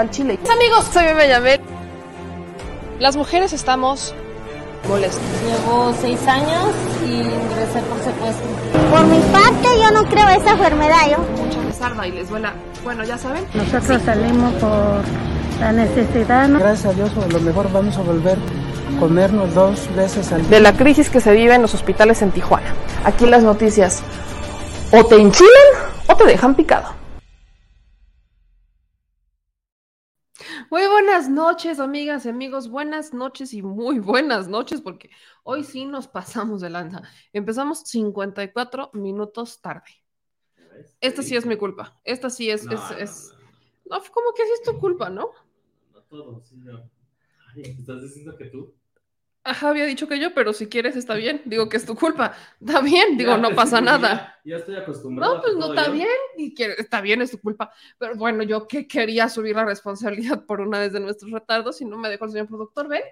al Chile. Amigos, soy Yamel. Las mujeres estamos molestas. Llevo seis años y ingresé por secuestro. Por mi parte, yo no creo esa enfermedad. Yo. Mucha les y les duela. Bueno, ya saben. Nosotros salimos por la necesidad. Gracias a Dios, a lo mejor vamos a volver a comernos dos veces al día. De la crisis que se vive en los hospitales en Tijuana. Aquí las noticias o te enchilan o te dejan picado. Muy buenas noches, amigas y amigos. Buenas noches y muy buenas noches, porque hoy sí nos pasamos de lanza. Empezamos 54 minutos tarde. Esta sí es mi culpa. Esta sí es. No, es, no, como que sí es tu culpa, ¿no? No todo, sí, no. ¿estás diciendo que tú? Ajá, había dicho que yo, pero si quieres está bien. Digo que es tu culpa. Está bien, digo, no pasa nada. Ya, estoy acostumbrado. No, pues no está bien, y está bien, es tu culpa. Pero bueno, yo que quería subir la responsabilidad por una vez de nuestros retardos y no me dejó el señor productor, ¿ven?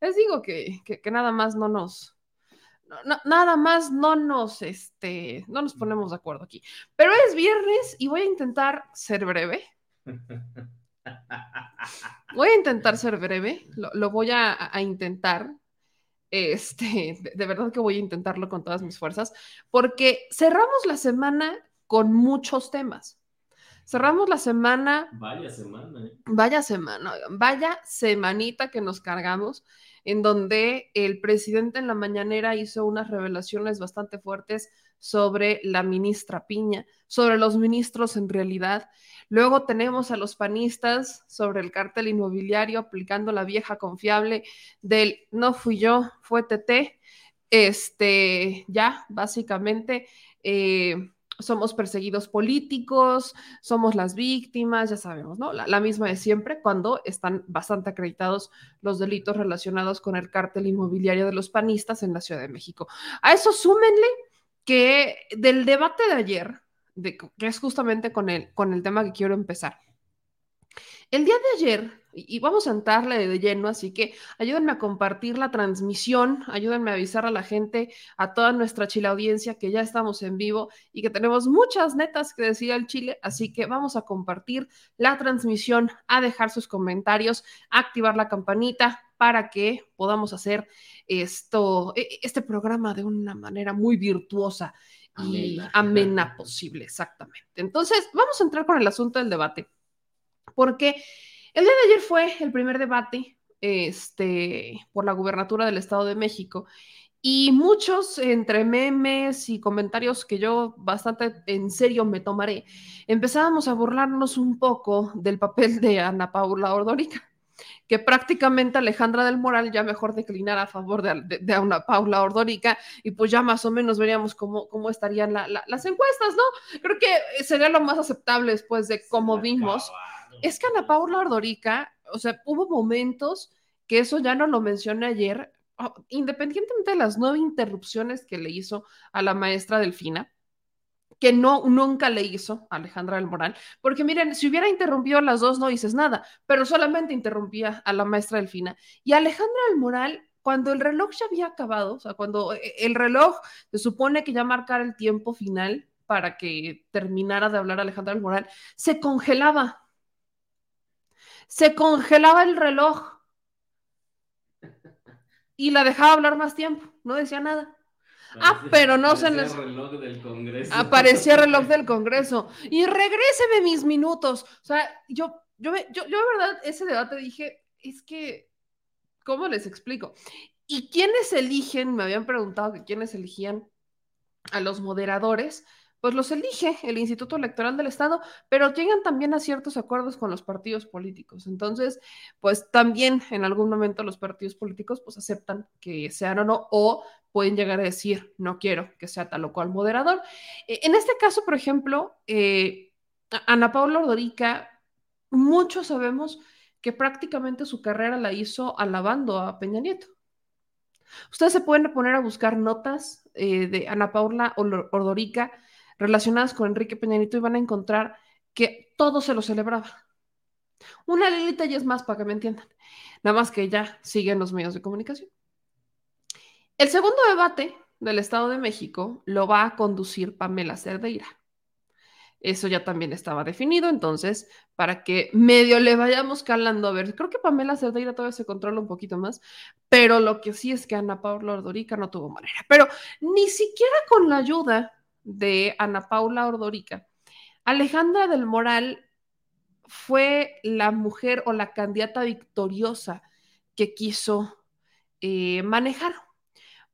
Les digo que, que, nada más no nos, nada más no nos, este, no nos ponemos de acuerdo aquí. Pero es viernes y voy a intentar ser breve. Voy a intentar ser breve, lo, voy a intentar este, de verdad que voy a intentarlo con todas mis fuerzas, porque cerramos la semana con muchos temas. Cerramos la semana. Vaya semana. ¿eh? Vaya semana, vaya semanita que nos cargamos, en donde el presidente en la mañanera hizo unas revelaciones bastante fuertes sobre la ministra Piña, sobre los ministros en realidad, Luego tenemos a los panistas sobre el cártel inmobiliario aplicando la vieja confiable del no fui yo, fue TT. Este, ya, básicamente, eh, somos perseguidos políticos, somos las víctimas, ya sabemos, ¿no? La, misma de siempre, cuando están bastante acreditados los delitos relacionados con el cártel inmobiliario de los panistas en la Ciudad de México. A eso súmenle que del debate de ayer, que es justamente con el, con el tema que quiero empezar. El día de ayer, y vamos a entrarle de lleno, así que ayúdenme a compartir la transmisión, ayúdenme a avisar a la gente, a toda nuestra chile audiencia que ya estamos en vivo y que tenemos muchas netas que decir al Chile, así que vamos a compartir la transmisión, a dejar sus comentarios, a activar la campanita para que podamos hacer esto, e, este programa de una manera muy virtuosa y amena, posible, exactamente. Entonces, vamos a entrar con el asunto del debate, porque el día de ayer fue el primer debate este, por la gubernatura del Estado de México y muchos entre memes y comentarios que yo bastante en serio me tomaré, empezábamos a burlarnos un poco del papel de Ana Paula Ordórica que prácticamente Alejandra del Moral ya mejor declinara a favor de, de, una Paula Ordórica y pues ya más o menos veríamos cómo, cómo estarían las encuestas, ¿no? Creo que sería lo más aceptable después de cómo vimos. Es que Ana Paula Ordórica, o sea, hubo momentos que eso ya no lo mencioné ayer, oh, independientemente de las nueve interrupciones que le hizo a la maestra Delfina, que no, nunca le hizo Alejandra del Moral, porque miren, si hubiera interrumpido a las dos no dices nada, pero solamente interrumpía a la maestra Delfina. Y Alejandra del Moral, cuando el reloj ya había acabado, o sea, cuando eh, el reloj se supone que ya marcara el tiempo final para que terminara de hablar Alejandra del Moral, se congelaba. Se congelaba el reloj y la dejaba hablar más tiempo, no decía nada. Ah, pero no se les. reloj del Congreso. Aparecía el reloj del Congreso. Y regréseme mis minutos. O sea, yo, yo, yo, yo, de verdad, ese debate dije, es que, ¿cómo les explico? ¿Y quiénes eligen? Me habían preguntado que quiénes elegían a los moderadores. Pues los elige el Instituto Electoral del Estado, pero llegan también a ciertos acuerdos con los partidos políticos. Entonces, pues también en algún momento los partidos políticos pues aceptan que sean o no, o pueden llegar a decir, no quiero que sea tal o cual moderador. Eh, en este caso, por ejemplo, eh, Ana Paula Ordorica, muchos sabemos que prácticamente su carrera la hizo alabando a Peña Nieto. Ustedes se pueden poner a buscar notas eh, de Ana Paula Ordorica relacionadas con Enrique Peña Nieto y van a encontrar que todo se lo celebraba. Una Lilita y es más para que me entiendan. Nada más que ya siguen los medios de comunicación. El segundo debate del Estado de México lo va a conducir Pamela Cerdeira. Eso ya también estaba definido, entonces, para que medio le vayamos calando, a ver, creo que Pamela Cerdeira todavía se controla un poquito más, pero lo que sí es que Ana Paula Ordorica no tuvo manera. Pero ni siquiera con la ayuda de Ana Paula Ordorica, Alejandra del Moral fue la mujer o la candidata victoriosa que quiso eh, manejar,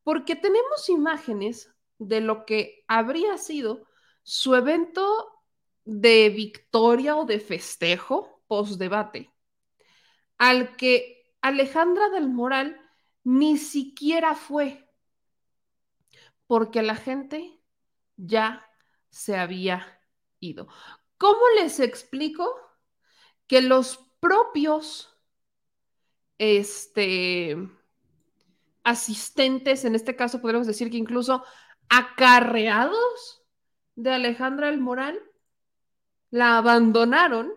porque tenemos imágenes de lo que habría sido su evento de victoria o de festejo post-debate, al que Alejandra del Moral ni siquiera fue, porque la gente ya se había ido. ¿Cómo les explico que los propios este, asistentes, en este caso podríamos decir que incluso acarreados de Alejandra del Moral, la abandonaron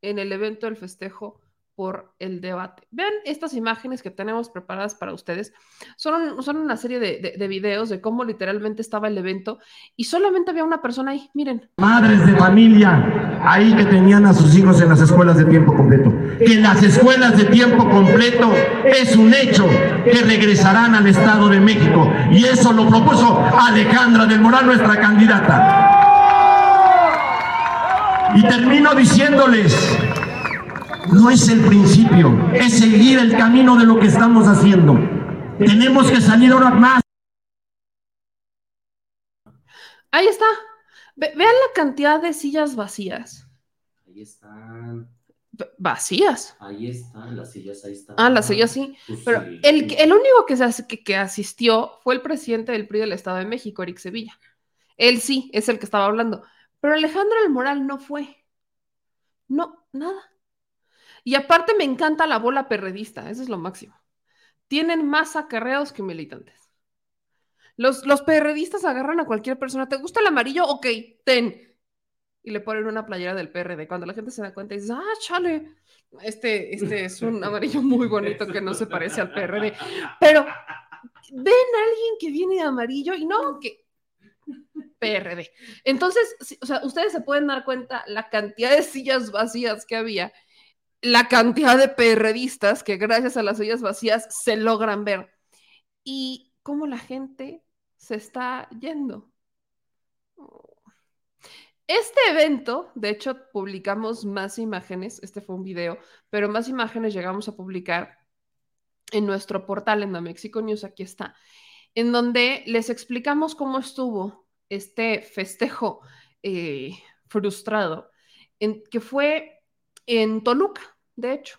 en el evento del festejo por el debate. Vean estas imágenes que tenemos preparadas para ustedes. Son, son una serie de, de, videos de cómo literalmente estaba el evento y solamente había una persona ahí, miren. Madres de familia ahí que tenían a sus hijos en las escuelas de tiempo completo. Que las escuelas de tiempo completo es un hecho que regresarán al Estado de México y eso lo propuso Alejandra del Moral, nuestra candidata. Y termino diciéndoles, no es el principio, es seguir el camino de lo que estamos haciendo. Tenemos que salir ahora más. Ahí está. Ve vean la cantidad de sillas vacías. Ahí están. Vacías. Ahí están, las sillas ahí están. Ah, las sillas sí. Pues Pero sí. el, el único que, se, que, que asistió fue el presidente del PRI del Estado de México, Eric Sevilla. Él sí, es el que estaba hablando. Pero Alejandra del Moral no fue. No, nada. Y aparte me encanta la bola perredista, eso es lo máximo. Tienen más acarreados que militantes. Los, los perredistas agarran a cualquier persona. ¿Te gusta el amarillo? Ok, ten. Y le ponen una playera del PRD. Cuando la gente se da cuenta y dice, ah, chale, este, este es un amarillo muy bonito que no se parece al PRD. Pero ven a alguien que viene de amarillo y no, que PRD. Entonces, o sea, ustedes se pueden dar cuenta la cantidad de sillas vacías que había la cantidad de perredistas que gracias a las sillas vacías se logran ver y cómo la gente se está yendo. Este evento, de hecho, publicamos más imágenes, este fue un video, pero más imágenes llegamos a publicar en nuestro portal en The Mexico News, aquí está, en donde les explicamos cómo estuvo este festejo eh, frustrado, en, que fue en Toluca, de hecho.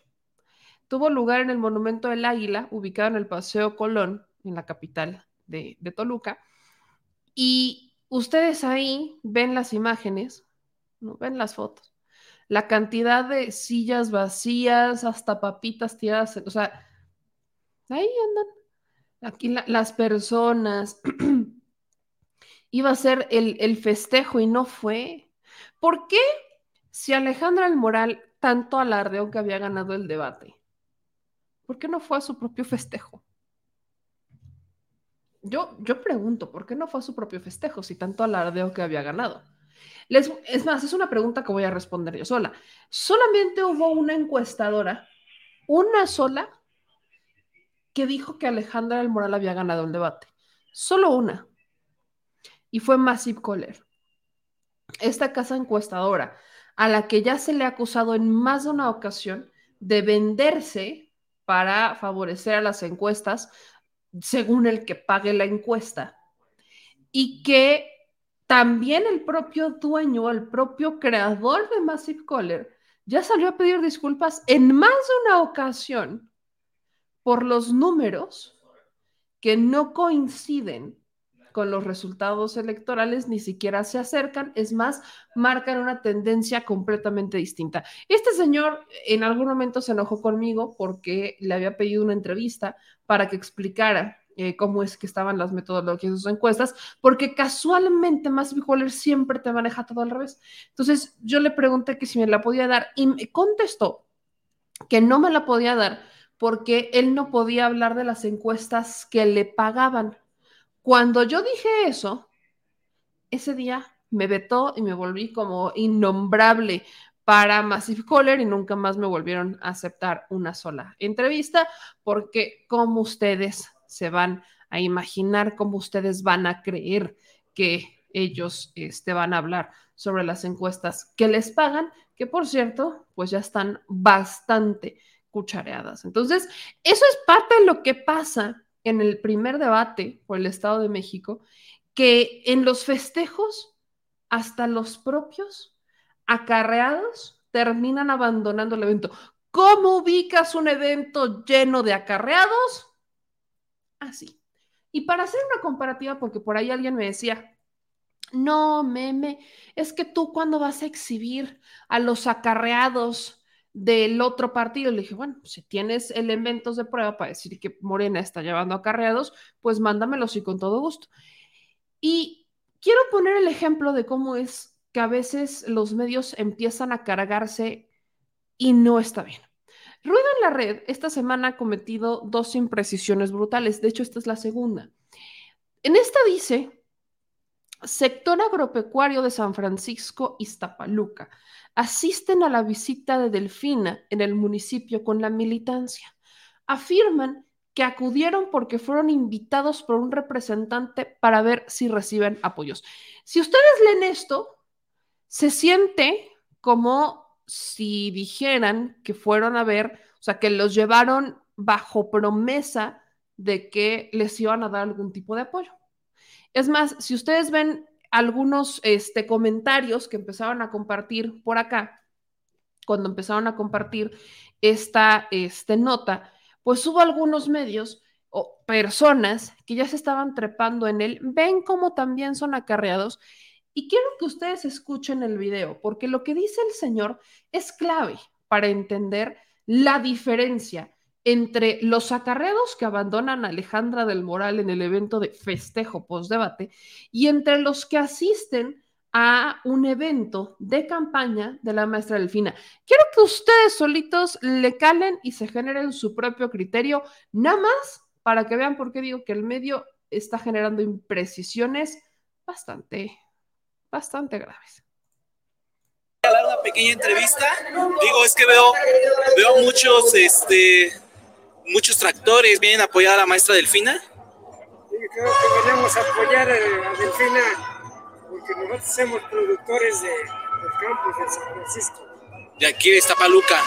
Tuvo lugar en el Monumento del Águila, ubicado en el Paseo Colón, en la capital de, Toluca. Y ustedes ahí ven las imágenes, ¿no? ven las fotos. La cantidad de sillas vacías, hasta papitas tiradas, o sea, ahí andan. Aquí la, las personas. Iba a ser el, el festejo y no fue. ¿Por qué? Si Alejandra el Moral tanto alardeó que había ganado el debate? ¿Por qué no fue a su propio festejo? Yo, yo pregunto, ¿por qué no fue a su propio festejo si tanto alardeó que había ganado? Les, es más, es una pregunta que voy a responder yo sola. Solamente hubo una encuestadora, una sola, que dijo que Alejandra del Moral había ganado el debate. Solo una. Y fue Massive Coller. Esta casa encuestadora a la que ya se le ha acusado en más de una ocasión de venderse para favorecer a las encuestas según el que pague la encuesta. Y que también el propio dueño, el propio creador de Massive Caller, ya salió a pedir disculpas en más de una ocasión por los números que no coinciden con los resultados electorales ni siquiera se acercan, es más, marcan una tendencia completamente distinta. Este señor en algún momento se enojó conmigo porque le había pedido una entrevista para que explicara eh, cómo es que estaban las metodologías de sus encuestas, porque casualmente Mass Waller siempre te maneja todo al revés. Entonces yo le pregunté que si me la podía dar y me contestó que no me la podía dar porque él no podía hablar de las encuestas que le pagaban. Cuando yo dije eso, ese día me vetó y me volví como innombrable para Massive Caller y nunca más me volvieron a aceptar una sola entrevista porque como ustedes se van a imaginar, cómo ustedes van a creer que ellos este, van a hablar sobre las encuestas que les pagan, que por cierto, pues ya están bastante cuchareadas. Entonces, eso es parte de lo que pasa en el primer debate por el Estado de México, que en los festejos, hasta los propios acarreados terminan abandonando el evento. ¿Cómo ubicas un evento lleno de acarreados? Así. Y para hacer una comparativa, porque por ahí alguien me decía, no, meme, es que tú cuando vas a exhibir a los acarreados del otro partido, le dije, bueno, si tienes elementos de prueba para decir que Morena está llevando acarreados, pues mándamelos y con todo gusto. Y quiero poner el ejemplo de cómo es que a veces los medios empiezan a cargarse y no está bien. Ruido en la red esta semana ha cometido dos imprecisiones brutales, de hecho esta es la segunda. En esta dice Sector agropecuario de San Francisco, Iztapaluca. Asisten a la visita de Delfina en el municipio con la militancia. Afirman que acudieron porque fueron invitados por un representante para ver si reciben apoyos. Si ustedes leen esto, se siente como si dijeran que fueron a ver, o sea, que los llevaron bajo promesa de que les iban a dar algún tipo de apoyo. Es más, si ustedes ven algunos este, comentarios que empezaron a compartir por acá, cuando empezaron a compartir esta este, nota, pues hubo algunos medios o personas que ya se estaban trepando en él, ven cómo también son acarreados. Y quiero que ustedes escuchen el video, porque lo que dice el señor es clave para entender la diferencia entre los acarreados que abandonan a Alejandra del Moral en el evento de festejo post-debate y entre los que asisten a un evento de campaña de la maestra Delfina. Quiero que ustedes solitos le calen y se generen su propio criterio, nada más para que vean por qué digo que el medio está generando imprecisiones bastante, bastante graves una pequeña entrevista. Digo, es que veo, veo muchos este, muchos tractores vienen a apoyar a la maestra Delfina. Sí, creo que venimos a apoyar a Delfina porque nosotros somos productores de, del campus de San Francisco. De aquí de Iztapaluca.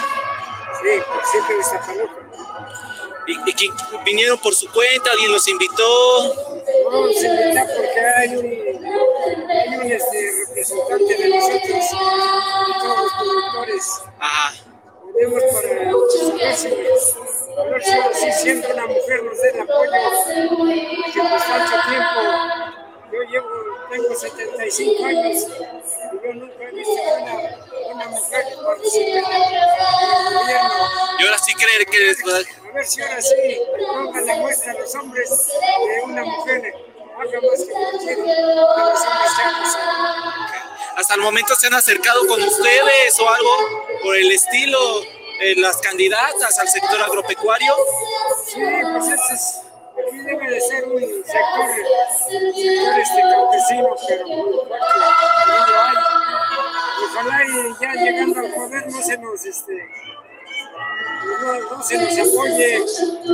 Sí, por siempre de Iztapaluca. ¿Y, y que vinieron por su cuenta? ¿Alguien los invitó? No, nos invitó porque hay un, hay un este, representante de nosotros, de todos los productores. Ajá. Venimos para ver si a ver si, siempre una mujer nos dé el apoyo, porque pues falta tiempo. Yo llevo, tengo 75 años. Y yo nunca he visto una, una mujer que participe en el gobierno. Y ahora sí creer que es A ver si ahora sí pongan la muestra a los hombres de una mujer haga más que que ¿Hasta el momento se han acercado con ustedes o algo por el estilo? eh, las candidatas al sector agropecuario? Sí, pues ese es, aquí debe de ser un sector, sector este campesino, pero por no lo hay. Ojalá y ya llegando al poder no se nos, este, no, no se nos apoye,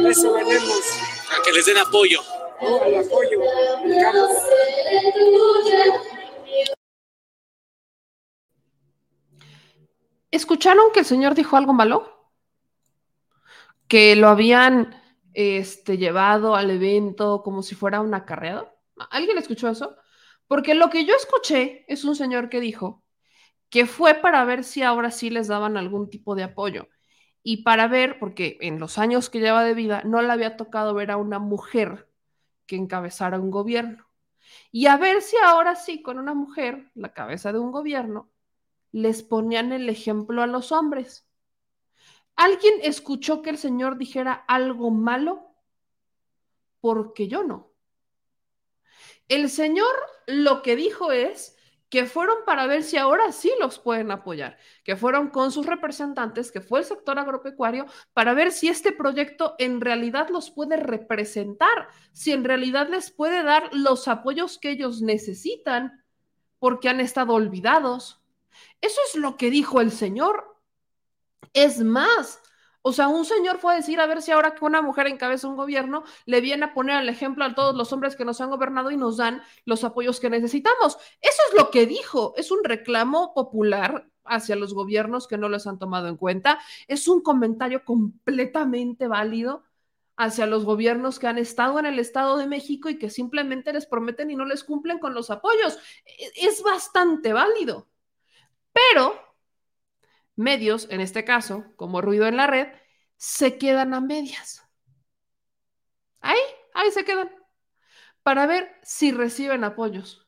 eso venemos. A que les den apoyo. ¿Escucharon que el señor dijo algo malo? Que lo habían este, llevado al evento como si fuera un acarreado. ¿Alguien escuchó eso? Porque lo que yo escuché es un señor que dijo que fue para ver si ahora sí les daban algún tipo de apoyo y para ver, porque en los años que lleva de vida no le había tocado ver a una mujer que encabezara un gobierno. Y a ver si ahora sí, con una mujer, la cabeza de un gobierno, les ponían el ejemplo a los hombres. ¿Alguien escuchó que el Señor dijera algo malo? Porque yo no. El Señor lo que dijo es que fueron para ver si ahora sí los pueden apoyar, que fueron con sus representantes, que fue el sector agropecuario, para ver si este proyecto en realidad los puede representar, si en realidad les puede dar los apoyos que ellos necesitan porque han estado olvidados. Eso es lo que dijo el Señor. Es más, o sea, un señor fue a decir, a ver si ahora que una mujer encabeza un gobierno, le viene a poner el ejemplo a todos los hombres que nos han gobernado y nos dan los apoyos que necesitamos. Eso es lo que dijo. Es un reclamo popular hacia los gobiernos que no los han tomado en cuenta. Es un comentario completamente válido hacia los gobiernos que han estado en el Estado de México y que simplemente les prometen y no les cumplen con los apoyos. E-, es bastante válido. Pero medios, en este caso, como ruido en la red, se quedan a medias. Ahí, ahí se quedan, para ver si reciben apoyos.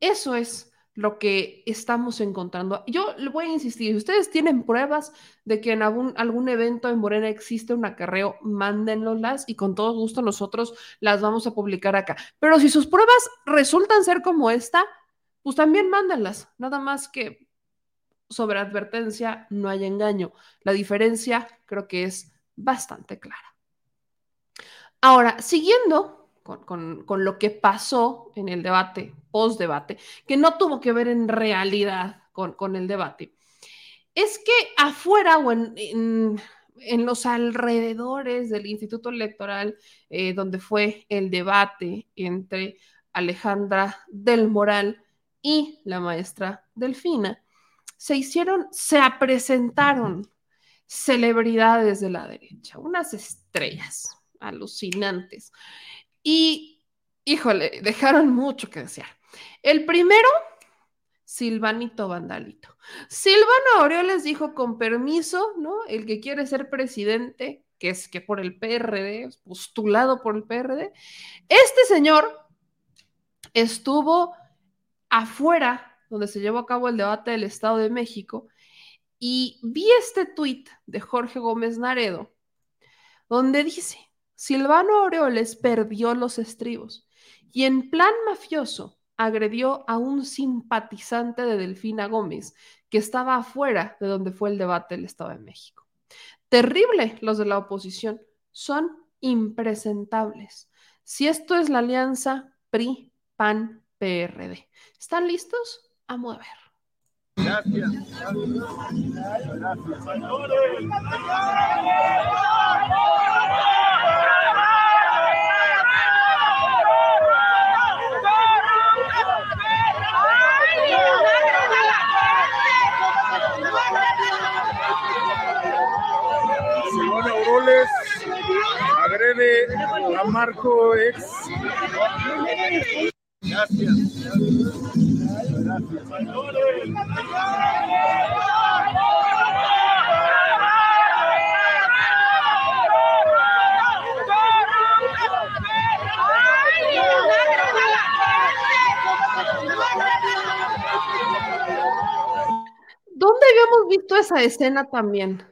Eso es lo que estamos encontrando. Yo le voy a insistir, si ustedes tienen pruebas de que en algún, algún evento en Morena existe un acarreo, mándenlolas y con todo gusto nosotros las vamos a publicar acá. Pero si sus pruebas resultan ser como esta, pues también mándenlas. Nada más que sobre advertencia no hay engaño. La diferencia creo que es bastante clara. Ahora, siguiendo con, lo que pasó en el debate, post-debate, que no tuvo que ver en realidad con, el debate, es que afuera o en, los alrededores del Instituto Electoral, eh, donde fue el debate entre Alejandra del Moral y la maestra Delfina, se hicieron, se presentaron celebridades de la derecha, unas estrellas alucinantes. Y, híjole, dejaron mucho que desear. El primero, Silvanito Vandalito. Silvano Aureoles dijo con permiso, ¿no? El que quiere ser presidente, que es que por el PRD, postulado por el PRD, este señor estuvo afuera donde se llevó a cabo el debate del Estado de México, y vi este tuit de Jorge Gómez Naredo, donde dice, Silvano Aureoles perdió los estribos y en plan mafioso agredió a un simpatizante de Delfina Gómez que estaba afuera de donde fue el debate del Estado de México. Terrible los de la oposición, son impresentables. Si esto es la alianza PRI, PAN, PRD, ¿están listos? A mover. Gracias. Simón Auroles agrede a Marco Ex. ¿Dónde habíamos visto esa escena también?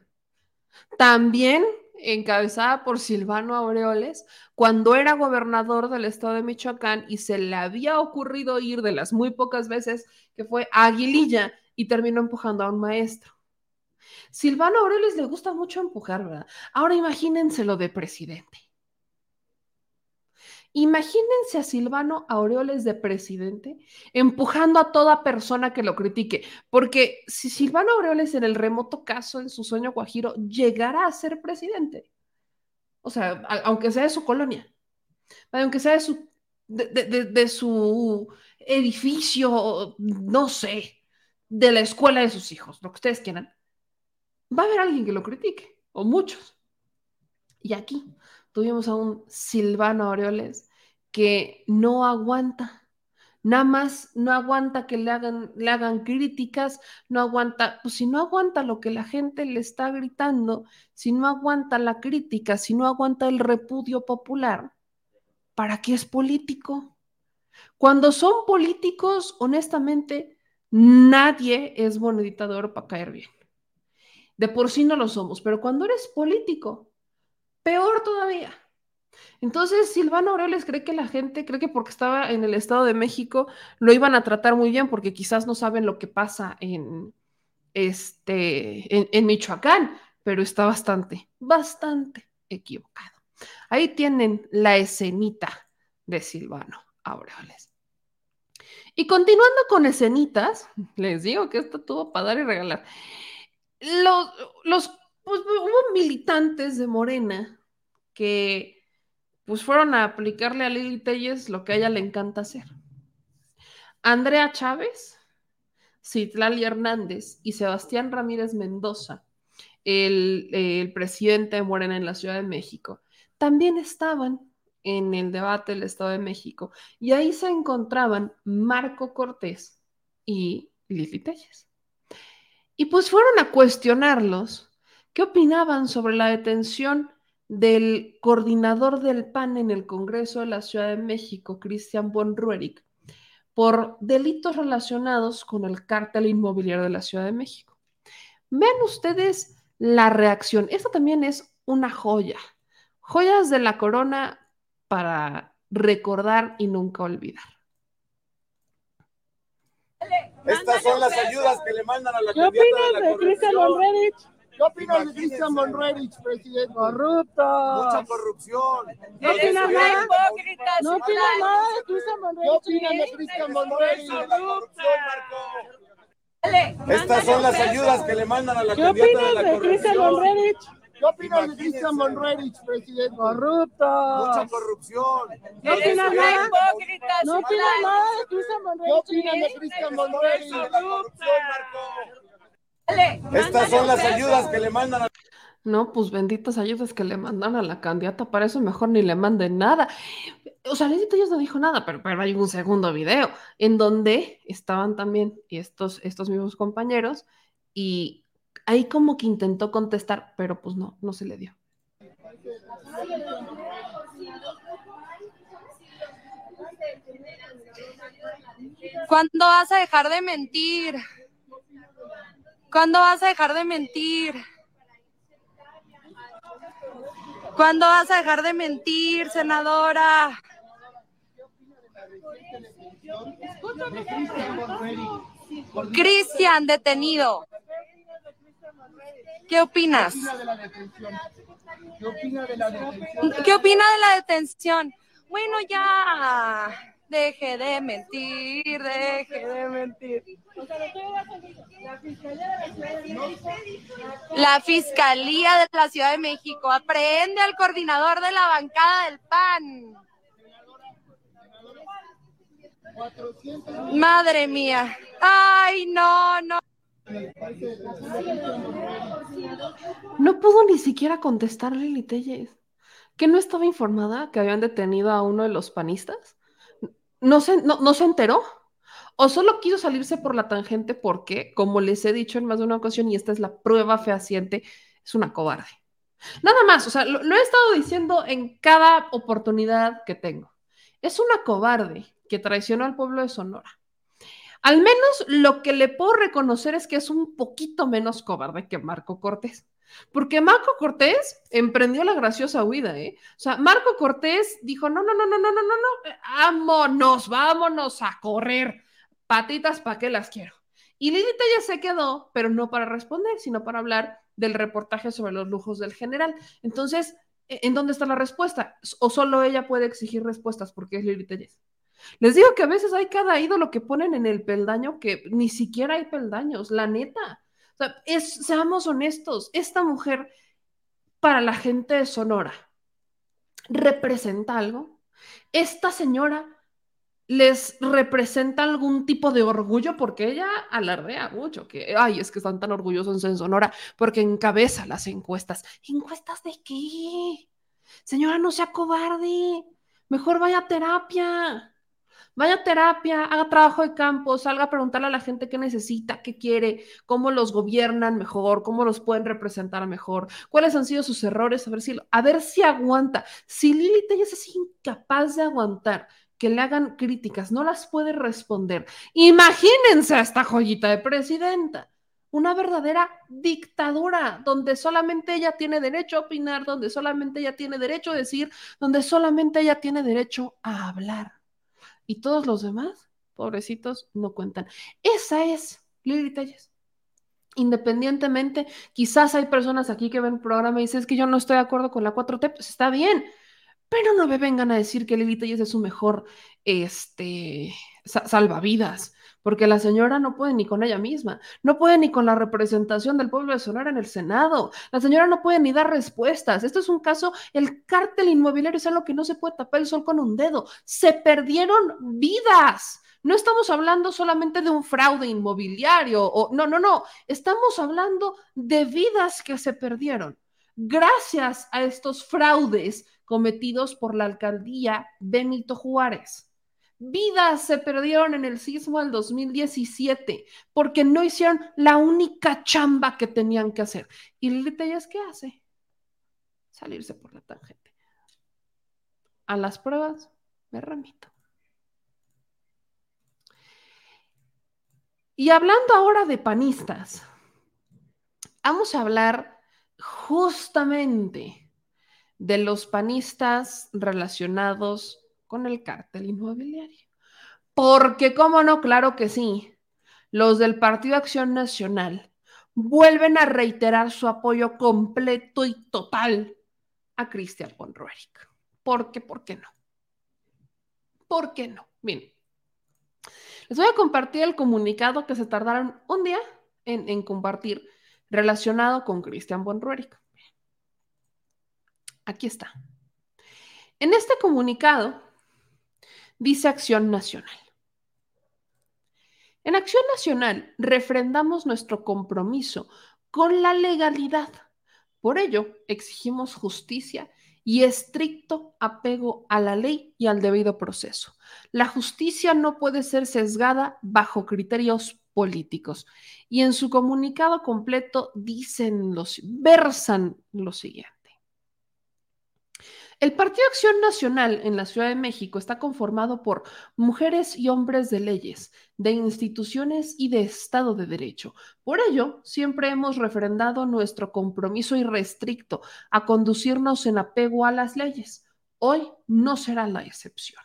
También encabezada por Silvano Aureoles, cuando era gobernador del estado de Michoacán y se le había ocurrido ir de las muy pocas veces que fue a Aguililla y terminó empujando a un maestro. Silvano Aureoles le gusta mucho empujar, ¿verdad? Ahora imagínense lo de presidente. Imagínense a Silvano Aureoles de presidente empujando a toda persona que lo critique, porque si Silvano Aureoles en el remoto caso, en su sueño guajiro, llegara a ser presidente, o sea, aunque sea de su colonia, aunque sea de su, de su edificio, no sé, de la escuela de sus hijos, lo que ustedes quieran, va a haber alguien que lo critique, o muchos. Y aquí tuvimos a un Silvano Aureoles que no aguanta, nada más no aguanta que le hagan, le hagan críticas, no aguanta, pues si no aguanta lo que la gente le está gritando, si no aguanta la crítica, si no aguanta el repudio popular, ¿para qué es político? Cuando son políticos, honestamente, nadie es monedita de oro para caer bien. De por sí no lo somos, pero cuando eres político, peor todavía. Entonces, Silvano Aureoles cree que la gente, cree que porque estaba en el Estado de México, lo iban a tratar muy bien, porque quizás no saben lo que pasa en, este, en, Michoacán, pero está bastante, bastante equivocado. Ahí tienen la escenita de Silvano Aureoles. Y continuando con escenitas, les digo que esto tuvo para dar y regalar. Los, los pues, hubo militantes de Morena que pues fueron a aplicarle a Lili Telles lo que a ella le encanta hacer. Andrea Chávez, Citlali Hernández y Sebastián Ramírez Mendoza, el, el presidente de Morena en la Ciudad de México, también estaban en el debate del Estado de México y ahí se encontraban Marco Cortés y Lili Telles. Y pues fueron a cuestionarlos qué opinaban sobre la detención del coordinador del PAN en el Congreso de la Ciudad de México, Cristian von Ruerich, por delitos relacionados con el cártel inmobiliario de la Ciudad de México. Vean ustedes la reacción. Esta también es una joya. Joyas de la corona para recordar y nunca olvidar. Estas son las ayudas que le mandan a la ¿Qué opinas de Cristian Monrerich? ¿Qué opinas de Cristian Monrerich, presidente? Corrupto. Mucha corrupción. ¿No opinas nada? ¿No opinas nada de Cristian Monrerich? ¿Qué opinas de Cristian Monrerich? Estas son las ayudas que le mandan a la ¿Qué candidata de opinas la de Cristian corrupción. Monrerich? ¿Qué opinas de Cristian Monrerich, presidente? Corrupto. Mucha corrupción. ¿No opinas nada? ¿No opinas nada de Cristian ¿Qué Monrerich? opinas de Cristian Estas son las ayudas que le mandan a No, pues benditas ayudas que le mandan a la candidata, para eso mejor ni le manden nada. O sea, Lili Telles no dijo nada, pero, pero hay un segundo video en donde estaban también estos, estos mismos compañeros y ahí como que intentó contestar, pero pues no, no se le dio. ¿Cuándo vas a dejar de mentir? ¿Cuándo vas a dejar de mentir? ¿Cuándo vas a dejar de mentir, senadora? Cristian, detenido. ¿Qué opinas? ¿Qué opina de la detención? Bueno, ya. Deje de mentir, deje de mentir. La Fiscalía de la Ciudad de México aprehende al coordinador de la bancada del PAN. Madre mía. Ay, no, no. No pudo ni siquiera contestar Lili Telles. ¿Que no estaba informada que habían detenido a uno de los panistas? ¿No se, no, no se enteró? ¿O solo quiso salirse por la tangente porque, como les he dicho en más de una ocasión, y esta es la prueba fehaciente, es una cobarde? Nada más, o sea, lo, lo he estado diciendo en cada oportunidad que tengo. Es una cobarde que traicionó al pueblo de Sonora. Al menos lo que le puedo reconocer es que es un poquito menos cobarde que Marco Cortés. Porque Marco Cortés emprendió la graciosa huida, ¿eh? O sea, Marco Cortés dijo, no, no, no, no, no, no, no, no, eh, vámonos, vámonos a correr. Patitas, ¿para qué las quiero? Y Lilita ya se quedó, pero no para responder, sino para hablar del reportaje sobre los lujos del general. Entonces, ¿e, ¿en dónde está la respuesta? ¿O solo ella puede exigir respuestas porque es Lili Telles? Les digo que a veces hay cada ídolo que ponen en el peldaño que ni siquiera hay peldaños, la neta. Seamos honestos, esta mujer para la gente de Sonora representa algo. Esta señora les representa algún tipo de orgullo porque ella alardea mucho que, ay, es que están tan orgullosos en Sonora porque encabeza las encuestas. ¿Encuestas de qué? Señora, no sea cobarde. Mejor vaya a terapia. Vaya a terapia, haga trabajo de campo, salga a preguntarle a la gente qué necesita, qué quiere, cómo los gobiernan mejor, cómo los pueden representar mejor, cuáles han sido sus errores, a ver si, a ver si aguanta. Si Lili Telles es incapaz de aguantar que le hagan críticas, no las puede responder. Imagínense a esta joyita de presidenta. Una verdadera dictadura donde solamente ella tiene derecho a opinar, donde solamente ella tiene derecho a decir, donde solamente ella tiene derecho a hablar y todos los demás, pobrecitos, no cuentan. Esa es Lili Telles. Independientemente, quizás hay personas aquí que ven el programa y dicen, que yo no estoy de acuerdo con la 4T, pues está bien, pero no me vengan a decir que Lili Telles es su mejor, este, salvavidas, porque la señora no puede ni con ella misma, no puede ni con la representación del pueblo de Sonora en el Senado, la señora no puede ni dar respuestas. Esto es un caso, el cártel inmobiliario es algo que no se puede tapar el sol con un dedo. Se perdieron vidas. No estamos hablando solamente de un fraude inmobiliario o no, no, no, estamos hablando de vidas que se perdieron gracias a estos fraudes cometidos por la alcaldía Benito Juárez. Vidas se perdieron en el sismo del 2017 porque no hicieron la única chamba que tenían que hacer. ¿Y Lili Tellas qué hace? Salirse por la tangente. A las pruebas me remito. Y hablando ahora de panistas, vamos a hablar justamente de los panistas relacionados con el cártel inmobiliario. Porque, ¿cómo no? Claro que sí. Los del Partido Acción Nacional vuelven a reiterar su apoyo completo y total a Cristian von Roerich. ¿Por qué? ¿Por qué no? ¿Por qué no? Bien. Les voy a compartir el comunicado que se tardaron un día en, compartir relacionado con Cristian von Roerich. Aquí está. En este comunicado dice Acción Nacional. En Acción Nacional refrendamos nuestro compromiso con la legalidad. Por ello, exigimos justicia y estricto apego a la ley y al debido proceso. La justicia no puede ser sesgada bajo criterios políticos. Y en su comunicado completo dicen los, versan lo siguiente. El Partido Acción Nacional en la Ciudad de México está conformado por mujeres y hombres de leyes, de instituciones y de Estado de Derecho. Por ello, siempre hemos refrendado nuestro compromiso irrestricto a conducirnos en apego a las leyes. Hoy no será la excepción.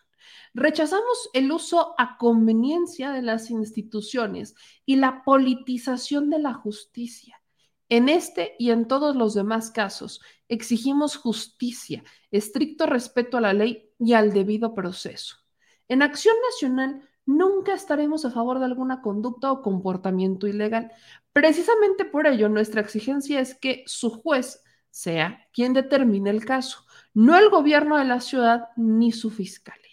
Rechazamos el uso a conveniencia de las instituciones y la politización de la justicia. En este y en todos los demás casos, exigimos justicia, estricto respeto a la ley y al debido proceso. En Acción Nacional nunca estaremos a favor de alguna conducta o comportamiento ilegal. Precisamente por ello, nuestra exigencia es que su juez sea quien determine el caso, no el gobierno de la ciudad ni su fiscalía.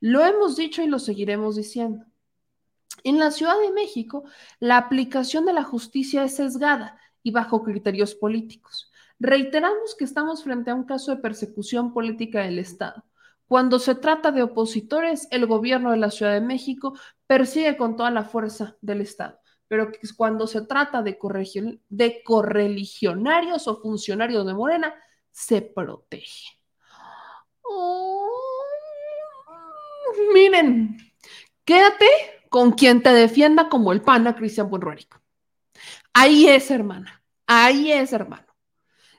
Lo hemos dicho y lo seguiremos diciendo. En la Ciudad de México, la aplicación de la justicia es sesgada y bajo criterios políticos. Reiteramos que estamos frente a un caso de persecución política del Estado. Cuando se trata de opositores, el gobierno de la Ciudad de México persigue con toda la fuerza del Estado. Pero cuando se trata de, correligionarios o funcionarios de Morena, se protege. miren, quédate con quien te defienda como el pana Cristian Buenruérico. Ahí es, hermana. Ahí es, hermano.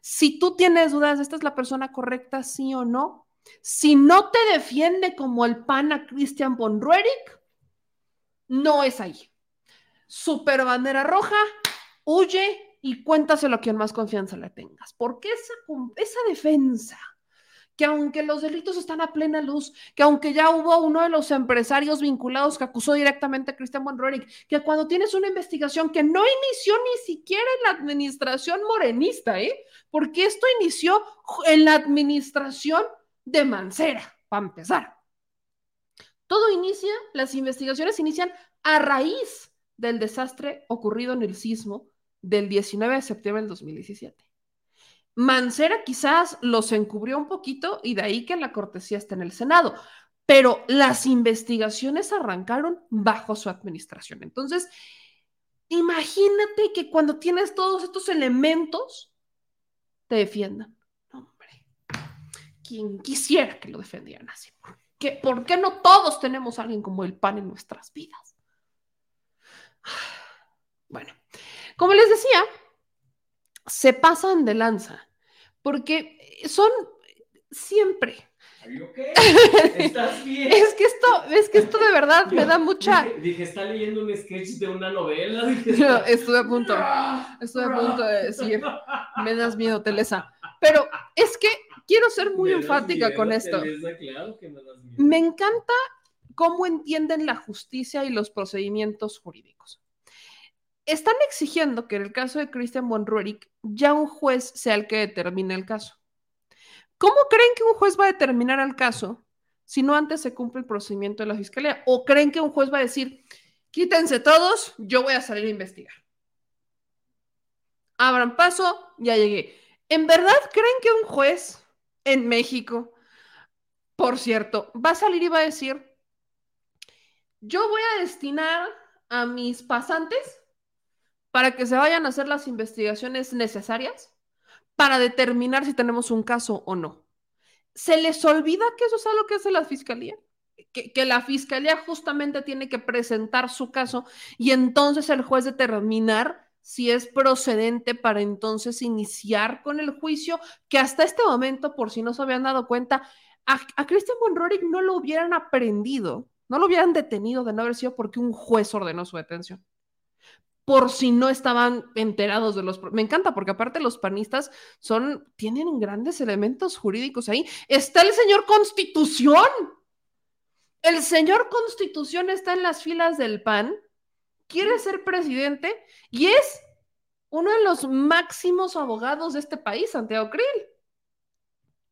Si tú tienes dudas, ¿esta es la persona correcta, sí o no? Si no te defiende como el pana Christian von no es ahí. Super bandera roja, huye y cuéntaselo a quien más confianza le tengas. Porque esa, esa defensa que aunque los delitos están a plena luz, que aunque ya hubo uno de los empresarios vinculados que acusó directamente a Cristian Monroe, que cuando tienes una investigación que no inició ni siquiera en la administración morenista, ¿eh? Porque esto inició en la administración de Mancera, para empezar. Todo inicia, las investigaciones inician a raíz del desastre ocurrido en el sismo del 19 de septiembre del 2017. Mancera quizás los encubrió un poquito y de ahí que la cortesía está en el Senado, pero las investigaciones arrancaron bajo su administración. Entonces, imagínate que cuando tienes todos estos elementos, te defiendan. Hombre, quien quisiera que lo defendieran así. ¿Qué, ¿Por qué no todos tenemos a alguien como el pan en nuestras vidas? Bueno, como les decía, se pasan de lanza, porque son siempre. ¿Estás bien? es que esto, es que esto de verdad me da mucha. Dije, está leyendo un sketch de una novela. estuve a punto, estuve a punto de decir, me das miedo, Telesa. Pero es que quiero ser muy enfática con esto. me, me encanta cómo entienden la justicia y los procedimientos jurídicos. Están exigiendo que en el caso de Christian von ya un juez sea el que determine el caso. ¿Cómo creen que un juez va a determinar el caso si no antes se cumple el procedimiento de la fiscalía? ¿O creen que un juez va a decir, quítense todos, yo voy a salir a investigar? Abran paso, ya llegué. ¿En verdad creen que un juez en México, por cierto, va a salir y va a decir, yo voy a destinar a mis pasantes para que se vayan a hacer las investigaciones necesarias para determinar si tenemos un caso o no. ¿Se les olvida que eso es algo que hace la fiscalía? Que, la fiscalía justamente tiene que presentar su caso y entonces el juez determinar si es procedente para entonces iniciar con el juicio, que hasta este momento, por si no se habían dado cuenta, a, a Christian von no lo hubieran aprendido, no lo hubieran detenido de no haber sido porque un juez ordenó su detención por si no estaban enterados de los... Me encanta porque aparte los panistas son, tienen grandes elementos jurídicos ahí. Está el señor Constitución. El señor Constitución está en las filas del PAN, quiere ser presidente y es uno de los máximos abogados de este país, Santiago Krill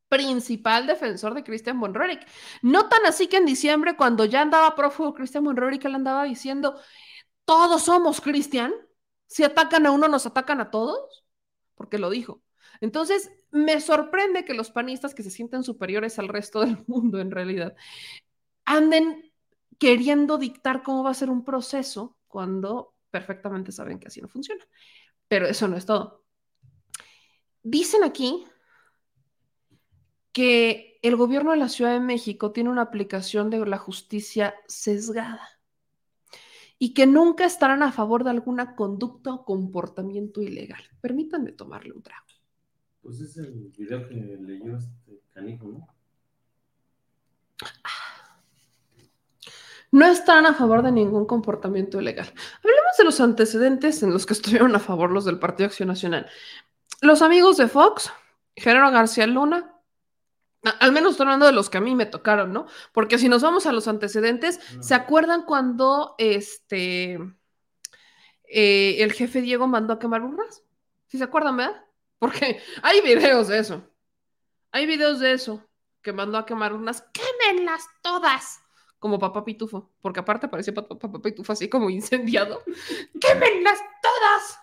principal defensor de Christian von No tan así que en diciembre, cuando ya andaba prófugo Christian von Roerich, él andaba diciendo, todos somos Cristian. Si atacan a uno, nos atacan a todos, porque lo dijo. Entonces, me sorprende que los panistas que se sienten superiores al resto del mundo, en realidad, anden queriendo dictar cómo va a ser un proceso cuando perfectamente saben que así no funciona. Pero eso no es todo. Dicen aquí que el gobierno de la Ciudad de México tiene una aplicación de la justicia sesgada y que nunca estarán a favor de alguna conducta o comportamiento ilegal. Permítanme tomarle un trago. Pues es el video que leyó este canijo, ¿no? No están a favor de ningún comportamiento ilegal. Hablemos de los antecedentes en los que estuvieron a favor los del Partido Acción Nacional. Los amigos de Fox, Gerardo García Luna, al menos estoy hablando de los que a mí me tocaron, ¿no? Porque si nos vamos a los antecedentes, ¿se acuerdan cuando este eh, el jefe Diego mandó a quemar urnas? ¿Sí se acuerdan, verdad? Porque hay videos de eso. Hay videos de eso, que mandó a quemar urnas. ¡Quémenlas todas! Como papá pitufo, porque aparte parecía papá, papá pitufo así como incendiado. ¡Quémenlas todas!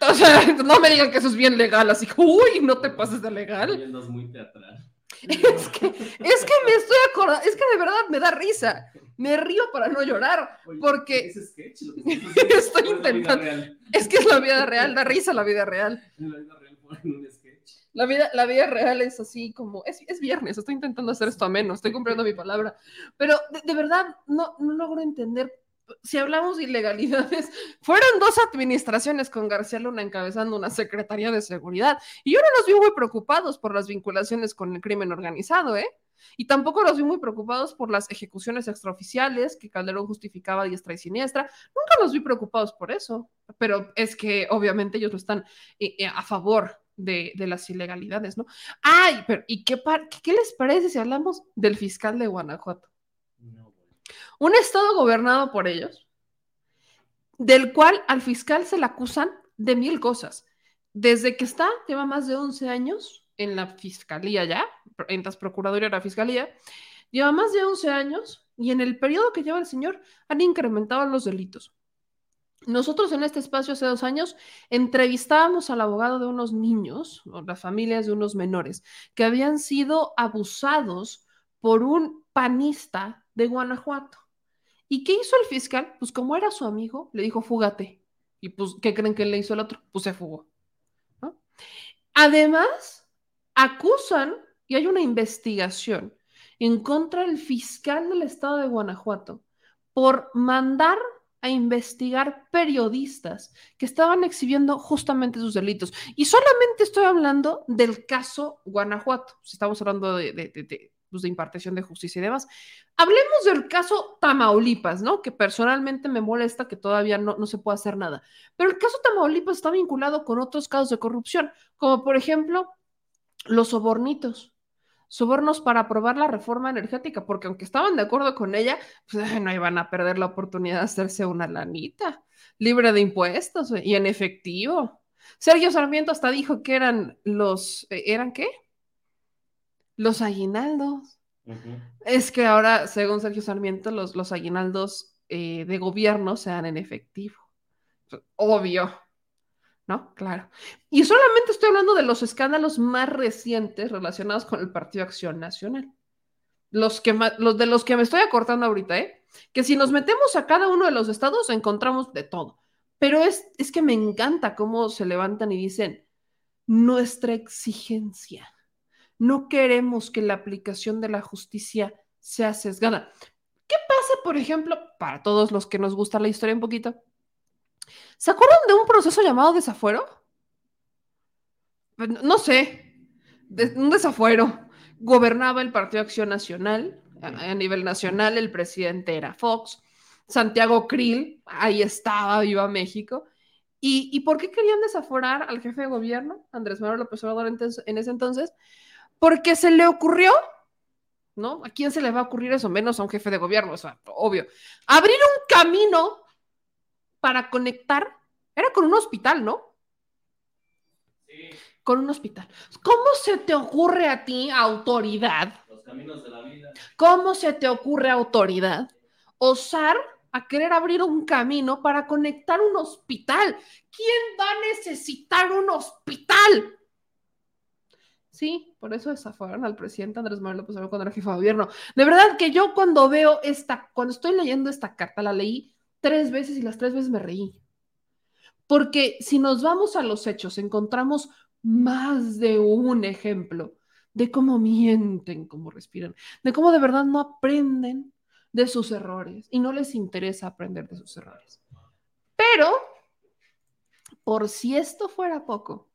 O sea, no me digan que eso es bien legal, así que, uy, no te pases de legal. Es muy teatral. Es que, es que me estoy acordando, es que de verdad me da risa. Me río para no llorar, porque ¿Es sketch? estoy intentando. Es que es la vida real, da risa la vida real. La vida real ponen un sketch. La vida, la vida real es así como, es, es viernes, estoy intentando hacer esto a menos, estoy cumpliendo mi palabra, pero de, de verdad no, no logro entender si hablamos de ilegalidades, fueron dos administraciones con García Luna encabezando una Secretaría de Seguridad. Y yo no los vi muy preocupados por las vinculaciones con el crimen organizado, ¿eh? Y tampoco los vi muy preocupados por las ejecuciones extraoficiales que Calderón justificaba diestra y siniestra. Nunca los vi preocupados por eso. Pero es que obviamente ellos no están eh, eh, a favor de, de, las ilegalidades, ¿no? Ay, pero ¿y qué, qué les parece si hablamos del fiscal de Guanajuato? Un estado gobernado por ellos, del cual al fiscal se le acusan de mil cosas. Desde que está, lleva más de 11 años en la fiscalía ya, en las procuradurías de la fiscalía, lleva más de 11 años y en el periodo que lleva el señor han incrementado los delitos. Nosotros en este espacio hace dos años entrevistábamos al abogado de unos niños, o las familias de unos menores, que habían sido abusados por un panista de Guanajuato. ¿Y qué hizo el fiscal? Pues como era su amigo, le dijo, fúgate. Y pues, ¿qué creen que le hizo el otro? Pues se fugó. Además, acusan, y hay una investigación en contra del fiscal del estado de Guanajuato por mandar a investigar periodistas que estaban exhibiendo justamente sus delitos. Y solamente estoy hablando del caso Guanajuato. Estamos hablando de, de pues, de impartición de justicia y demás. Hablemos del caso Tamaulipas, ¿no? Que personalmente me molesta que todavía no, no se pueda hacer nada. Pero el caso Tamaulipas está vinculado con otros casos de corrupción, como por ejemplo los sobornitos. sobornos para aprobar la reforma energética, porque aunque estaban de acuerdo con ella, pues no iban a perder la oportunidad de hacerse una lanita libre de impuestos y en efectivo. Sergio Sarmiento hasta dijo que eran los, eh, ¿eran qué? Los aguinaldos. Es que ahora, según Sergio Sarmiento, los, los aguinaldos eh, de gobierno sean en efectivo. Obvio, ¿no? Claro. Y solamente estoy hablando de los escándalos más recientes relacionados con el Partido Acción Nacional. Los, que los de los que me estoy acortando ahorita, ¿eh? Que si nos metemos a cada uno de los estados encontramos de todo. Pero es, es que me encanta cómo se levantan y dicen, nuestra exigencia. No queremos que la aplicación de la justicia sea sesgada. ¿Qué pasa, por ejemplo, para todos los que nos gusta la historia un poquito? ¿Se acuerdan de un proceso llamado desafuero? Pues, no sé, un desafuero. Gobernaba el Partido Acción Nacional, a, nivel nacional el presidente era Fox, Santiago Krill, ahí estaba, Viva México. ¿Y, por qué querían desaforar al jefe de gobierno, Andrés Manuel López Obrador, en ese entonces? Porque se le ocurrió, ¿no? ¿A quién se le va a ocurrir eso? Menos a un jefe de gobierno, o sea, obvio. Abrir un camino para conectar, era con un hospital, ¿no? Sí. Con un hospital. ¿Cómo se te ocurre a ti, autoridad? Los caminos de la vida. ¿Cómo se te ocurre, autoridad, osar a querer abrir un camino para conectar un hospital? ¿Quién va a necesitar un hospital? Sí, por eso desafueron al presidente Andrés Manuel López Obrador cuando era jefe de gobierno. De verdad que yo cuando veo esta, cuando estoy leyendo esta carta, la leí tres veces y las tres veces me reí. Porque si nos vamos a los hechos, encontramos más de un ejemplo de cómo mienten, cómo respiran, de cómo de verdad no aprenden de sus errores y no les interesa aprender de sus errores. Pero, por si esto fuera poco,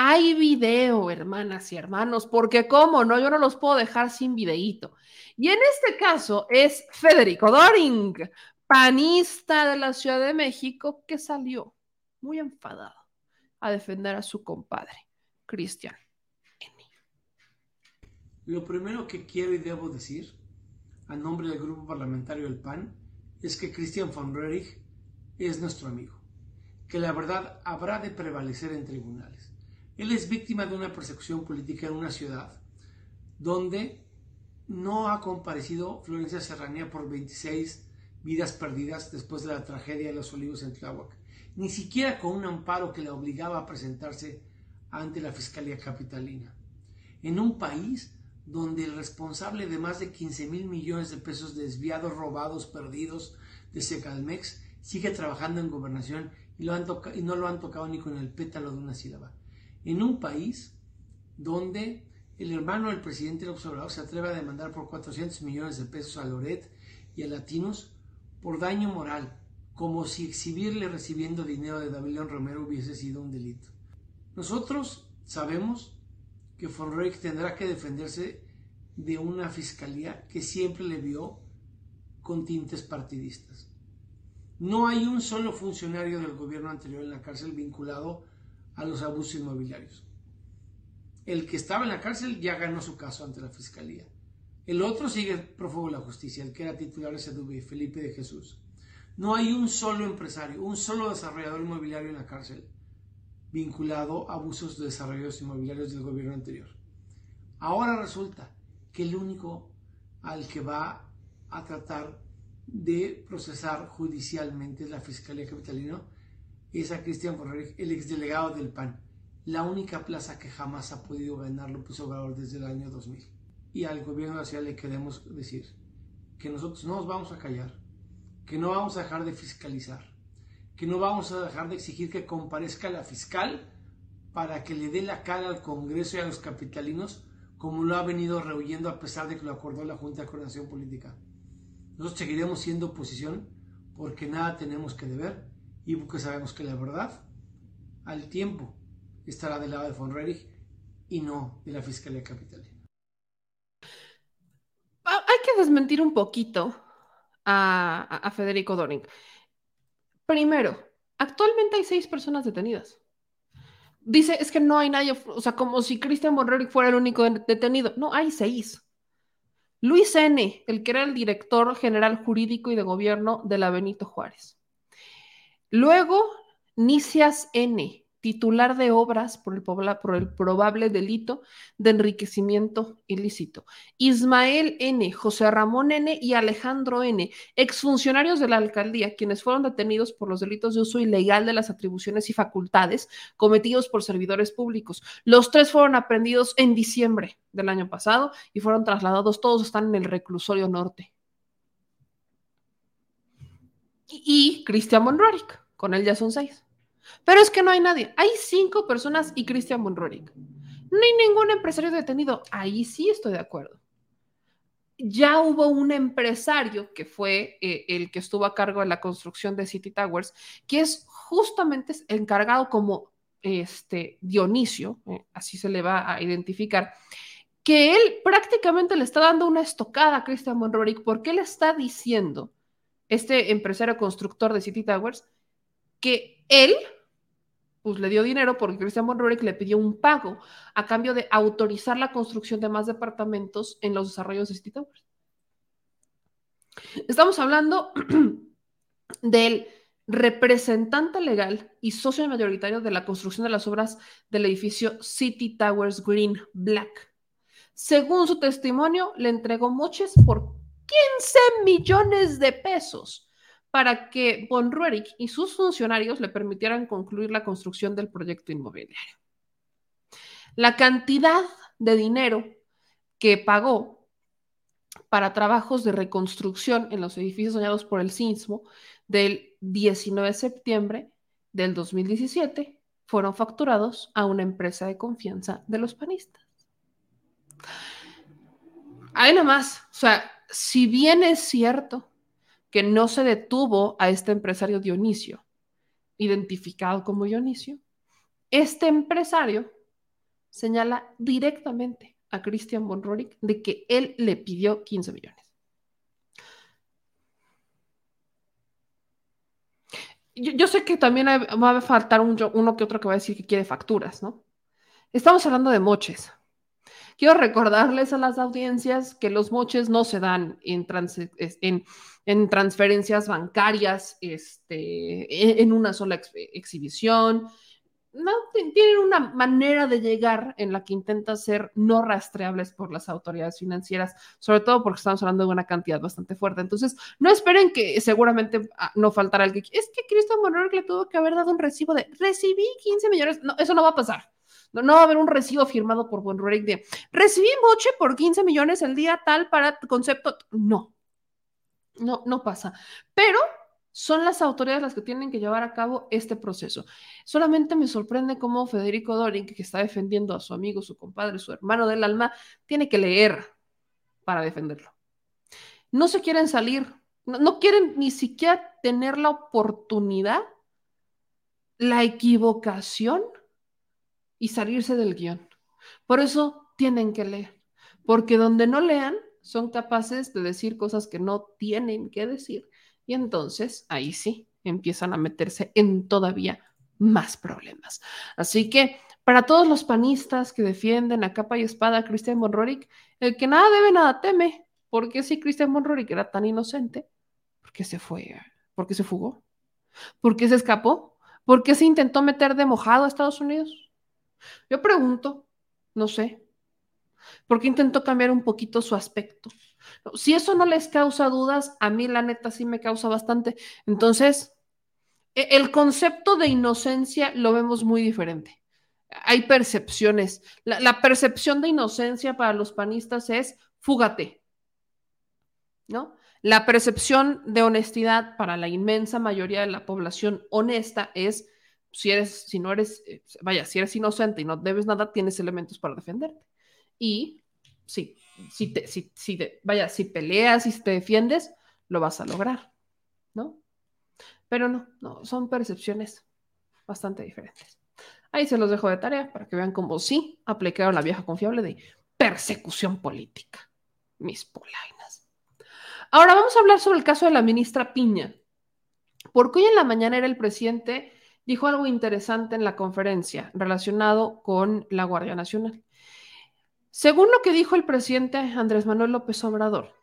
hay video, hermanas y hermanos, porque cómo no, yo no los puedo dejar sin videíto. Y en este caso es Federico Doring, panista de la Ciudad de México que salió muy enfadado a defender a su compadre, Cristian. Lo primero que quiero y debo decir, a nombre del grupo parlamentario del PAN, es que Christian von Rerich es nuestro amigo, que la verdad habrá de prevalecer en tribunales. Él es víctima de una persecución política en una ciudad donde no ha comparecido Florencia Serranía por 26 vidas perdidas después de la tragedia de los olivos en Tláhuac, ni siquiera con un amparo que le obligaba a presentarse ante la Fiscalía Capitalina. En un país donde el responsable de más de 15 mil millones de pesos desviados, robados, perdidos de Secalmex sigue trabajando en gobernación y, y no lo han tocado ni con el pétalo de una sílaba. En un país donde el hermano del presidente López Obrador se atreve a demandar por 400 millones de pesos a Loret y a Latinos por daño moral, como si exhibirle recibiendo dinero de David León Romero hubiese sido un delito. Nosotros sabemos que Von tendrá que defenderse de una fiscalía que siempre le vio con tintes partidistas. No hay un solo funcionario del gobierno anterior en la cárcel vinculado a los abusos inmobiliarios. El que estaba en la cárcel ya ganó su caso ante la fiscalía. El otro sigue prófugo de la justicia, el que era titular de SEDUBI, Felipe de Jesús. No hay un solo empresario, un solo desarrollador inmobiliario en la cárcel vinculado a abusos de desarrollos inmobiliarios del gobierno anterior. Ahora resulta que el único al que va a tratar de procesar judicialmente la Fiscalía Capitalina es a Cristian Borrell, el exdelegado del PAN, la única plaza que jamás ha podido ganar López Obrador desde el año 2000 y al gobierno ciudad le queremos decir que nosotros no nos vamos a callar, que no vamos a dejar de fiscalizar, que no vamos a dejar de exigir que comparezca la fiscal para que le dé la cara al Congreso y a los capitalinos como lo ha venido rehuyendo a pesar de que lo acordó la Junta de Coordinación Política. Nosotros seguiremos siendo oposición porque nada tenemos que deber y porque sabemos que la verdad al tiempo estará del lado de von y no de la Fiscalía Capitalina que desmentir un poquito a, Federico Doring. Primero, actualmente hay seis personas detenidas. dice, es que no hay nadie, o sea, como si Cristian Monroy fuera el único detenido. No, hay seis. Luis N., el que era el director general jurídico y de gobierno de la Benito Juárez. Luego, Nicias N., titular de obras por el, probable delito de enriquecimiento ilícito. Ismael N., José Ramón N. y Alejandro N., exfuncionarios de la alcaldía, quienes fueron detenidos por los delitos de uso ilegal de las atribuciones y facultades cometidos por servidores públicos. Los tres fueron aprendidos en diciembre del año pasado y fueron trasladados, todos están en el reclusorio norte. Y, Cristian Monrorik, con él ya son seis. Pero es que no hay nadie. Hay cinco personas y Christian Monrorik. No hay ningún empresario detenido. Ahí sí estoy de acuerdo. Ya hubo un empresario que fue eh, el que estuvo a cargo de la construcción de City Towers, que es justamente encargado como este Dionisio, eh, así se le va a identificar, que él prácticamente le está dando una estocada a Christian Monrorik porque él está diciendo, este empresario constructor de City Towers, que él pues le dio dinero porque Christian Monroe le pidió un pago a cambio de autorizar la construcción de más departamentos en los desarrollos de City Towers. Estamos hablando del representante legal y socio mayoritario de la construcción de las obras del edificio City Towers Green Black. Según su testimonio, le entregó moches por 15 millones de pesos para que Von Ruerich y sus funcionarios le permitieran concluir la construcción del proyecto inmobiliario. La cantidad de dinero que pagó para trabajos de reconstrucción en los edificios dañados por el sismo del 19 de septiembre del 2017 fueron facturados a una empresa de confianza de los panistas. Ahí más, o sea, si bien es cierto que no se detuvo a este empresario Dionisio, identificado como Dionisio, este empresario señala directamente a Christian von Rorik de que él le pidió 15 millones. Yo, sé que también va a faltar uno que otro que va a decir que quiere facturas, ¿no? Estamos hablando de moches. Quiero recordarles a las audiencias que los moches no se dan en, en, transferencias bancarias este, en una sola exhibición. No, tienen una manera de llegar en la que intentan ser no rastreables por las autoridades financieras, sobre todo porque estamos hablando de una cantidad bastante fuerte. Entonces, no esperen que seguramente ah, no faltará que es que Cristian Monroe le tuvo que haber dado un recibo de recibí 15 millones. No, eso no va a pasar. No, va a haber un recibo firmado por Bonrurik de recibí moche por 15 millones el día tal para concepto. No, no, no pasa. Pero son las autoridades las que tienen que llevar a cabo este proceso. Solamente me sorprende cómo Federico Dorin, que está defendiendo a su amigo, su compadre, su hermano del alma, tiene que leer para defenderlo. No se quieren salir, no quieren ni siquiera tener la oportunidad, la equivocación y salirse del guion. Por eso tienen que leer, porque donde no lean son capaces de decir cosas que no tienen que decir y entonces ahí sí empiezan a meterse en todavía más problemas. Así que para todos los panistas que defienden a capa y espada a Christian Monrorik, el que nada debe, nada teme, porque si Christian Monrorik era tan inocente, ¿por qué se fue? ¿Por qué se fugó? ¿Por qué se escapó? ¿Por qué se intentó meter de mojado a Estados Unidos? Yo pregunto, no sé, ¿por qué intentó cambiar un poquito su aspecto? Si eso no les causa dudas, a mí la neta sí me causa bastante. Entonces, e, el concepto de inocencia lo vemos muy diferente. Hay percepciones. La, la percepción de inocencia para los panistas es fúgate, ¿no? La percepción de honestidad para la inmensa mayoría de la población honesta es si eres, si no eres, eh, vaya, si eres inocente y no debes nada, tienes elementos para defenderte. Y sí, si te, si, si vaya, si peleas y si te defiendes, lo vas a lograr, ¿no? Pero no, no, son percepciones bastante diferentes. Ahí se los dejo de tarea para que vean cómo sí aplicaron la vieja confiable de persecución política. Mis polainas. Ahora vamos a hablar sobre el caso de la ministra Piña. Porque hoy en la mañana era el presidente dijo algo interesante en la conferencia relacionado con la Guardia Nacional. Según lo que dijo el presidente Andrés Manuel López Obrador,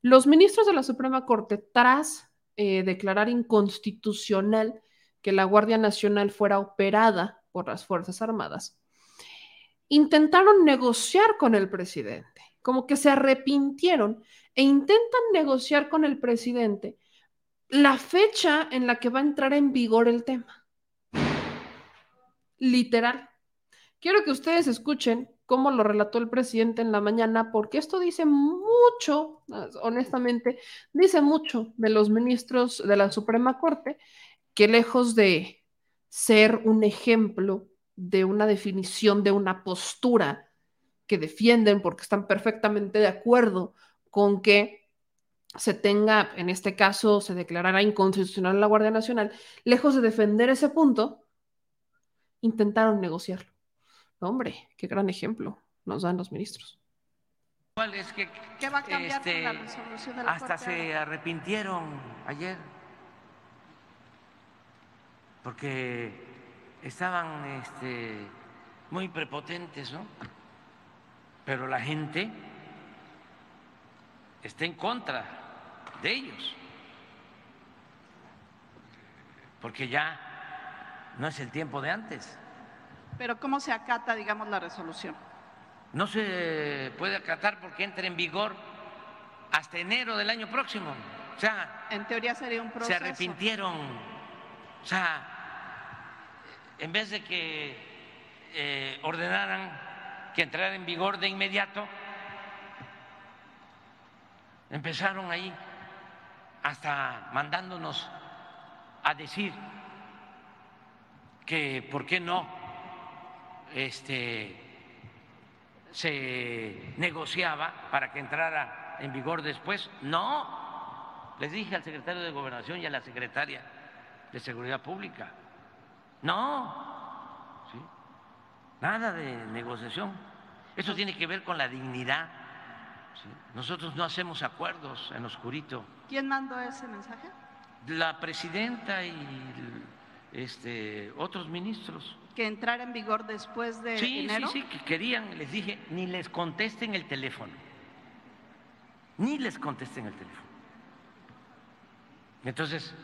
los ministros de la Suprema Corte, tras eh, declarar inconstitucional que la Guardia Nacional fuera operada por las Fuerzas Armadas, intentaron negociar con el presidente, como que se arrepintieron e intentan negociar con el presidente la fecha en la que va a entrar en vigor el tema. Literal. Quiero que ustedes escuchen cómo lo relató el presidente en la mañana, porque esto dice mucho, honestamente, dice mucho de los ministros de la Suprema Corte, que lejos de ser un ejemplo de una definición, de una postura que defienden porque están perfectamente de acuerdo con que se tenga, en este caso, se declarara inconstitucional la Guardia Nacional, lejos de defender ese punto, intentaron negociarlo. hombre, qué gran ejemplo nos dan los ministros. Es que, ¿Qué va a cambiar este, con la resolución de la hasta Corte se arrepintieron ayer porque estaban este, muy prepotentes, ¿no? Pero la gente está en contra de ellos, porque ya no es el tiempo de antes. Pero ¿cómo se acata, digamos, la resolución? No se puede acatar porque entra en vigor hasta enero del año próximo. O sea, En teoría sería un proceso. se arrepintieron. O sea, en vez de que eh, ordenaran que entrara en vigor de inmediato, empezaron ahí hasta mandándonos a decir que por qué no este, se negociaba para que entrara en vigor después. No, les dije al secretario de Gobernación y a la secretaria de Seguridad Pública, no, ¿sí? nada de negociación. Eso tiene que ver con la dignidad. ¿sí? Nosotros no hacemos acuerdos en oscurito. ¿Quién mandó ese mensaje? La presidenta y este, otros ministros. Que entrara en vigor después de Sí, enero. sí, sí, que querían, les dije, ni les contesten el teléfono. Ni les contesten el teléfono. Entonces,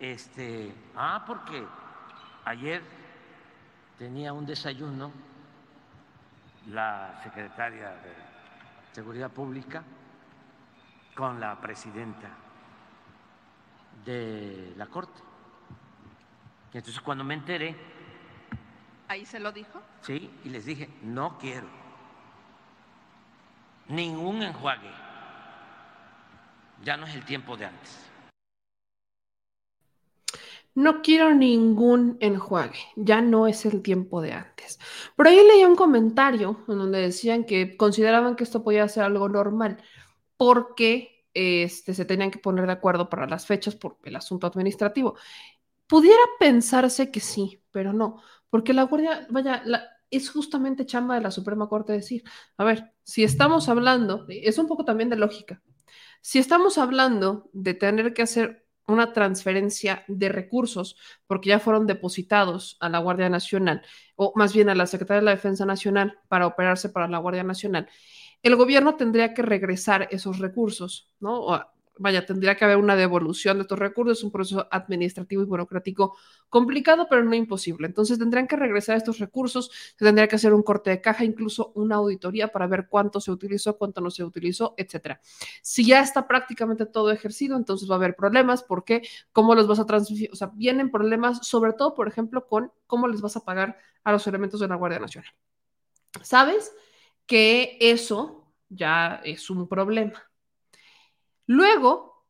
este, ah, porque ayer tenía un desayuno la secretaria de Seguridad Pública con la presidenta de la Corte. Y entonces cuando me enteré, Ahí se lo dijo. sí, y les dije, no quiero ningún enjuague. Ya no es el tiempo de antes. No quiero ningún enjuague, ya no es el tiempo de antes. Por ahí leía un comentario en donde decían que consideraban que esto podía ser algo normal porque este, se tenían que poner de acuerdo para las fechas por el asunto administrativo. Pudiera pensarse que sí, pero no, porque la Guardia, vaya, la- es justamente chamba de la Suprema Corte decir, a ver, si estamos hablando, es un poco también de lógica, si estamos hablando de tener que hacer una transferencia de recursos porque ya fueron depositados a la Guardia Nacional o más bien a la Secretaría de la Defensa Nacional para operarse para la Guardia Nacional, el gobierno tendría que regresar esos recursos, ¿no? Vaya, tendría que haber una devolución de estos recursos, un proceso administrativo y burocrático complicado, pero no imposible. Entonces tendrían que regresar estos recursos, se tendría que hacer un corte de caja, incluso una auditoría para ver cuánto se utilizó, cuánto no se utilizó, etcétera. Si ya está prácticamente todo ejercido, entonces va a haber problemas porque cómo los vas a transferir, o sea, vienen problemas, sobre todo, por ejemplo, con cómo les vas a pagar a los elementos de la Guardia Nacional. ¿Sabes? Que eso ya es un problema. Luego,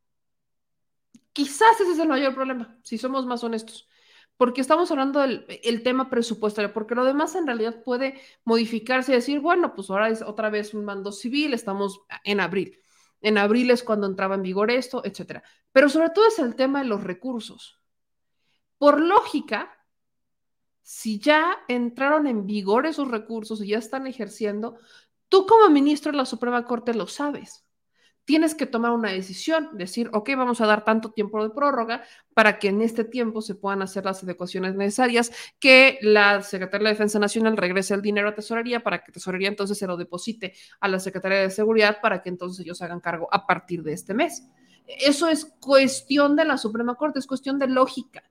quizás ese es el mayor problema, si somos más honestos, porque estamos hablando del el tema presupuestario, porque lo demás en realidad puede modificarse y decir, bueno, pues ahora es otra vez un mando civil, estamos en abril. En abril es cuando entraba en vigor esto, etcétera. Pero sobre todo es el tema de los recursos. Por lógica, si ya entraron en vigor esos recursos y ya están ejerciendo, tú como ministro de la Suprema Corte lo sabes. Tienes que tomar una decisión, decir, ok, vamos a dar tanto tiempo de prórroga para que en este tiempo se puedan hacer las adecuaciones necesarias, que la Secretaría de Defensa Nacional regrese el dinero a Tesorería para que Tesorería entonces se lo deposite a la Secretaría de Seguridad para que entonces ellos hagan cargo a partir de este mes. Eso es cuestión de la Suprema Corte, es cuestión de lógica.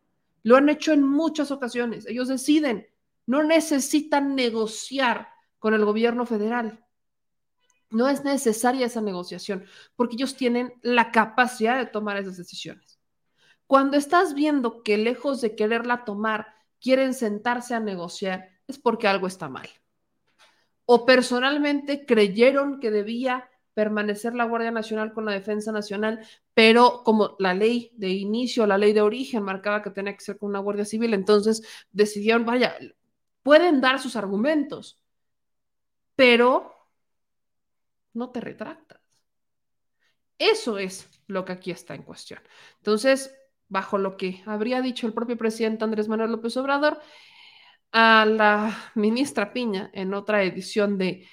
Lo han hecho en muchas ocasiones. Ellos deciden, no necesitan negociar con el gobierno federal. No es necesaria esa negociación porque ellos tienen la capacidad de tomar esas decisiones. Cuando estás viendo que lejos de quererla tomar, quieren sentarse a negociar, es porque algo está mal. O personalmente creyeron que debía permanecer la Guardia Nacional con la Defensa Nacional, pero como la ley de inicio, la ley de origen marcaba que tenía que ser con una Guardia Civil, entonces decidieron, vaya, pueden dar sus argumentos, pero no te retractas. Eso es lo que aquí está en cuestión. Entonces, bajo lo que habría dicho el propio presidente Andrés Manuel López Obrador, a la ministra Piña en otra edición de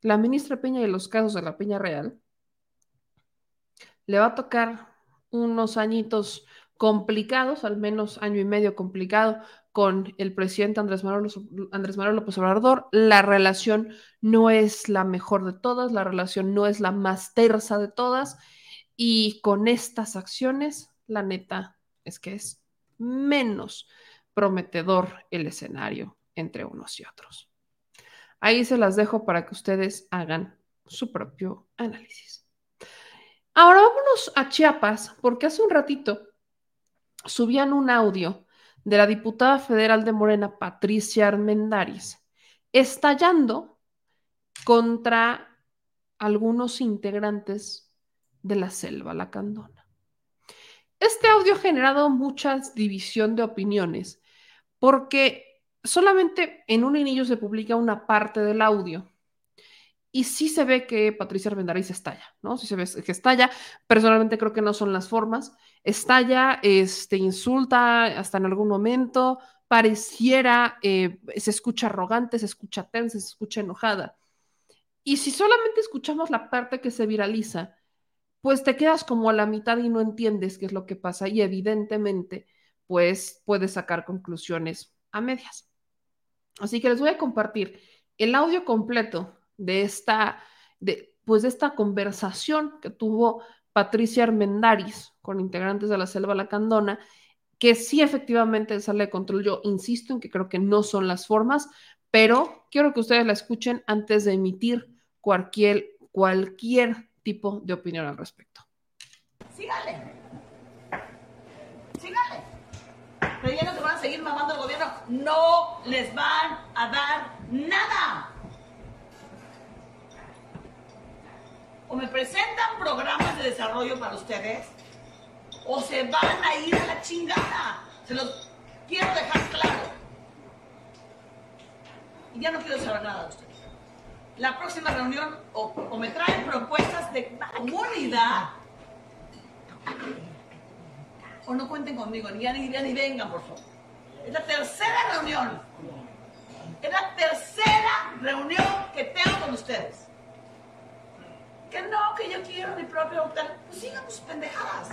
La ministra Piña y los casos de la Piña Real, le va a tocar unos añitos complicados, al menos año y medio complicado, con el presidente Andrés Manuel, Andrés Manuel López Obrador. La relación no es la mejor de todas, la relación no es la más tersa de todas. Y con estas acciones, la neta es que es menos prometedor el escenario entre unos y otros. Ahí se las dejo para que ustedes hagan su propio análisis. Ahora vámonos a Chiapas, porque hace un ratito subían un audio de la diputada federal de Morena, Patricia Armendáriz, estallando contra algunos integrantes de la selva lacandona. Este audio ha generado mucha división de opiniones porque solamente en un inicio se publica una parte del audio y sí se ve que Patricia Armendáriz estalla, ¿no? Sí se ve que estalla. Personalmente creo que no son las formas. Estalla, este, insulta hasta en algún momento, pareciera, eh, se escucha arrogante, se escucha tensa, se escucha enojada. Y si solamente escuchamos la parte que se viraliza, pues te quedas como a la mitad y no entiendes qué es lo que pasa y evidentemente, pues puedes sacar conclusiones a medias. Así que les voy a compartir el audio completo de esta, de, pues de esta conversación que tuvo Patricia Armendaris con integrantes de la Selva Lacandona, que sí efectivamente sale de control. Yo insisto en que creo que no son las formas, pero quiero que ustedes la escuchen antes de emitir cualquier, cualquier tipo de opinión al respecto. Sígale. Sígale. Pero ya no van a seguir mamando el gobierno. No les van a dar nada. O me presentan programas de desarrollo para ustedes, o se van a ir a la chingada. Se los quiero dejar claro. Y ya no quiero saber nada de ustedes. La próxima reunión, o, me traen propuestas de comunidad, o no cuenten conmigo, ni ni vengan, por favor. Es la tercera reunión. Es la tercera reunión que tengo con ustedes que no, que yo quiero mi propio hotel. Pues sigan sus pendejadas.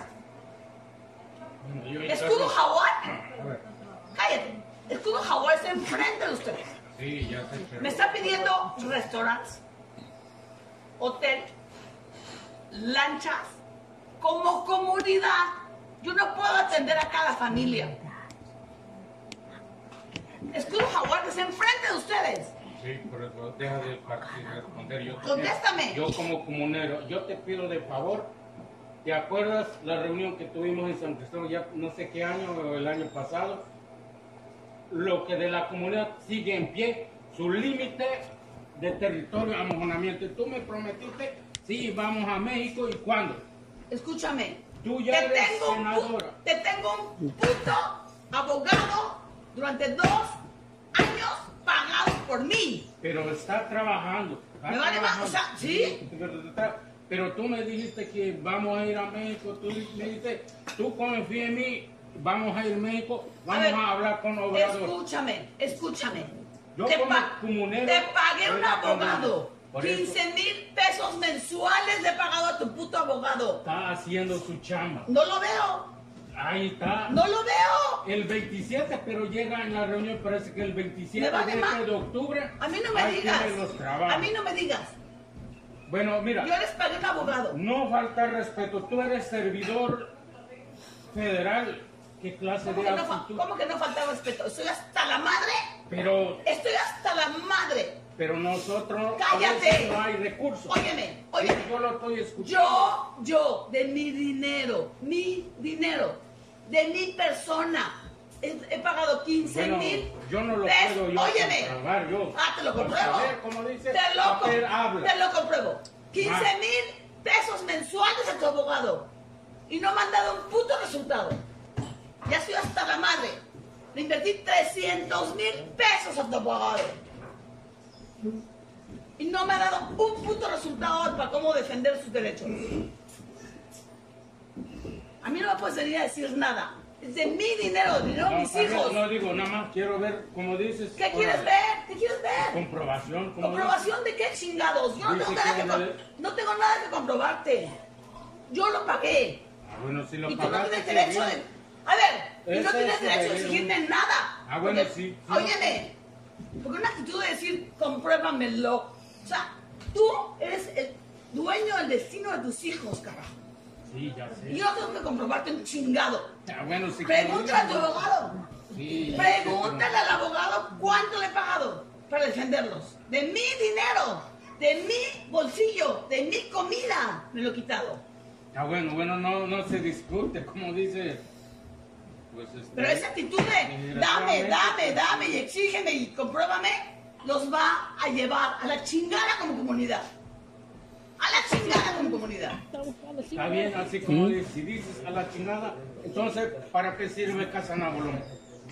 Escudo jaguar. Cállate. Escudo jaguar está enfrente de ustedes. Sí, ya sé. Me está pidiendo restaurantes, hotel, lanchas, como comunidad. Yo no puedo atender a cada familia. Escudo jaguar está enfrente de ustedes. Sí, por eso deja de responder. Yo Contéstame. yo como comunero, yo te pido de favor, ¿te acuerdas la reunión que tuvimos en San Cristóbal ya no sé qué año o el año pasado? Lo que de la comunidad sigue en pie, su límite de territorio, amojonamiento. Y tú me prometiste, sí, vamos a México y cuándo. Escúchame. Tú ya te eres tengo senadora. Un, te tengo un puto abogado durante dos años pagado por mí. Pero está trabajando. me vale más, o sea, ¿sí? Pero tú me dijiste que vamos a ir a México, tú me dijiste, tú confía en mí, vamos a ir a México, vamos a, hablar con Obrador. Escúchame, escúchame. Yo te, como comunero, te pagué un abogado. 15 mil pesos mensuales de pagado a tu puto abogado. Está haciendo su chamba. No lo veo. Ahí está. No lo veo. El 27, pero llega en la reunión, parece que el 27 Me vale de, este de octubre. A mí no me digas. A mí no me digas. Bueno, mira. Yo les pagué un abogado. No falta respeto. Tú eres servidor federal. ¿Qué clase ¿Cómo de que, no, cómo que no falta respeto? Estoy hasta la madre. Pero, Estoy hasta la madre. pero nosotros Cállate. no hay recursos. Óyeme, óyeme. Yo lo estoy escuchando. Yo, yo, de mi dinero, mi dinero, de mi persona, he, he pagado 15 Bueno, mil yo no lo pesos. puedo yo Óyeme. comprobar, yo. Ah, te lo compruebo. como dice, te, lo, papel habla. te lo compruebo. 15 Va. mil pesos mensuales a tu abogado. Y no me han dado un puto resultado. Ya estoy hasta la madre. Le invertí 300 mil pesos a tu abogado. Y no me ha dado un puto resultado para cómo defender sus derechos. A mí no me puedes venir a decir nada. Es de mi dinero, dinero de No, mis a hijos. no digo nada más, quiero ver, como dices. ¿Qué quieres ver? ¿Qué quieres ver? Comprobación. ¿Comprobación de qué chingados? Yo no tengo, nada que no no tengo nada que comprobarte. Yo lo pagué. Ah, bueno, si lo Y tú no tienes derecho bien. de. A ver, y no tienes derecho de deber, exigirme un- nada. Ah, bueno, Porque- sí, sí. Óyeme, porque una actitud de decir, compruébamelo. O sea, tú eres el dueño del destino de tus hijos, carajo. Sí, ya sé. Y yo tengo que comprobarte un chingado. Ah, bueno, sí. Pregúntale a tu abogado. Sí, Pregúntale al abogado cuánto le he pagado para defenderlos. De mi dinero, de mi bolsillo, de mi comida, me lo he quitado. Ah, bueno, bueno, no, no se discute, como dice. Pues este, Pero esa actitud de dame, dame, dame y exígeme y compruébame, los va a llevar a la chingada como comunidad. A la chingada como comunidad. Está bien, así como dices, si dices a la chingada, entonces, ¿para qué sirve Casa Nabolón?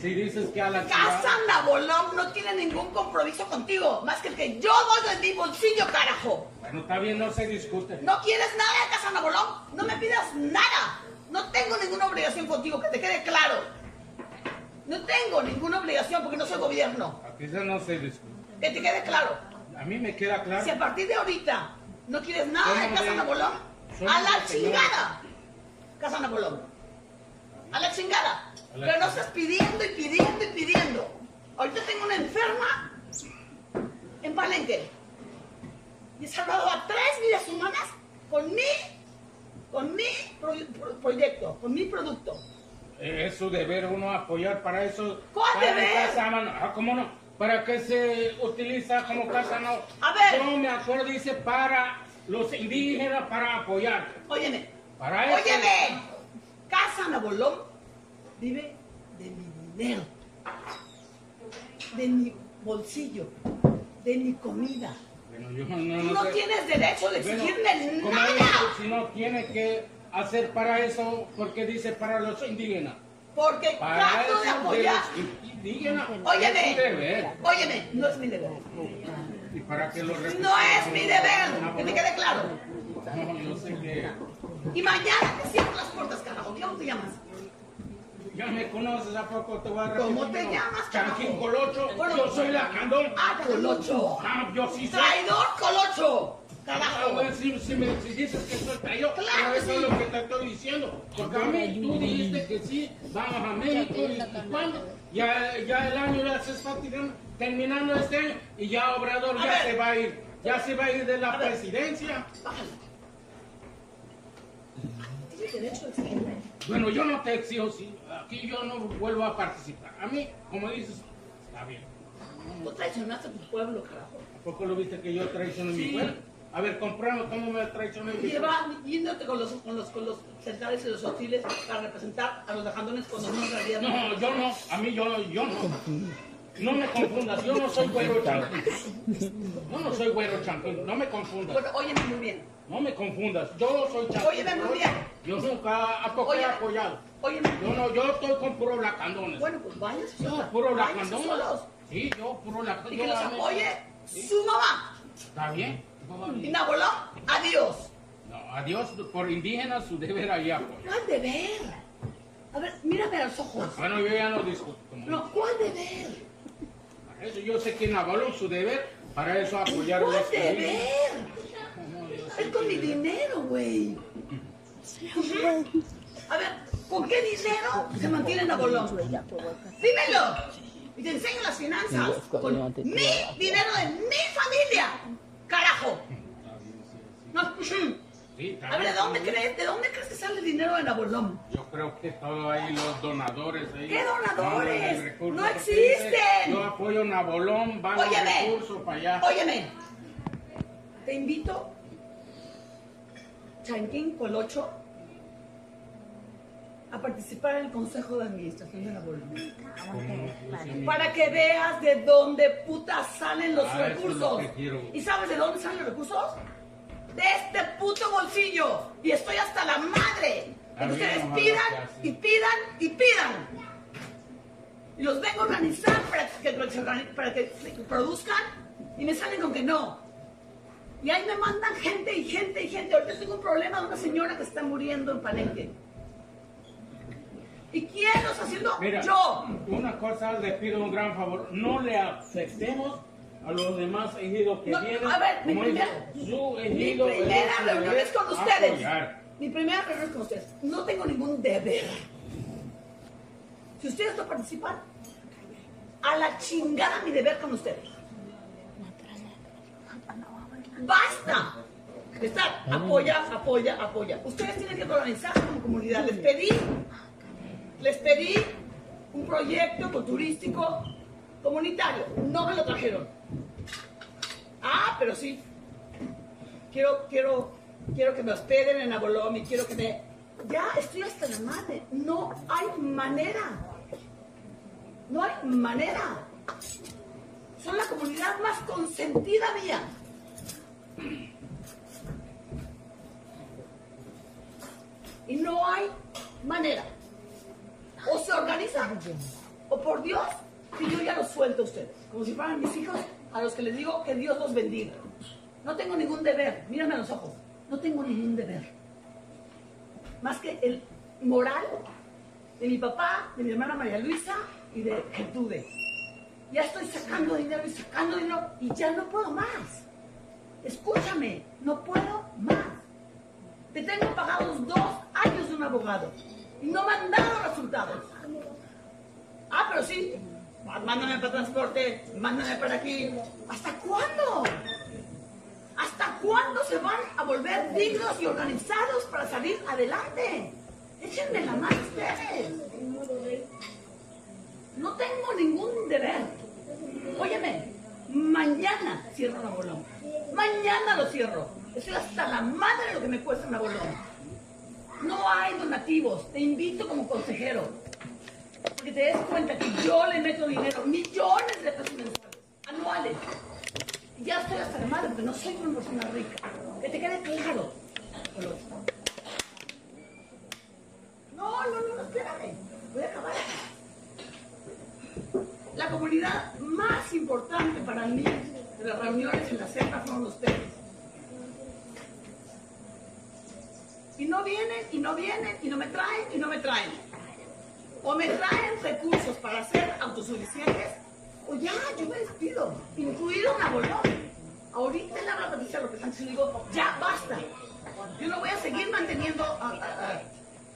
Si dices que a la chingada... Casa Nabolón no tiene ningún compromiso contigo, más que el que yo doy de mi bolsillo, carajo. Bueno, está bien, no se discute. ¿No quieres nada de Casa Nabolón? No me pidas nada. No tengo ninguna obligación contigo, que te quede claro. No tengo ninguna obligación porque no soy gobierno. Aquí ya no se discute. Que te quede claro. A mí me queda claro. Si a partir de ahorita no quieres nada de Casa somos a la chingada. Casa Nabolón. A la chingada. Pero no estás pidiendo y pidiendo y pidiendo. Ahorita tengo una enferma en Palenque. Y he salvado a tres vidas humanas con mi, con mi pro- pro- proyecto, con mi producto. Eh, Es su deber uno apoyar para eso. ¿Cuál deber? Casa ah, ¿Cómo no? ¿Para qué se utiliza como casa no? A ver. Yo me acuerdo, dice, para los indígenas, para apoyar. Óyeme. Para eso. Óyeme. Casa Nabolón vive de mi dinero, de mi bolsillo, de mi comida. Bueno, yo no, Tú no no sé. tienes derecho de Bueno, exigirme como nada. dice, si no tiene que hacer para eso, porque dice para los indígenas. Porque trato de apoyar. Óyeme. Óyeme, no es mi deber. Y para que lo No es mi deber, que te quede claro. No, yo sé que Y mañana te cierro las puertas, carajo. ¿Cómo te llamas? ya me conoces, ¿a poco te voy a repetir? ¿Cómo te llamas, Chanquín carajo? Colocho, Bueno, yo soy la candón. Ah, Colocho. Ah, yo sí soy. Traidor Colocho. Ah, si, si me dices que soy traidor, Claro eso es lo que te estoy diciendo. Porque a mí tú dijiste que sí, vamos a México y, cuándo. Ya, ya el año ya se está tirando- terminando este año y ya Obrador A ya ver. se va a ir. Ya se va a ir de la A presidencia. A. Bueno, yo no te exijo, sí, aquí yo no vuelvo a participar. A mí, como dices, está bien. Tú traicionaste a tu pueblo, carajo. ¿A poco lo viste que yo traicioné mi Sí. pueblo? A ver, compramos cómo me pueblo. Lleva yéndote con los, con los, con los centrales y los hostiles para representar a los lajandones cuando no en realidad. No, yo no, a mí yo, yo no. No me confundas, yo no soy güero champín. Yo no soy güero champín, no me confundas. Bueno, óyeme muy bien. No me confundas, yo soy champín. Óyeme muy bien. Yo nunca he Óyeme. apoyado. Óyeme. Yo no, yo estoy con puro blacandones. Bueno, pues váyanse Yo, solos. puro Váyanse lacandones. Sí, yo puro Y lacandones. que los apoye su mamá. Está bien. Y Nabolón, adiós. No, adiós, por indígenas su deber apoyo. ¿Cuál deber? A ver, mírame a los ojos. Bueno, yo ya no discuto. como No, ¿cuál deber? Para eso yo sé que Navalón su deber, para eso apoyar a ¿Cuál deber? Es con mi dinero, güey. A ver, ¿con qué dinero se mantiene Nabolón? Dímelo. Y te enseño las finanzas. Con mi dinero de mi familia. Carajo. No, a ver, ¿de dónde crees? ¿De dónde crees que sale el dinero de Nabolón? Yo creo que todo ahí, los donadores ahí. ¿Qué donadores? los No existen. Yo apoyo Nabolón, van los Óyeme. recursos para allá. Óyeme. Te invito, Chanquín Colocho, a participar en el Consejo de Administración de Nabolón. Para que veas de dónde putas salen los Ah, eso es lo recursos. ¿Y sabes de dónde salen los recursos? De este puto bolsillo. Y estoy hasta la madre. Me pidan y pidan y pidan. Y los vengo a organizar para que, para que se produzcan y me salen con que no. Y ahí me mandan gente y gente y gente. Ahorita tengo un problema de una señora que está muriendo en Palenque. ¿Y quién lo está haciendo? Mira, Yo. una cosa les pido un gran favor, no le aceptemos a los demás ejidos que No, vienen. a ver, mi primera, mi reunión es con ustedes. apoyar. Mi primera reunión es con ustedes. No tengo ningún deber. Si ustedes no participan, a la chingada mi deber con ustedes. ¡Basta! estar apoya, apoya, apoya. Ustedes tienen que organizarse como comunidad. Les pedí, les pedí un proyecto turístico comunitario. No me lo trajeron. Ah, pero sí. Quiero, quiero, quiero que me hospeden en Abolón y quiero que me. Ya estoy hasta la madre. No hay manera. No hay manera. Son la comunidad más consentida mía. Y no hay manera. O se organizan, o por Dios, que yo ya los suelto a ustedes. Como si fueran mis hijos a los que les digo que Dios los bendiga. No tengo ningún deber, mírame a los ojos, no tengo ningún deber. Más que el moral de mi papá, de mi hermana María Luisa y de Gertrude. Ya estoy sacando dinero y sacando dinero y ya no puedo más. Escúchame, no puedo más. Te tengo pagados dos años de un abogado no me han dado resultados. Ah, pero sí, mándame para transporte, mándame para aquí. ¿Hasta cuándo? ¿Hasta cuándo se van a volver dignos y organizados para salir adelante? Échenme la mano ustedes. No tengo ningún deber. Óyeme, mañana cierro la bolón. Mañana lo cierro. Estoy hasta la madre de lo que me cuesta una bolón. No hay donativos. Te invito como consejero. Porque te des cuenta que yo le meto dinero, millones de pesos mensuales, anuales. Ya estoy hasta la madre porque no soy una persona rica. Que te quede claro. No, no, no, no, espérame. Voy a acabar. La comunidad más importante para mí de las reuniones en la celda fueron ustedes. Y no vienen, y no vienen, y no me traen, y no me traen. O me traen recursos para ser autosuficientes, o ya, yo me despido, incluido una bolón. Ahorita le habla a Patricia López Sánchez le digo, ya basta. Yo no voy a seguir manteniendo a-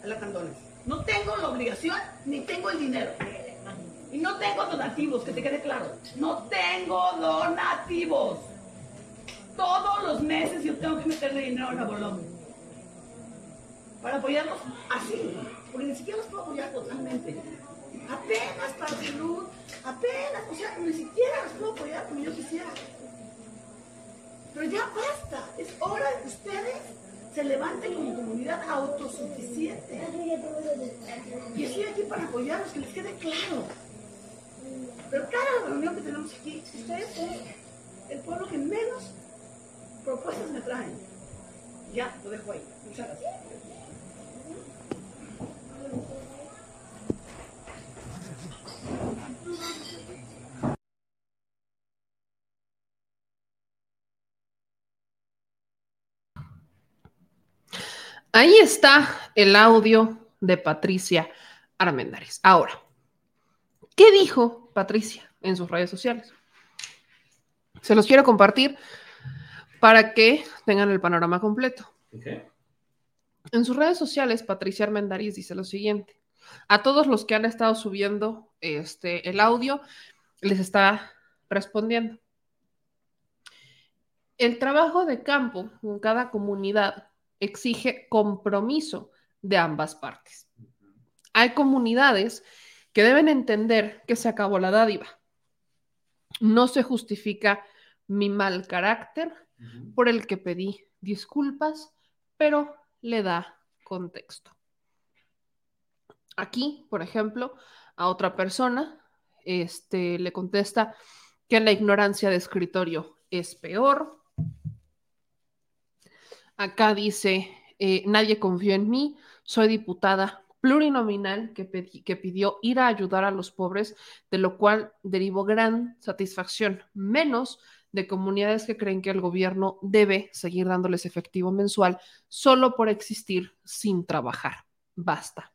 a la Candones. No tengo la obligación, ni tengo el dinero. Y no tengo donativos, que te quede claro. No tengo donativos. Todos los meses yo tengo que meterle dinero a la bolón. Para apoyarlos así. Porque ni siquiera los puedo apoyar totalmente. Apenas para salud. Apenas. O sea, ni siquiera los puedo apoyar como yo quisiera. Pero ya basta. Es hora de que ustedes se levanten como comunidad autosuficiente. Y estoy aquí para apoyarlos, que les quede claro. Pero cada reunión que tenemos aquí, ustedes son el pueblo que menos propuestas me traen. Ya, lo dejo ahí. Muchas gracias. Ahí está el audio de Patricia Armendáriz. Ahora, ¿qué dijo Patricia en sus redes sociales? Se los quiero compartir para que tengan el panorama completo. En sus redes sociales, Patricia Armendariz dice lo siguiente. A todos los que han estado subiendo este, el audio, les está respondiendo. El trabajo de campo en cada comunidad exige compromiso de ambas partes. Hay comunidades que deben entender que se acabó la dádiva. No se justifica mi mal carácter por el que pedí disculpas, pero le da contexto. Aquí, por ejemplo, a otra persona este, le contesta que la ignorancia de escritorio es peor. Acá dice, eh, nadie confía en mí, soy diputada plurinominal que, que, pidió ir a ayudar a los pobres, de lo cual derivó gran satisfacción, menos de comunidades que creen que el gobierno debe seguir dándoles efectivo mensual solo por existir sin trabajar. Basta.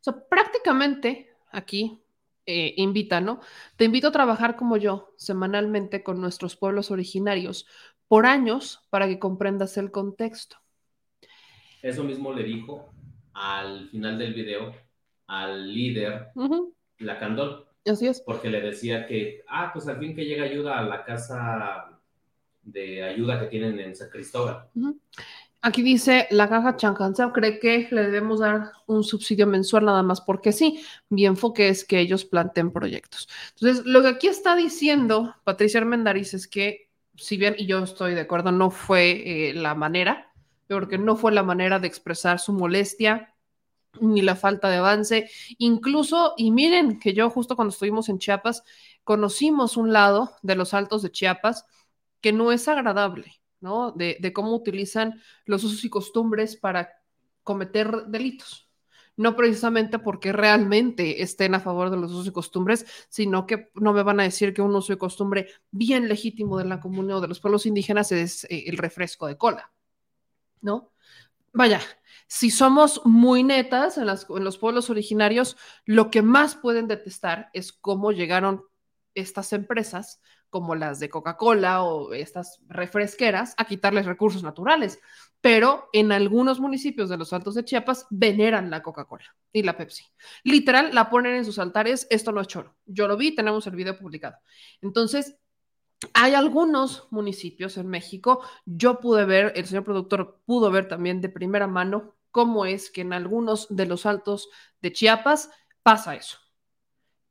O sea, prácticamente aquí eh, invita, ¿no? Te invito a trabajar como yo, semanalmente con nuestros pueblos originarios, por años, para que comprendas el contexto. Eso mismo le dijo al final del video al líder, la Candol. Así es. Porque le decía que, ah, pues al fin que llega ayuda a la casa de ayuda que tienen en San Cristóbal. Aquí dice, la caja Chancanseo cree que le debemos dar un subsidio mensual nada más porque sí, mi enfoque es que ellos planteen proyectos. Entonces, lo que aquí está diciendo Patricia Armendariz es que, si bien, y yo estoy de acuerdo, no fue eh, la manera, porque no fue la manera de expresar su molestia ni la falta de avance. Incluso, y miren que yo justo cuando estuvimos en Chiapas, conocimos un lado de los altos de Chiapas que no es agradable ¿no? De, cómo utilizan los usos y costumbres para cometer delitos. No precisamente porque realmente estén a favor de los usos y costumbres, sino que no me van a decir que un uso y costumbre bien legítimo de la comunidad o de los pueblos indígenas es eh, el refresco de cola, ¿no? Vaya, si somos muy netas en, los pueblos originarios, lo que más pueden detestar es cómo llegaron estas empresas como las de Coca-Cola o estas refresqueras a quitarles recursos naturales. Pero en algunos municipios de los Altos de Chiapas veneran la Coca-Cola y la Pepsi. Literal, la ponen en sus altares. Esto no es choro. Yo lo vi, tenemos el video publicado. Entonces, hay algunos municipios en México, yo pude ver, el señor productor pudo ver también de primera mano cómo es que en algunos de los altos de Chiapas pasa eso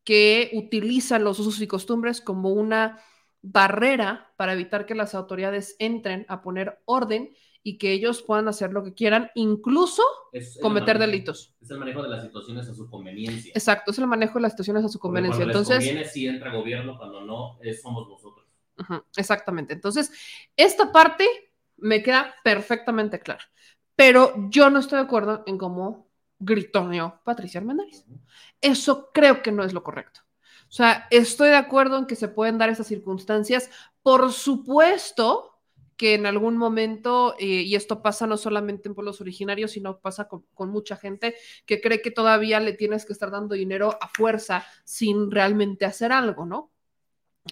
que utilizan los usos y costumbres como una barrera para evitar que las autoridades entren a poner orden y que ellos puedan hacer lo que quieran, incluso cometer delitos. Es el manejo de las situaciones a su conveniencia. Exacto, es el manejo de las situaciones a su conveniencia. Entonces, les si entra gobierno, cuando no, somos nosotros. Exactamente. Entonces, esta parte me queda perfectamente clara, pero yo no estoy de acuerdo en cómo gritoneó Patricia Armendáriz. Eso creo que no es lo correcto. O sea, estoy de acuerdo en que se pueden dar esas circunstancias. Por supuesto que en algún momento, eh, y esto pasa no solamente en pueblos originarios, sino pasa con, con, mucha gente que cree que todavía le tienes que estar dando dinero a fuerza sin realmente hacer algo, ¿no?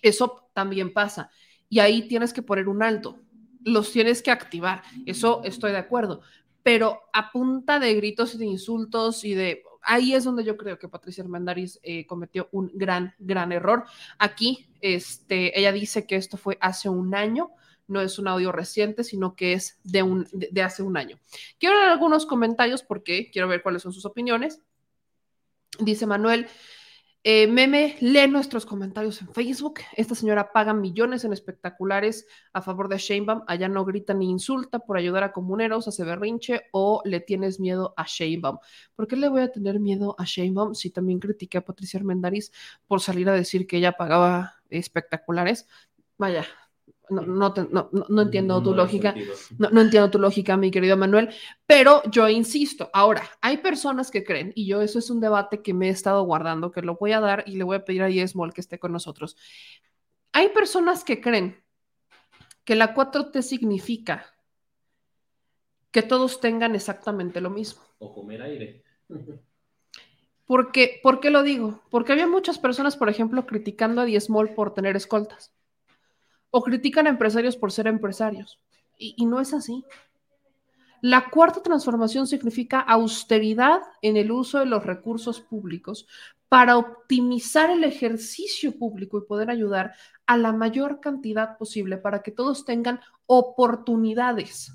Eso también pasa. Y ahí tienes que poner un alto. Los tienes que activar. Eso estoy de acuerdo pero a punta de gritos y de insultos y de... Ahí es donde yo creo que Patricia Armendariz eh, cometió un gran, gran error. Aquí, este, ella dice que esto fue hace un año, no es un audio reciente, sino que es de, un, de hace un año. Quiero dar algunos comentarios porque quiero ver cuáles son sus opiniones. Dice Manuel, eh, Meme, lee nuestros comentarios en Facebook. Esta señora paga millones en espectaculares a favor de Sheinbaum. Allá no grita ni insulta por ayudar a comuneros, hace berrinche o le tienes miedo a Sheinbaum. ¿Por qué le voy a tener miedo a Sheinbaum si también critiqué a Patricia Armendariz por salir a decir que ella pagaba espectaculares? Vaya, no, no, no, entiendo tu lógica, no, entiendo tu lógica, mi querido Manuel, pero yo insisto, ahora, hay personas que creen, y yo eso es un debate que me he estado guardando, que lo voy a dar y le voy a pedir a Yesmol que esté con nosotros. Hay personas que creen que la 4T significa que todos tengan exactamente lo mismo. O comer aire. Porque, ¿Por qué lo digo? Porque había muchas personas, por ejemplo, criticando a Diesmol por tener escoltas o critican a empresarios por ser empresarios. Y, no es así. La cuarta transformación significa austeridad en el uso de los recursos públicos para optimizar el ejercicio público y poder ayudar a la mayor cantidad posible para que todos tengan oportunidades.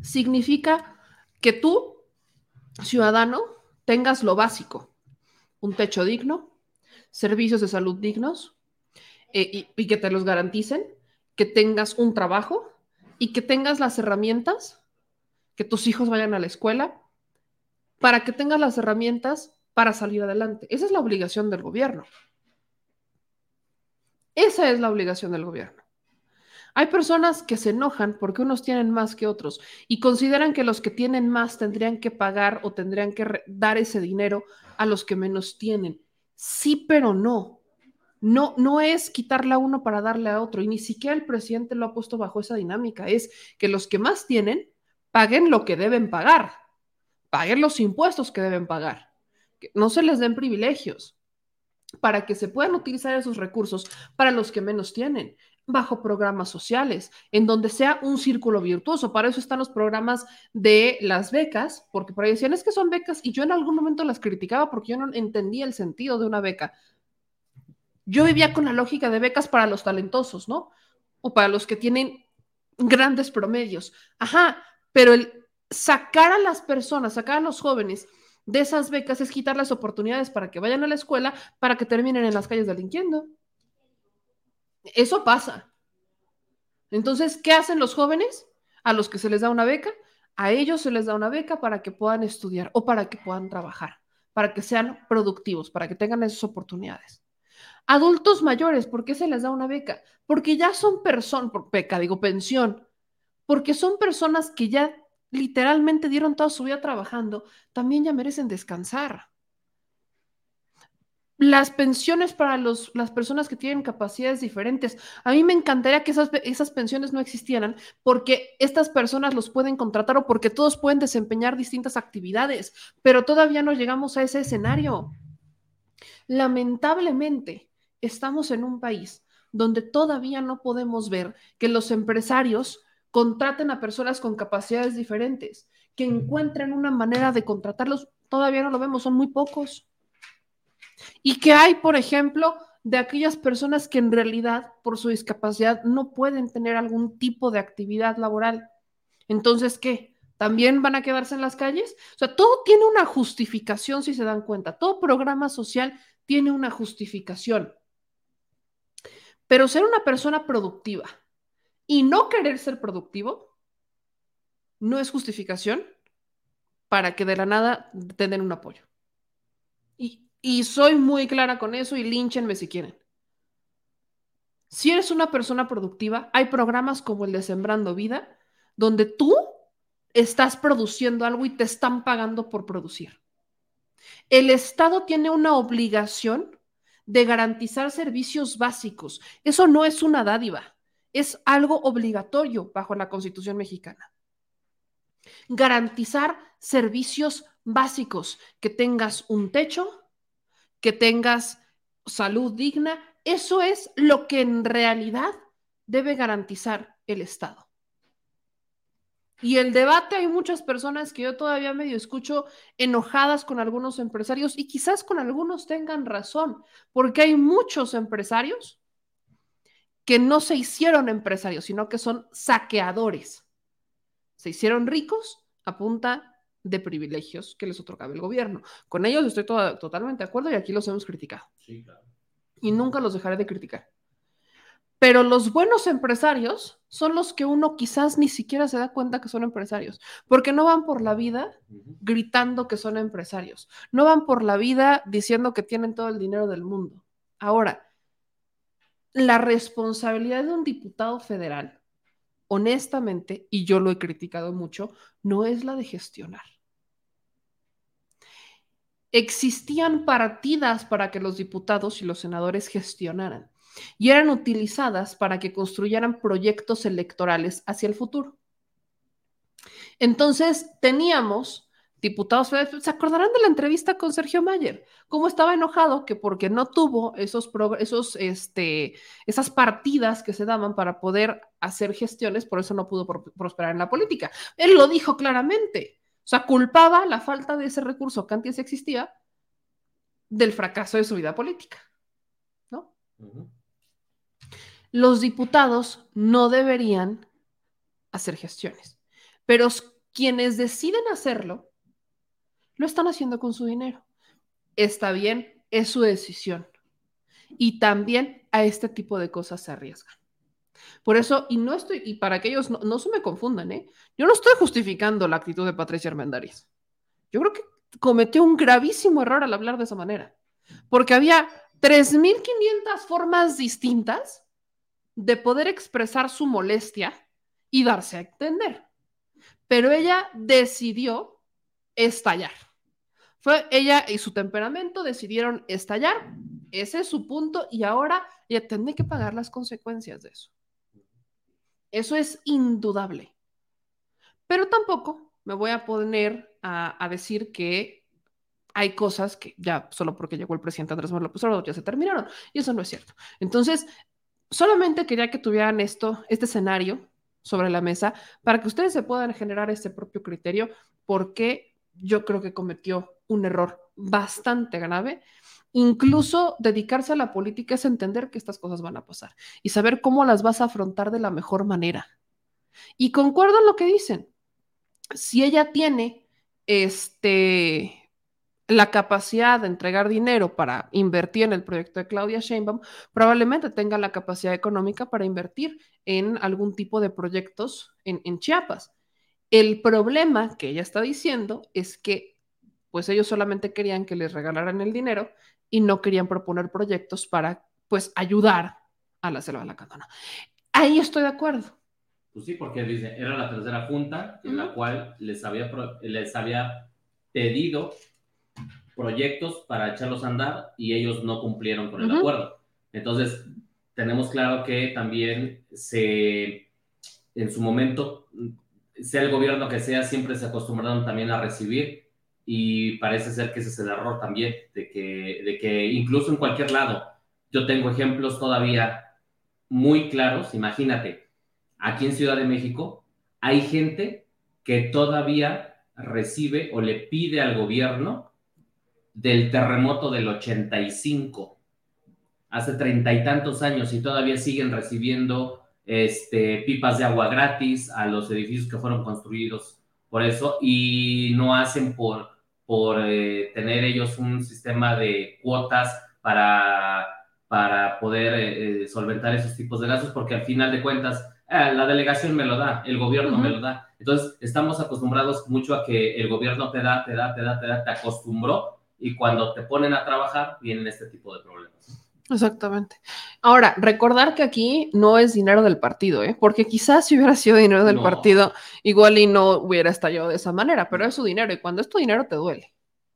Significa que tú, ciudadano, tengas lo básico, un techo digno, servicios de salud dignos eh, y, que te los garanticen, que tengas un trabajo y que tengas las herramientas, que tus hijos vayan a la escuela, para que tengas las herramientas para salir adelante. Esa es la obligación del gobierno. Esa es la obligación del gobierno. Hay personas que se enojan porque unos tienen más que otros y consideran que los que tienen más tendrían que pagar o tendrían que dar ese dinero a los que menos tienen. Sí, pero no. No, no es quitarle a uno para darle a otro y ni siquiera el presidente lo ha puesto bajo esa dinámica. Es que los que más tienen paguen lo que deben pagar, paguen los impuestos que deben pagar, que no se les den privilegios para que se puedan utilizar esos recursos para los que menos tienen bajo programas sociales, en donde sea un círculo virtuoso. Para eso están los programas de las becas, porque por ahí decían, es que son becas, y yo en algún momento las criticaba porque yo no entendía el sentido de una beca. Yo vivía con la lógica de becas para los talentosos, ¿no? O para los que tienen grandes promedios. Ajá, pero el sacar a las personas, sacar a los jóvenes de esas becas es quitar las oportunidades para que vayan a la escuela, para que terminen en las calles delinquiendo. Eso pasa. Entonces, ¿qué hacen los jóvenes? A los que se les da una beca, a ellos se les da una beca para que puedan estudiar o para que puedan trabajar, para que sean productivos, para que tengan esas oportunidades. Adultos mayores, ¿por qué se les da una beca? Porque ya son personas, por beca, digo pensión, porque son personas que ya literalmente dieron toda su vida trabajando, también ya merecen descansar las pensiones para los, las personas que tienen capacidades diferentes. A mí me encantaría que esas, esas pensiones no existieran porque estas personas los pueden contratar o porque todos pueden desempeñar distintas actividades, pero todavía no llegamos a ese escenario. Lamentablemente, estamos en un país donde todavía no podemos ver que los empresarios contraten a personas con capacidades diferentes, que encuentren una manera de contratarlos. Todavía no lo vemos, son muy pocos. Y que hay, por ejemplo, de aquellas personas que en realidad por su discapacidad no pueden tener algún tipo de actividad laboral. Entonces, ¿qué? ¿También van a quedarse en las calles? O sea, todo tiene una justificación si se dan cuenta. Todo programa social tiene una justificación. Pero ser una persona productiva y no querer ser productivo no es justificación para que de la nada tengan un apoyo. Y y soy muy clara con eso y línchenme si quieren. Si eres una persona productiva, hay programas como el de Sembrando Vida, donde tú estás produciendo algo y te están pagando por producir. El Estado tiene una obligación de garantizar servicios básicos. Eso no es una dádiva, es algo obligatorio bajo la Constitución mexicana. Garantizar servicios básicos, que tengas un techo, que tengas salud digna. Eso es lo que en realidad debe garantizar el Estado. Y el debate, hay muchas personas que yo todavía medio escucho enojadas con algunos empresarios y quizás con algunos tengan razón, porque hay muchos empresarios que no se hicieron empresarios, sino que son saqueadores. Se hicieron ricos a de privilegios que les otorgaba el gobierno. Con ellos estoy totalmente de acuerdo y aquí los hemos criticado. Y nunca los dejaré de criticar. Pero los buenos empresarios son los que uno quizás ni siquiera se da cuenta que son empresarios, porque no van por la vida gritando que son empresarios, no van por la vida diciendo que tienen todo el dinero del mundo. Ahora, la responsabilidad de un diputado federal, honestamente, y yo lo he criticado mucho, no es la de gestionar existían partidas para que los diputados y los senadores gestionaran y eran utilizadas para que construyeran proyectos electorales hacia el futuro. Entonces teníamos diputados se acordarán de la entrevista con Sergio Mayer, cómo estaba enojado que porque no tuvo esos, esos este, esas partidas que se daban para poder hacer gestiones, por eso no pudo prosperar en la política. Él lo dijo claramente. O sea, culpaba la falta de ese recurso que antes existía del fracaso de su vida política. ¿No? Los diputados no deberían hacer gestiones, pero quienes deciden hacerlo, lo están haciendo con su dinero. Está bien, es su decisión. Y también a este tipo de cosas se arriesgan. Por eso, y no estoy, y para que ellos no, se me confundan, ¿eh? Yo no estoy justificando la actitud de Patricia Armendariz. Yo creo que cometió un gravísimo error al hablar de esa manera, porque había 3.500 formas distintas de poder expresar su molestia y darse a entender. Pero ella decidió estallar. Fue ella y su temperamento decidieron estallar. Ese es su punto y ahora ella tiene que pagar las consecuencias de eso. Eso es indudable. Pero tampoco me voy a poner a, decir que hay cosas que ya solo porque llegó el presidente Andrés Manuel López ya se terminaron. Y eso no es cierto. Entonces, solamente quería que tuvieran esto, este escenario sobre la mesa para que ustedes se puedan generar este propio criterio porque yo creo que cometió un error bastante grave. Incluso dedicarse a la política es entender que estas cosas van a pasar y saber cómo las vas a afrontar de la mejor manera. Y concuerdo en lo que dicen. Si ella tiene este la capacidad de entregar dinero para invertir en el proyecto de Claudia Sheinbaum, probablemente tenga la capacidad económica para invertir en algún tipo de proyectos en, en Chiapas. El problema que ella está diciendo es que pues ellos solamente querían que les regalaran el dinero y no querían proponer proyectos para pues ayudar a la selva de la Candona. Ahí estoy de acuerdo. Pues sí, porque dice, era la tercera junta en la cual les había, les había pedido proyectos para echarlos a andar y ellos no cumplieron con el acuerdo. Entonces, tenemos claro que también se, en su momento, sea el gobierno que sea, siempre se acostumbraron también a recibir y parece ser que ese es el error también, de que, de que incluso en cualquier lado, yo tengo ejemplos todavía muy claros, imagínate, aquí en Ciudad de México hay gente que todavía recibe o le pide al gobierno del terremoto del 85, hace treinta y tantos años, y todavía siguen recibiendo este, pipas de agua gratis a los edificios que fueron construidos por eso, y no hacen por, por eh, tener ellos un sistema de cuotas para, para poder eh, solventar esos tipos de gastos, porque al final de cuentas, la delegación me lo da, el gobierno me lo da. Entonces, estamos acostumbrados mucho a que el gobierno te da, te da, te da, te da, te acostumbró y cuando te ponen a trabajar vienen este tipo de problemas. Exactamente. Ahora, recordar que aquí no es dinero del partido, ¿eh? porque quizás si hubiera sido dinero del partido, igual y no hubiera estallado de esa manera, pero es su dinero y cuando es tu dinero te duele.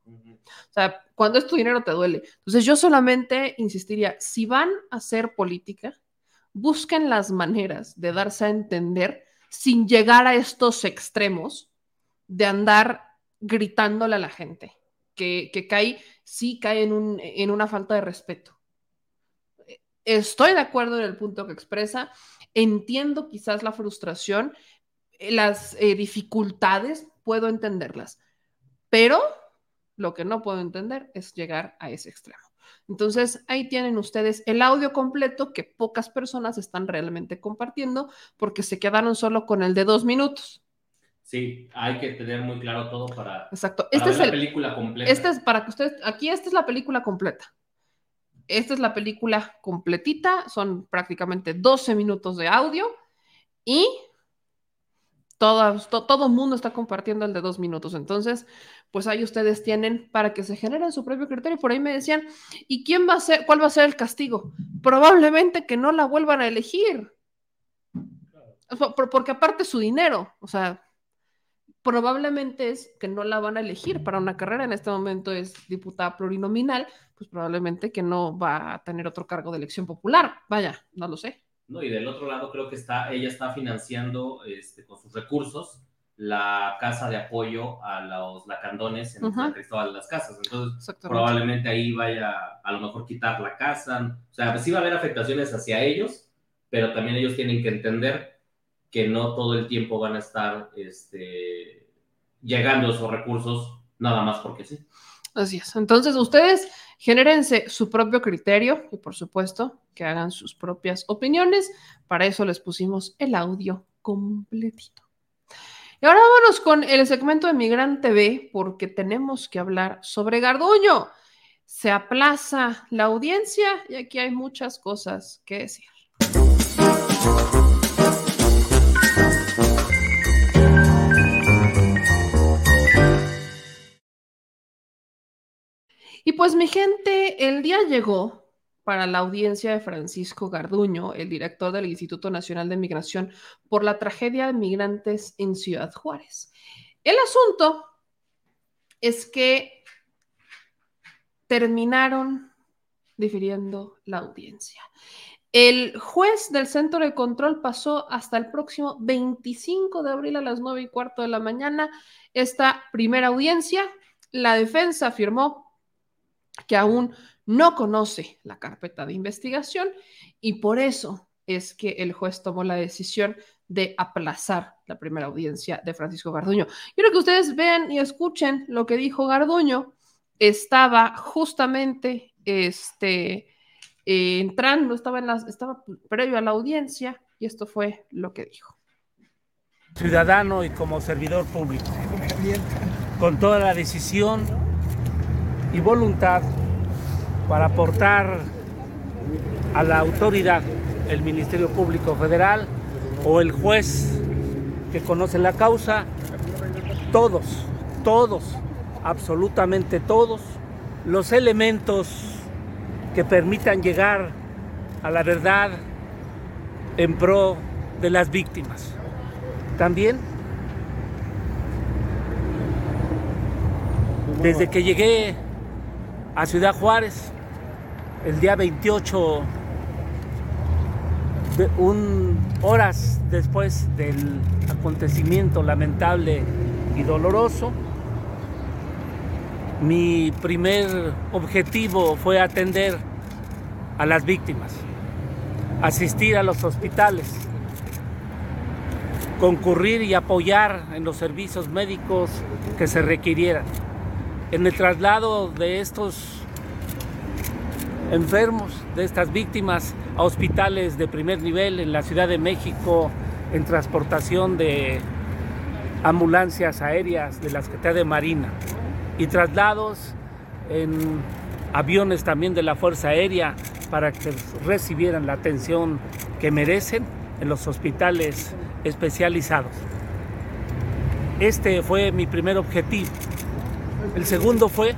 O sea, cuando es tu dinero te duele. Entonces yo solamente insistiría, si van a hacer política, busquen las maneras de darse a entender sin llegar a estos extremos de andar gritándole a la gente que, cae, sí cae en, un, en una falta de respeto. Estoy de acuerdo en el punto que expresa, entiendo quizás la frustración, eh, las eh, dificultades, puedo entenderlas, pero lo que no puedo entender es llegar a ese extremo. Entonces, ahí tienen ustedes el audio completo que pocas personas están realmente compartiendo porque se quedaron solo con el de dos minutos. Sí, hay que tener muy claro todo para, Exacto. Esta es la película completa. Esta es para que ustedes, aquí esta es la película completa. Esta es la película completita, son prácticamente 12 minutos de audio y todo, todo el mundo está compartiendo el de dos minutos. Entonces, pues ahí ustedes tienen para que se generen su propio criterio. Por ahí me decían, ¿y quién va a ser, cuál va a ser el castigo? Probablemente que no la vuelvan a elegir. Porque aparte su dinero, o sea, probablemente es que no la van a elegir para una carrera. En este momento es diputada plurinominal, pues probablemente que no va a tener otro cargo de elección popular. Vaya, no lo sé. No, y del otro lado creo que está, ella está financiando este, con sus recursos la casa de apoyo a los lacandones en Cristóbal de las Casas. Entonces, probablemente ahí vaya a lo mejor quitar la casa. O sea, sí va a haber afectaciones hacia ellos, pero también ellos tienen que entender que no todo el tiempo van a estar este, llegando esos recursos nada más porque sí. Así es. Entonces, ustedes genérense su propio criterio y, por supuesto, que hagan sus propias opiniones. Para eso les pusimos el audio completito. Y ahora vámonos con el segmento de Migrante TV, porque tenemos que hablar sobre Garduño. Se aplaza la audiencia y aquí hay muchas cosas que decir. Y pues mi gente, el día llegó para la audiencia de Francisco Garduño, el director del Instituto Nacional de Migración, por la tragedia de migrantes en Ciudad Juárez. El asunto es que terminaron difiriendo la audiencia. El juez del centro de control pasó hasta el próximo 25 de abril a las 9 y cuarto de la mañana esta primera audiencia. La defensa afirmó que aún no conoce la carpeta de investigación y por eso es que el juez tomó la decisión de aplazar la primera audiencia de Francisco Garduño. Quiero que ustedes vean y escuchen lo que dijo Garduño. Estaba justamente este, eh, entrando, estaba, en las, estaba previo a la audiencia y esto fue lo que dijo. ciudadano y como servidor público, con toda la decisión y voluntad para aportar a la autoridad, el Ministerio Público Federal o el juez que conoce la causa, todos, todos, absolutamente todos, los elementos que permitan llegar a la verdad en pro de las víctimas. También, desde que llegué a Ciudad Juárez, el día 28, de un, horas después del acontecimiento lamentable y doloroso, mi primer objetivo fue atender a las víctimas, asistir a los hospitales, concurrir y apoyar en los servicios médicos que se requirieran. En el traslado de estos enfermos, de estas víctimas, a hospitales de primer nivel en la Ciudad de México, en transportación de ambulancias aéreas de la Secretaría de Marina y traslados en aviones también de la Fuerza Aérea para que recibieran la atención que merecen en los hospitales especializados. Este fue mi primer objetivo. El segundo fue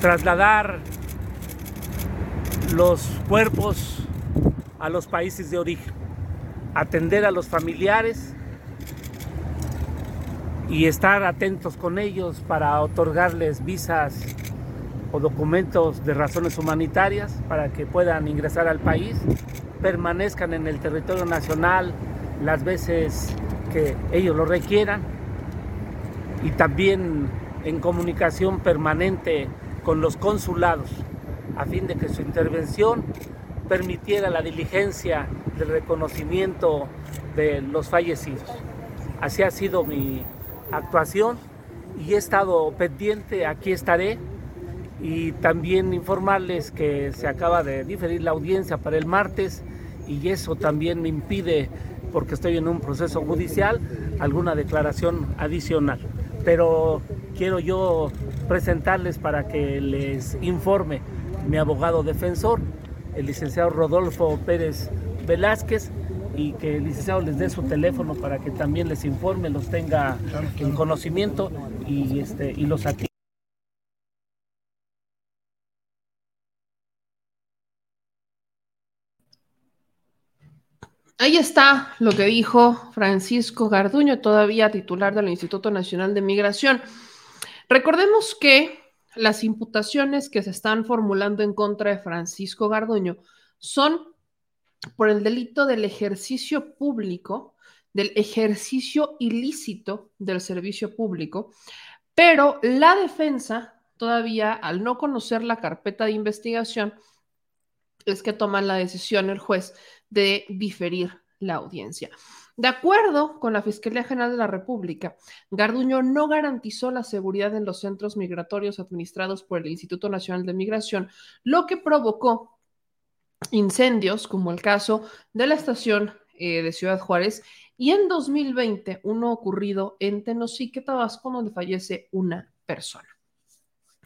trasladar los cuerpos a los países de origen, atender a los familiares y estar atentos con ellos para otorgarles visas o documentos de razones humanitarias para que puedan ingresar al país, permanezcan en el territorio nacional las veces que ellos lo requieran y también en comunicación permanente con los consulados a fin de que su intervención permitiera la diligencia del reconocimiento de los fallecidos. Así ha sido mi actuación y he estado pendiente, aquí estaré y también informarles que se acaba de diferir la audiencia para el martes y eso también me impide, porque estoy en un proceso judicial, alguna declaración adicional. Pero quiero yo presentarles para que les informe mi abogado defensor, el licenciado Rodolfo Pérez Velázquez, y que el licenciado les dé su teléfono para que también les informe, los tenga en conocimiento y, este, los atienda. Ahí está lo que dijo Francisco Garduño, todavía titular del Instituto Nacional de Migración. Recordemos que las imputaciones que se están formulando en contra de Francisco Garduño son por el delito del ejercicio público del ejercicio ilícito del servicio público, pero la defensa todavía, al no conocer la carpeta de investigación, es que toman la decisión el juez de diferir la audiencia. De acuerdo con la Fiscalía General de la República, Garduño no garantizó la seguridad en los centros migratorios administrados por el Instituto Nacional de Migración, lo que provocó incendios, como el caso de la estación eh, de Ciudad Juárez, y en 2020 uno ocurrido en Tenosique, Tabasco, donde fallece una persona.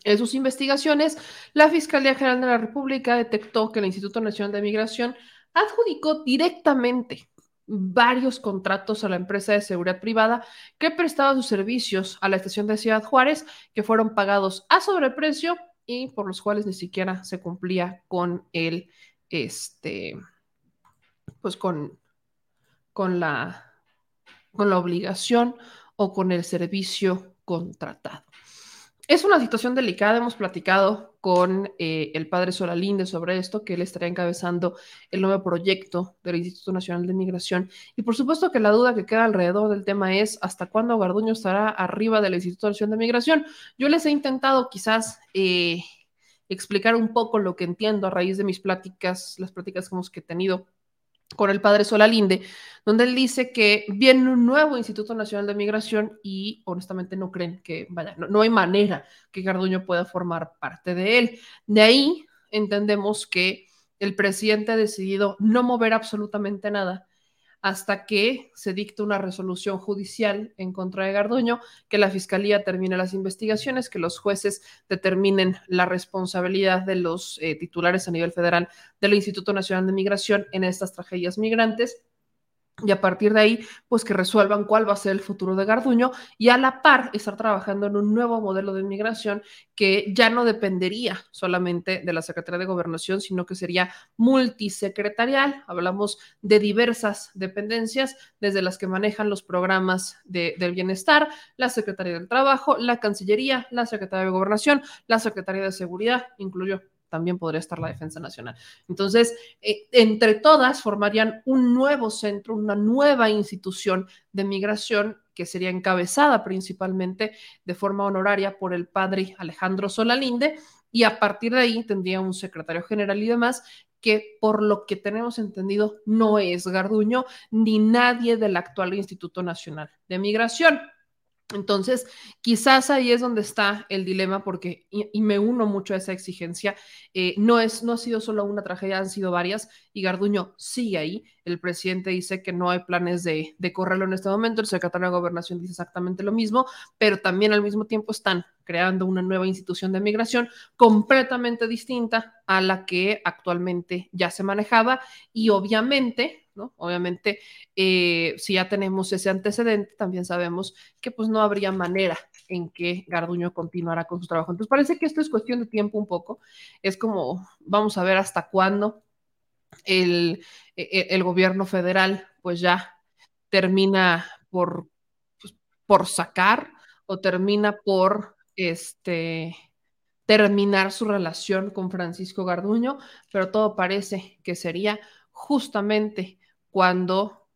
En sus investigaciones, la Fiscalía General de la República detectó que el Instituto Nacional de Migración adjudicó directamente varios contratos a la empresa de seguridad privada que prestaba sus servicios a la estación de Ciudad Juárez, que fueron pagados a sobreprecio y por los cuales ni siquiera se cumplía con el, este, pues con, con la, con la obligación o con el servicio contratado. Es una situación delicada, hemos platicado con eh, el padre Solalinde sobre esto, que él estaría encabezando el nuevo proyecto del Instituto Nacional de Migración. Y por supuesto que la duda que queda alrededor del tema es hasta cuándo Garduño estará arriba del Instituto Nacional de Migración. Yo les he intentado quizás eh, explicar un poco lo que entiendo a raíz de mis pláticas, las pláticas que hemos tenido con el padre Solalinde, donde él dice que viene un nuevo Instituto Nacional de Migración y honestamente no creen que, vaya, no, no hay manera que Garduño pueda formar parte de él. De ahí entendemos que el presidente ha decidido no mover absolutamente nada hasta que se dicte una resolución judicial en contra de Garduño, que la fiscalía termine las investigaciones, que los jueces determinen la responsabilidad de los eh, titulares a nivel federal del Instituto Nacional de Migración en estas tragedias migrantes y a partir de ahí, pues que resuelvan cuál va a ser el futuro de Garduño y a la par estar trabajando en un nuevo modelo de inmigración que ya no dependería solamente de la Secretaría de Gobernación, sino que sería multisecretarial. Hablamos de diversas dependencias, desde las que manejan los programas de, del bienestar, la Secretaría del Trabajo, la Cancillería, la Secretaría de Gobernación, la Secretaría de Seguridad, incluyo también podría estar la Defensa Nacional. Entonces, eh, entre todas formarían un nuevo centro, una nueva institución de migración que sería encabezada principalmente de forma honoraria por el padre Alejandro Solalinde, y a partir de ahí tendría un secretario general y demás que por lo que tenemos entendido no es Garduño ni nadie del actual Instituto Nacional de Migración. Entonces, quizás ahí es donde está el dilema, porque, y, me uno mucho a esa exigencia, eh, no, es, no ha sido solo una tragedia, han sido varias, y Garduño sigue ahí. El presidente dice que no hay planes de, de correrlo en este momento, el secretario de Gobernación dice exactamente lo mismo, pero también al mismo tiempo están creando una nueva institución de migración completamente distinta a la que actualmente ya se manejaba, y obviamente Obviamente, eh, si ya tenemos ese antecedente, también sabemos que pues no habría manera en que Garduño continuara con su trabajo. Entonces parece que esto es cuestión de tiempo un poco. Es como, vamos a ver hasta cuándo el, e, e, el gobierno federal pues ya termina por, pues, por sacar o termina por este terminar su relación con Francisco Garduño, pero todo parece que sería justamente cuando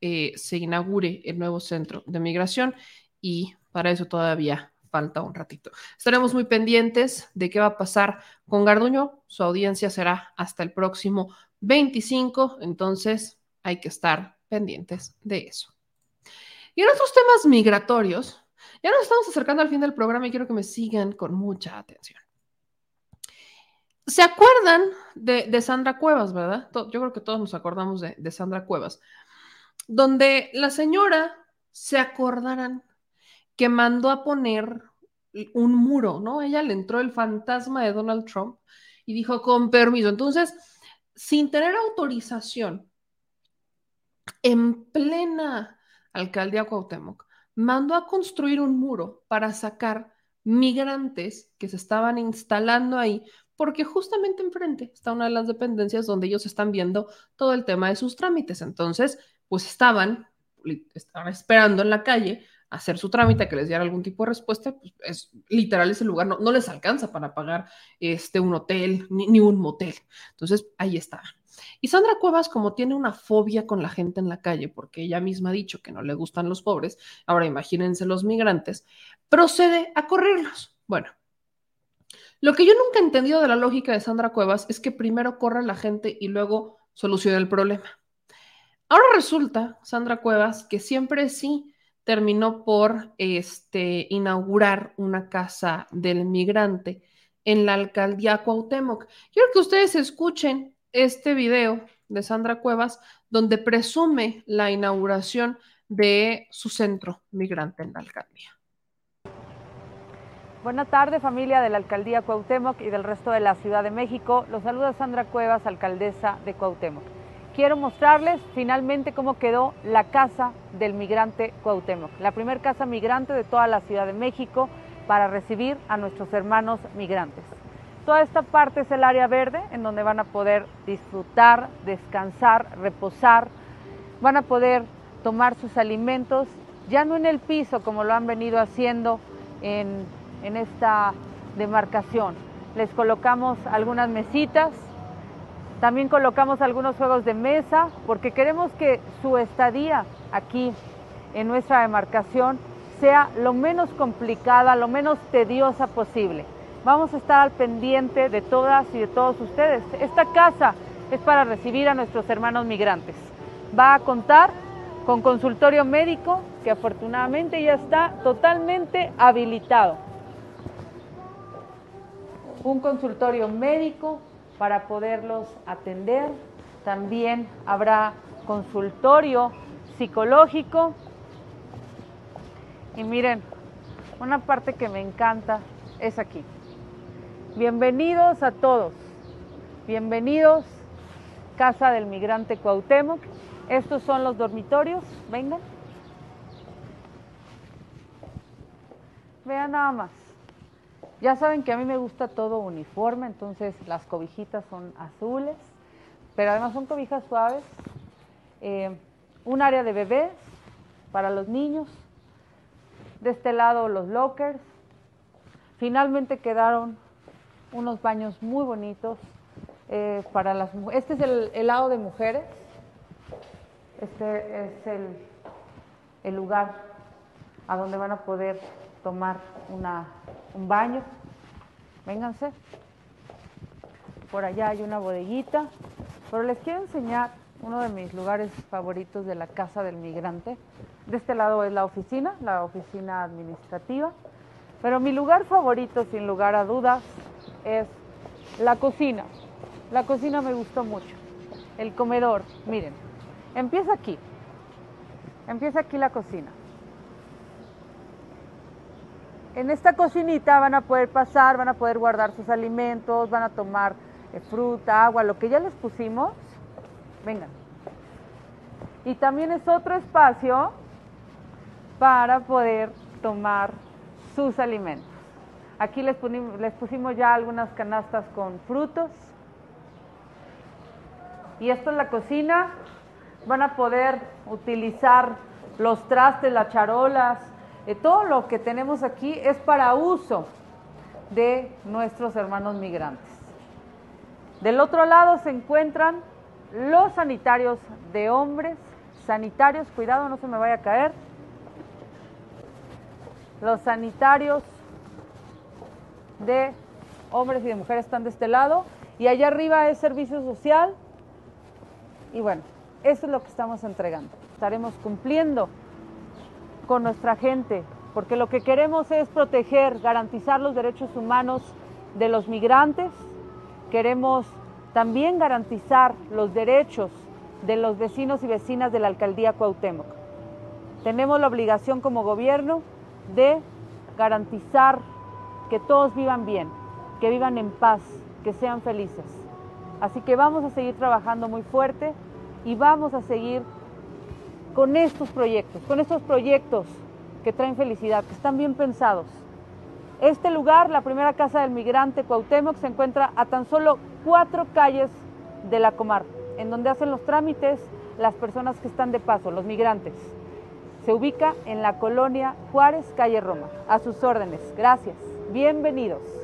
eh, se inaugure el nuevo centro de migración y para eso todavía falta un ratito. Estaremos muy pendientes de qué va a pasar con Garduño. Su audiencia será hasta el próximo 25, entonces hay que estar pendientes de eso. Y en otros temas migratorios, ya nos estamos acercando al fin del programa y quiero que me sigan con mucha atención. ¿Se acuerdan de, Sandra Cuevas, verdad? Yo creo que todos nos acordamos de, de Sandra Cuevas, donde la señora se acordarán que mandó a poner un muro, ¿no? Ella le entró el fantasma de Donald Trump y dijo, con permiso. Entonces, sin tener autorización, en plena alcaldía Cuauhtémoc, mandó a construir un muro para sacar migrantes que se estaban instalando ahí porque justamente enfrente está una de las dependencias donde ellos están viendo todo el tema de sus trámites. Entonces, pues estaban, estaban esperando en la calle hacer su trámite, que les diera algún tipo de respuesta, pues es literal ese lugar no, les alcanza para pagar este, un hotel ni, ni un motel. Entonces, ahí está. Y Sandra Cuevas, como tiene una fobia con la gente en la calle, porque ella misma ha dicho que no le gustan los pobres, ahora imagínense los migrantes, procede a correrlos. Bueno, lo que yo nunca he entendido de la lógica de Sandra Cuevas es que primero corra la gente y luego soluciona el problema. Ahora resulta, Sandra Cuevas, que siempre sí terminó por este, inaugurar una casa del migrante en la alcaldía Cuauhtémoc. Quiero que ustedes escuchen este video de Sandra Cuevas donde presume la inauguración de su centro migrante en la alcaldía. Buenas tardes familia de la alcaldía Cuauhtémoc y del resto de la Ciudad de México. Los saluda Sandra Cuevas, alcaldesa de Cuauhtémoc. Quiero mostrarles finalmente cómo quedó la casa del migrante Cuauhtémoc, la primer casa migrante de toda la Ciudad de México para recibir a nuestros hermanos migrantes. Toda esta parte es el área verde en donde van a poder disfrutar, descansar, reposar, van a poder tomar sus alimentos, ya no en el piso como lo han venido haciendo en, en esta demarcación. Les colocamos algunas mesitas, también colocamos algunos juegos de mesa porque queremos que su estadía aquí en nuestra demarcación sea lo menos complicada, lo menos tediosa posible. Vamos a estar al pendiente de todas y de todos ustedes. Esta casa es para recibir a nuestros hermanos migrantes. Va a contar con consultorio médico que afortunadamente ya está totalmente habilitado. Un consultorio médico para poderlos atender. También habrá consultorio psicológico. Y miren, una parte que me encanta es aquí. Bienvenidos a todos. Bienvenidos, Casa del Migrante Cuauhtémoc. Estos son los dormitorios. Vengan. Vean nada más. Ya saben que a mí me gusta todo uniforme, entonces las cobijitas son azules, pero además son cobijas suaves. Eh, un área de bebés para los niños. De este lado los lockers. Finalmente quedaron unos baños muy bonitos eh, para las Este es el, lado de mujeres. Este es el, el, lugar a donde van a poder tomar una, un baño. Vénganse. Por allá hay una bodeguita. Pero les quiero enseñar uno de mis lugares favoritos de la casa del migrante. De este lado es la oficina, la oficina administrativa. Pero mi lugar favorito, sin lugar a dudas, es la cocina. La cocina me gustó mucho. El comedor, miren, empieza aquí. Empieza aquí la cocina. En esta cocinita van a poder pasar, van a poder guardar sus alimentos, van a tomar eh, fruta, agua, lo que ya les pusimos. Vengan. Y también es otro espacio para poder tomar sus alimentos. Aquí les, pusimos ya algunas canastas con frutos. Y esto es la cocina. Van a poder utilizar los trastes, las charolas. Eh, todo lo que tenemos aquí es para uso de nuestros hermanos migrantes. Del otro lado se encuentran los sanitarios de hombres, sanitarios, cuidado, no se me vaya a caer. Los sanitarios de hombres y de mujeres están de este lado y allá arriba es servicio social y bueno, eso es lo que estamos entregando. Estaremos cumpliendo con nuestra gente porque lo que queremos es proteger, garantizar los derechos humanos de los migrantes, queremos también garantizar los derechos de los vecinos y vecinas de la alcaldía Cuauhtémoc. Tenemos la obligación como gobierno de garantizar que todos vivan bien, que vivan en paz, que sean felices. Así que vamos a seguir trabajando muy fuerte y vamos a seguir con estos proyectos, con estos proyectos que traen felicidad, que están bien pensados. Este lugar, la primera casa del migrante Cuauhtémoc, se encuentra a tan solo cuatro calles de la comarca, en donde hacen los trámites las personas que están de paso, los migrantes. Se ubica en la colonia Juárez, calle Roma. A sus órdenes. Gracias. Bienvenidos.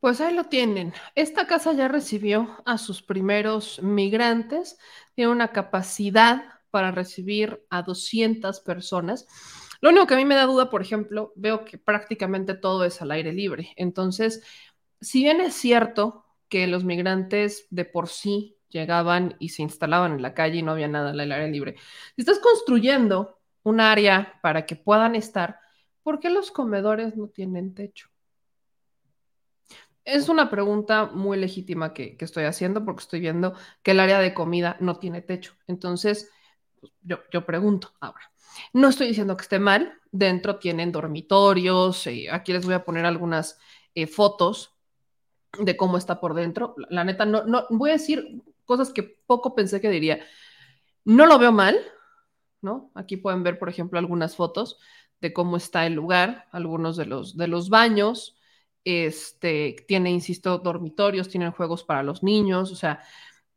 Pues ahí lo tienen. Esta casa ya recibió a sus primeros migrantes. Tiene una capacidad para recibir a 200 personas. Lo único que a mí me da duda, por ejemplo, veo que prácticamente todo es al aire libre. Entonces, si bien es cierto que los migrantes de por sí llegaban y se instalaban en la calle y no había nada al aire libre, si estás construyendo un área para que puedan estar, ¿por qué los comedores no tienen techo? Es una pregunta muy legítima que, estoy haciendo porque estoy viendo que el área de comida no tiene techo. Entonces, pues, yo, pregunto ahora. No estoy diciendo que esté mal. Dentro tienen dormitorios. Eh, aquí les voy a poner algunas eh, fotos de cómo está por dentro. La, neta, no, no, voy a decir cosas que poco pensé que diría. No lo veo mal, ¿no? Aquí pueden ver, por ejemplo, algunas fotos de cómo está el lugar, algunos de los, de los baños. Este, tiene, insisto, dormitorios, tienen juegos para los niños, o sea,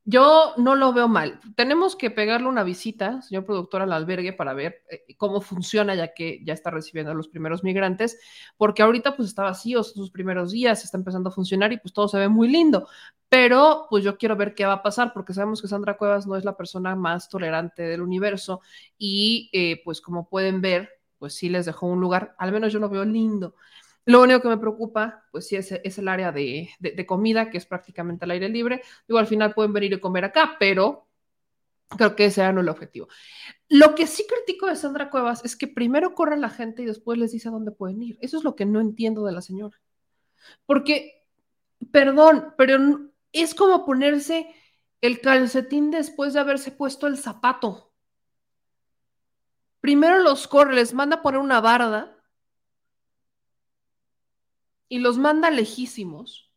yo no lo veo mal. Tenemos que pegarle una visita, señor productor, al albergue para ver eh, cómo funciona, ya que ya está recibiendo a los primeros migrantes, porque ahorita pues está vacío, sus primeros días, está empezando a funcionar y pues todo se ve muy lindo. Pero pues yo quiero ver qué va a pasar, porque sabemos que Sandra Cuevas no es la persona más tolerante del universo y eh, pues como pueden ver, pues sí les dejó un lugar, al menos yo lo veo lindo. Lo único que me preocupa, pues sí, es, es el área de, comida, que es prácticamente al aire libre. Digo, al final pueden venir y comer acá, pero creo que ese era no el objetivo. Lo que sí critico de Sandra Cuevas es que primero corre la gente y después les dice a dónde pueden ir. Eso es lo que no entiendo de la señora. Porque, perdón, pero es como ponerse el calcetín después de haberse puesto el zapato. Primero los corre, les manda poner una barda y los manda lejísimos,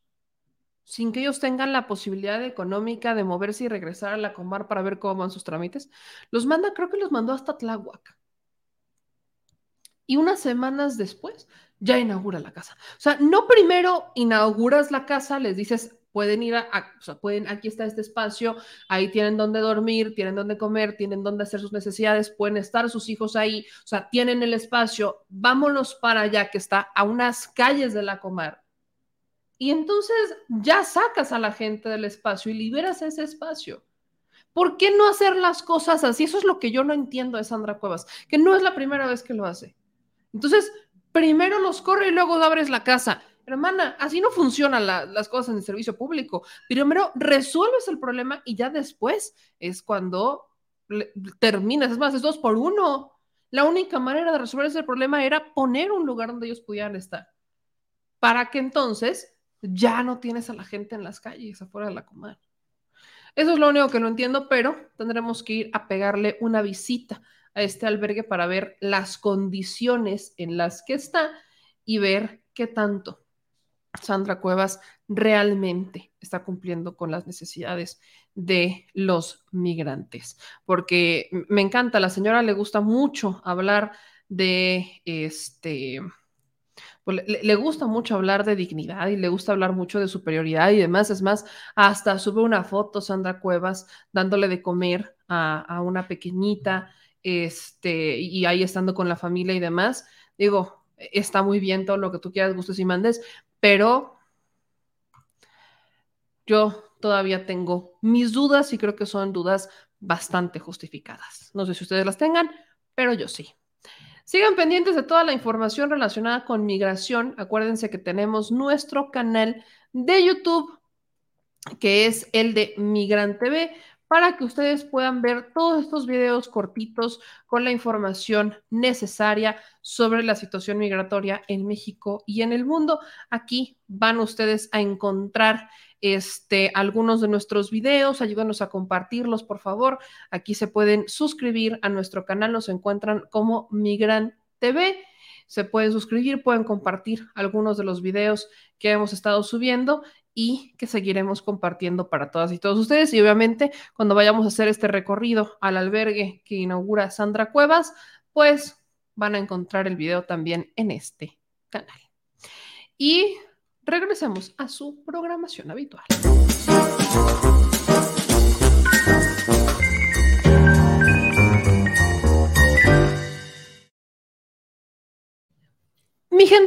sin que ellos tengan la posibilidad económica de moverse y regresar a la Comar para ver cómo van sus trámites, los manda, creo que los mandó hasta Tláhuac. Y unas semanas después ya inaugura la casa. O sea, no primero inauguras la casa, les dices, pueden ir a, o sea, pueden, aquí está este espacio, ahí tienen donde dormir, tienen donde comer, tienen donde hacer sus necesidades, pueden estar sus hijos ahí, o sea, tienen el espacio, vámonos para allá que está a unas calles de la Comar. Y entonces ya sacas a la gente del espacio y liberas ese espacio. ¿Por qué no hacer las cosas así? Eso es lo que yo no entiendo de Sandra Cuevas, que no es la primera vez que lo hace. Entonces, primero los corre y luego abres la casa hermana, así no funcionan las cosas en el servicio público. Primero resuelves el problema y ya después es cuando terminas. Es más, es dos por uno. La única manera de resolver ese problema era poner un lugar donde ellos pudieran estar. Para que entonces ya no tienes a la gente en las calles afuera de la comadre. Eso es lo único que no entiendo, pero tendremos que ir a pegarle una visita a este albergue para ver las condiciones en las que está y ver qué tanto Sandra Cuevas realmente está cumpliendo con las necesidades de los migrantes, porque me encanta, la señora le gusta mucho hablar de este, pues, le, gusta mucho hablar de dignidad y le gusta hablar mucho de superioridad y demás. Es más, hasta sube una foto Sandra Cuevas dándole de comer a, a una pequeñita, este, y ahí estando con la familia y demás. Digo, está muy bien todo lo que tú quieras, gustes y mandes, pero yo todavía tengo mis dudas y creo que son dudas bastante justificadas. No sé si ustedes las tengan, pero yo sí. Sigan pendientes de toda la información relacionada con migración. Acuérdense que tenemos nuestro canal de YouTube, que es el de Migrant TV para que ustedes puedan ver todos estos videos cortitos con la información necesaria sobre la situación migratoria en México y en el mundo. Aquí van ustedes a encontrar este, algunos de nuestros videos, ayúdanos a compartirlos, por favor. Aquí se pueden suscribir a nuestro canal, nos encuentran como Migran TV. Se pueden suscribir, pueden compartir algunos de los videos que hemos estado subiendo y que seguiremos compartiendo para todas y todos ustedes. Y obviamente, cuando vayamos a hacer este recorrido al albergue que inaugura Sandra Cuevas, pues van a encontrar el video también en este canal. Y regresemos a su programación habitual.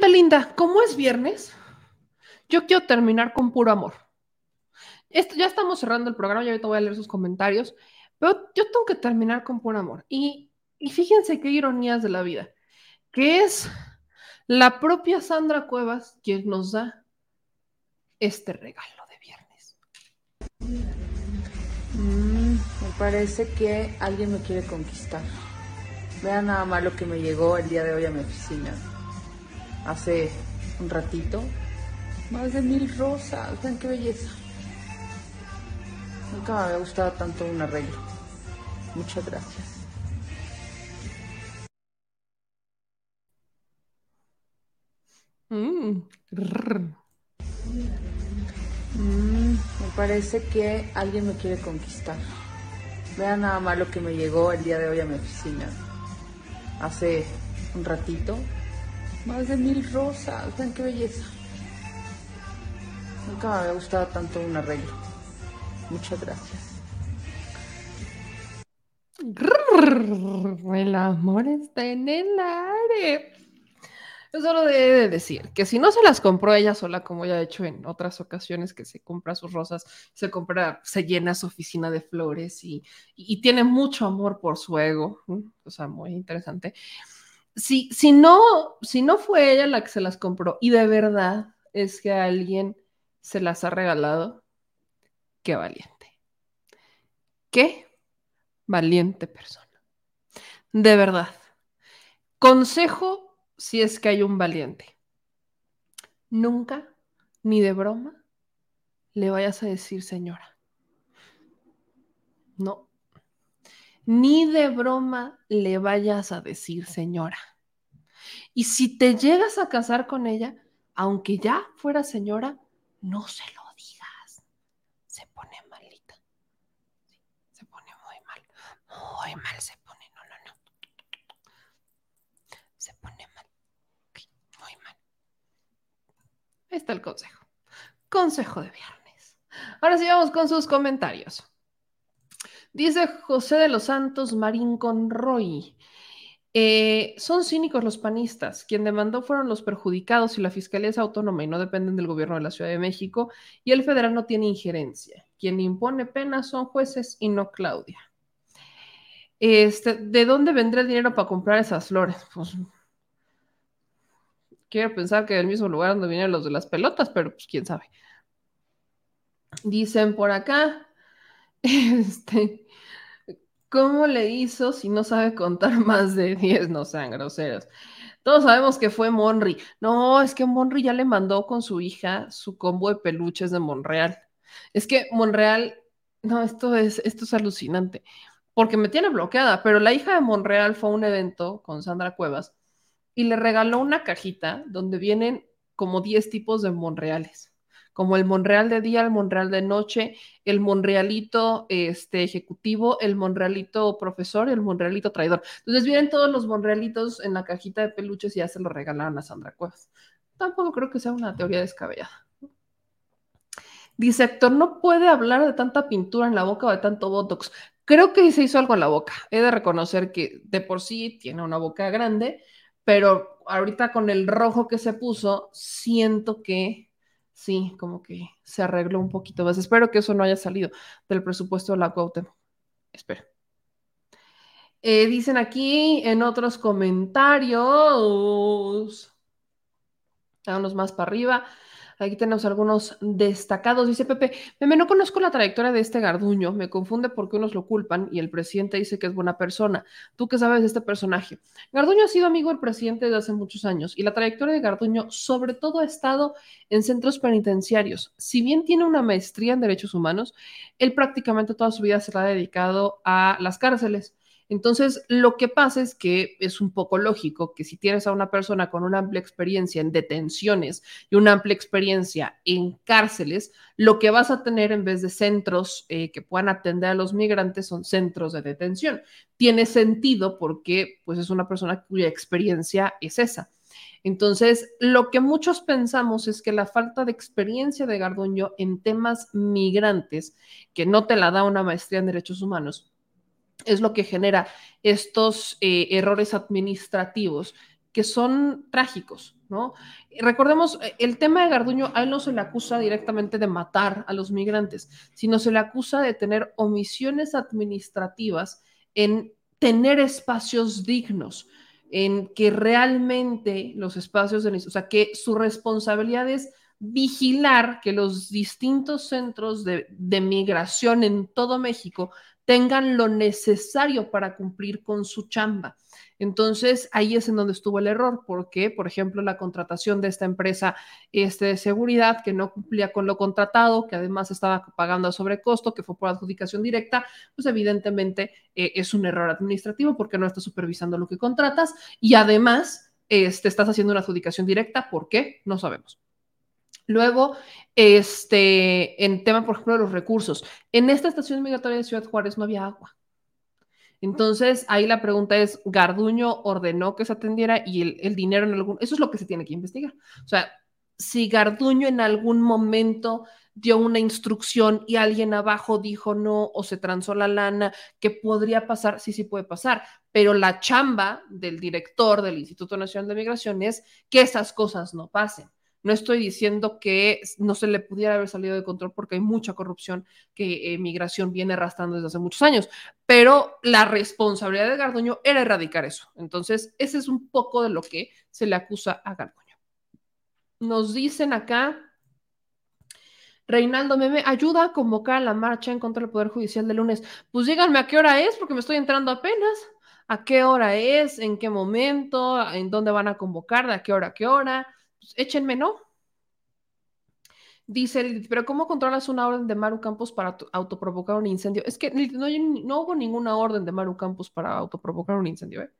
Linda, como es viernes, yo quiero terminar con puro amor. Esto, ya estamos cerrando el programa, ya ahorita voy a leer sus comentarios, pero yo tengo que terminar con puro amor. Y, y fíjense qué ironías de la vida, que es la propia Sandra Cuevas quien nos da este regalo de viernes. Mm, me parece que alguien me quiere conquistar. Vean nada más lo que me llegó el día de hoy a mi oficina. Hace un ratito. Más de mil rosas. Vean qué belleza. Nunca me había gustado tanto un arreglo. Muchas gracias. Mm, Mm, me parece que alguien me quiere conquistar. Vean nada más lo que me llegó el día de hoy a mi oficina. Hace un ratito. Más de mil rosas. Vean qué belleza. Nunca me había gustado tanto un arreglo. Muchas gracias. El amor está en el aire. Yo solo de decir que si no se las compró ella sola, como ya ha hecho en otras ocasiones, que se compra sus rosas, se compra, se llena su oficina de flores y tiene mucho amor por su ego, o sea, muy interesante. Si, si, no, si no fue ella la que se las compró y de verdad es que alguien se las ha regalado, qué valiente. Qué valiente persona. De verdad. Consejo si es que hay un valiente. Nunca, ni de broma, le vayas a decir señora. No. Ni de broma le vayas a decir señora. Y si te llegas a casar con ella, aunque ya fuera señora, no se lo digas. Se pone malita. Se pone muy mal. Muy mal se pone. No, no, no. Se pone mal. Muy mal. Ahí está el consejo. Consejo de viernes. Ahora sí vamos con sus comentarios. Dice José de los Santos Marín Conroy. Eh, son cínicos los panistas. Quien demandó fueron los perjudicados y la fiscalía es autónoma y no dependen del gobierno de la Ciudad de México y el federal no tiene injerencia. Quien impone penas son jueces y no Claudia. Este, ¿De dónde vendrá el dinero para comprar esas flores? Pues quiero pensar que del mismo lugar donde vienen los de las pelotas, pero pues quién sabe. Dicen por acá, este, ¿cómo le hizo si no sabe contar más de 10? No sean groseros. Todos sabemos que fue Monry. No, es que Monry ya le mandó con su hija su combo de peluches de Monreal. Es que Monreal, no, esto es, esto es alucinante, porque me tiene bloqueada, pero la hija de Monreal fue a un evento con Sandra Cuevas y le regaló una cajita donde vienen como 10 tipos de Monreales, como el Monreal de día, el Monreal de noche, el Monrealito este, ejecutivo, el Monrealito profesor, el Monrealito traidor. Entonces vienen todos los Monrealitos en la cajita de peluches y ya se lo regalaron a Sandra Cuevas. Tampoco creo que sea una teoría descabellada. Dice Héctor, no puede hablar de tanta pintura en la boca o de tanto Botox. Creo que se hizo algo en la boca. He de reconocer que de por sí tiene una boca grande, pero ahorita con el rojo que se puso, siento que sí, como que se arregló un poquito más. Espero que eso no haya salido del presupuesto de la Cuauhtémoc. Espero. Eh, dicen aquí en otros comentarios, vámonos más para arriba. Aquí tenemos algunos destacados. Dice Pepe, Meme, no conozco la trayectoria de este Garduño. Me confunde porque unos lo culpan y el presidente dice que es buena persona. ¿Tú qué sabes de este personaje? Garduño ha sido amigo del presidente desde hace muchos años y la trayectoria de Garduño sobre todo ha estado en centros penitenciarios. Si bien tiene una maestría en derechos humanos, él prácticamente toda su vida se la ha dedicado a las cárceles. Entonces, lo que pasa es que es un poco lógico que si tienes a una persona con una amplia experiencia en detenciones y una amplia experiencia en cárceles, lo que vas a tener en vez de centros eh, que puedan atender a los migrantes son centros de detención. Tiene sentido porque pues es una persona cuya experiencia es esa. Entonces, lo que muchos pensamos es que la falta de experiencia de Garduño en temas migrantes, que no te la da una maestría en derechos humanos, es lo que genera estos eh, errores administrativos que son trágicos, ¿no? Recordemos, eh, el tema de Garduño, a él no se le acusa directamente de matar a los migrantes, sino se le acusa de tener omisiones administrativas en tener espacios dignos, en que realmente los espacios, de, o sea, que su responsabilidad es vigilar que los distintos centros de, de migración en todo México tengan lo necesario para cumplir con su chamba. Entonces, ahí es en donde estuvo el error, porque, por ejemplo, la contratación de esta empresa este, de seguridad que no cumplía con lo contratado, que además estaba pagando a sobrecosto, que fue por adjudicación directa, pues evidentemente eh, es un error administrativo porque no estás supervisando lo que contratas y además este, estás haciendo una adjudicación directa. ¿Por qué? No sabemos. Luego, este, en tema, por ejemplo, de los recursos, en esta estación migratoria de Ciudad Juárez no había agua. Entonces, ahí la pregunta es, Garduño ordenó que se atendiera y el, dinero en algún... Eso es lo que se tiene que investigar. O sea, si Garduño en algún momento dio una instrucción y alguien abajo dijo no o se transó la lana, ¿qué podría pasar? Sí, sí puede pasar, pero la chamba del director del Instituto Nacional de Migración es que esas cosas no pasen. No estoy diciendo que no se le pudiera haber salido de control porque hay mucha corrupción que eh, migración viene arrastrando desde hace muchos años, pero la responsabilidad de Garduño era erradicar eso. Entonces, ese es un poco de lo que se le acusa a Garduño. Nos dicen acá, Reinaldo Meme, ayuda a convocar la marcha en contra del Poder Judicial de lunes. Pues díganme a qué hora es, porque me estoy entrando apenas. ¿A qué hora es? ¿En qué momento? ¿En dónde van a convocar? ¿De a qué hora a qué hora? Échenme, ¿no? Dice, pero ¿cómo controlas una orden de Maru Campos para autoprovocar un incendio? Es que no, no, hubo ninguna orden de Maru Campos para autoprovocar un incendio, ¿eh?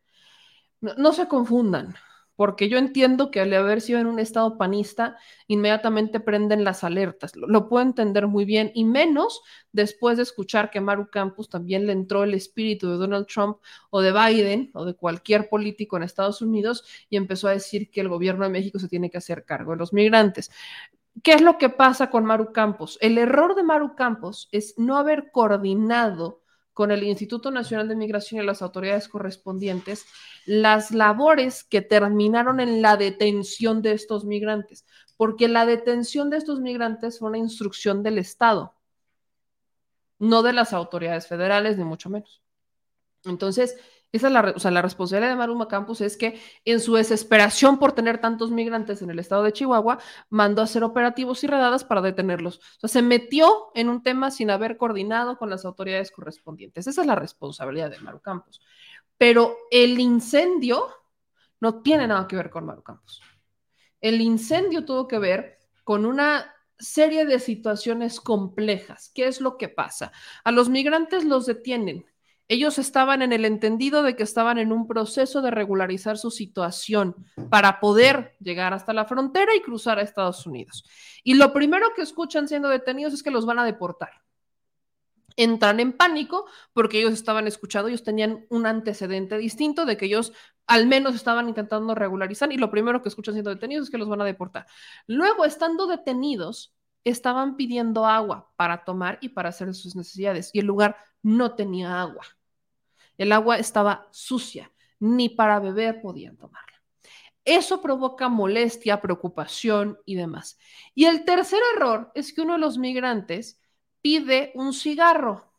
no se confundan porque yo entiendo que al haber sido en un estado panista, inmediatamente prenden las alertas. Lo, puedo entender muy bien, y menos después de escuchar que Maru Campos también le entró el espíritu de Donald Trump o de Biden o de cualquier político en Estados Unidos y empezó a decir que el gobierno de México se tiene que hacer cargo de los migrantes. ¿Qué es lo que pasa con Maru Campos? El error de Maru Campos es no haber coordinado con el Instituto Nacional de Migración y las autoridades correspondientes las labores que terminaron en la detención de estos migrantes, porque la detención de estos migrantes fue una instrucción del Estado, no de las autoridades federales, ni mucho menos. Entonces, esa es la, responsabilidad de Maruma Campos es que en su desesperación por tener tantos migrantes en el estado de Chihuahua, mandó a hacer operativos y redadas para detenerlos. O sea, se metió en un tema sin haber coordinado con las autoridades correspondientes. Esa es la responsabilidad de Maru Campos. Pero el incendio no tiene nada que ver con Maru Campos. El incendio tuvo que ver con una serie de situaciones complejas. ¿Qué es lo que pasa? A los migrantes los detienen ellos estaban en el entendido de que estaban en un proceso de regularizar su situación para poder llegar hasta la frontera y cruzar a Estados Unidos. Y lo primero que escuchan siendo detenidos es que los van a deportar. Entran en pánico porque ellos estaban escuchando, ellos tenían un antecedente distinto de que ellos al menos estaban intentando regularizar y lo primero que escuchan siendo detenidos es que los van a deportar. Luego, estando detenidos, estaban pidiendo agua para tomar y para hacer sus necesidades y el lugar no tenía agua. El agua estaba sucia, ni para beber podían tomarla. Eso provoca molestia, preocupación y demás. Y el tercer error es que uno de los migrantes pide un cigarro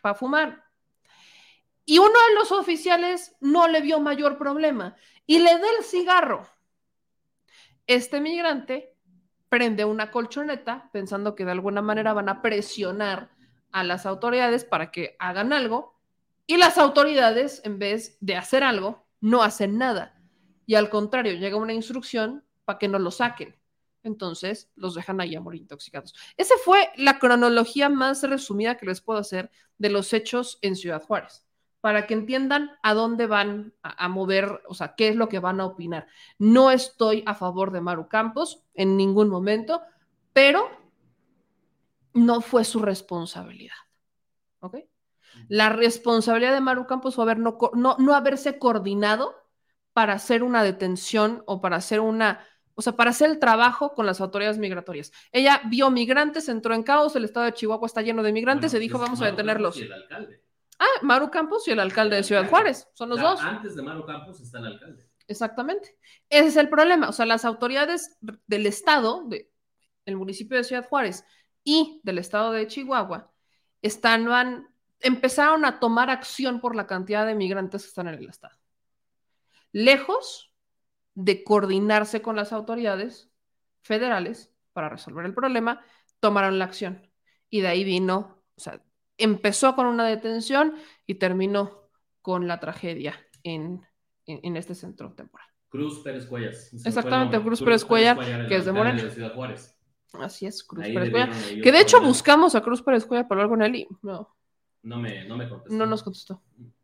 para fumar. Y uno de los oficiales no le vio mayor problema y le da el cigarro. Este migrante prende una colchoneta pensando que de alguna manera van a presionar a las autoridades para que hagan algo y las autoridades, en vez de hacer algo, no hacen nada. Y al contrario, llega una instrucción para que no lo saquen. Entonces los dejan ahí a intoxicados. Esa fue la cronología más resumida que les puedo hacer de los hechos en Ciudad Juárez, para que entiendan a dónde van a, a mover, o sea, qué es lo que van a opinar. No estoy a favor de Maru Campos en ningún momento, pero no fue su responsabilidad. ¿Ok? La responsabilidad de Maru Campos fue haber no, no, haberse coordinado para hacer una detención o para hacer una, o sea, para hacer el trabajo con las autoridades migratorias. Ella vio migrantes, entró en caos, el estado de Chihuahua está lleno de migrantes y dijo, vamos a detenerlos. el alcalde. Ah, Maru Campos y el alcalde de Ciudad Juárez, son los dos. Antes de Maru Campos está el alcalde. Exactamente. Ese es el problema. O sea, las autoridades del estado, del municipio de Ciudad Juárez y del estado de Chihuahua, están, van, empezaron a tomar acción por la cantidad de migrantes que están en el estado. Lejos de coordinarse con las autoridades federales para resolver el problema, tomaron la acción. Y de ahí vino, o sea, empezó con una detención y terminó con la tragedia en, en, en este centro temporal. Cruz Pérez Cuellas. Exactamente, Cruz, Pérez Cuellar, que es de Morena. De Ciudad Juárez. Así es, Cruz Ahí Pérez Cuellar. Que de hecho buscamos a Cruz Pérez Cuellar para hablar con él y no, No me, no me contestó. no nos contestó.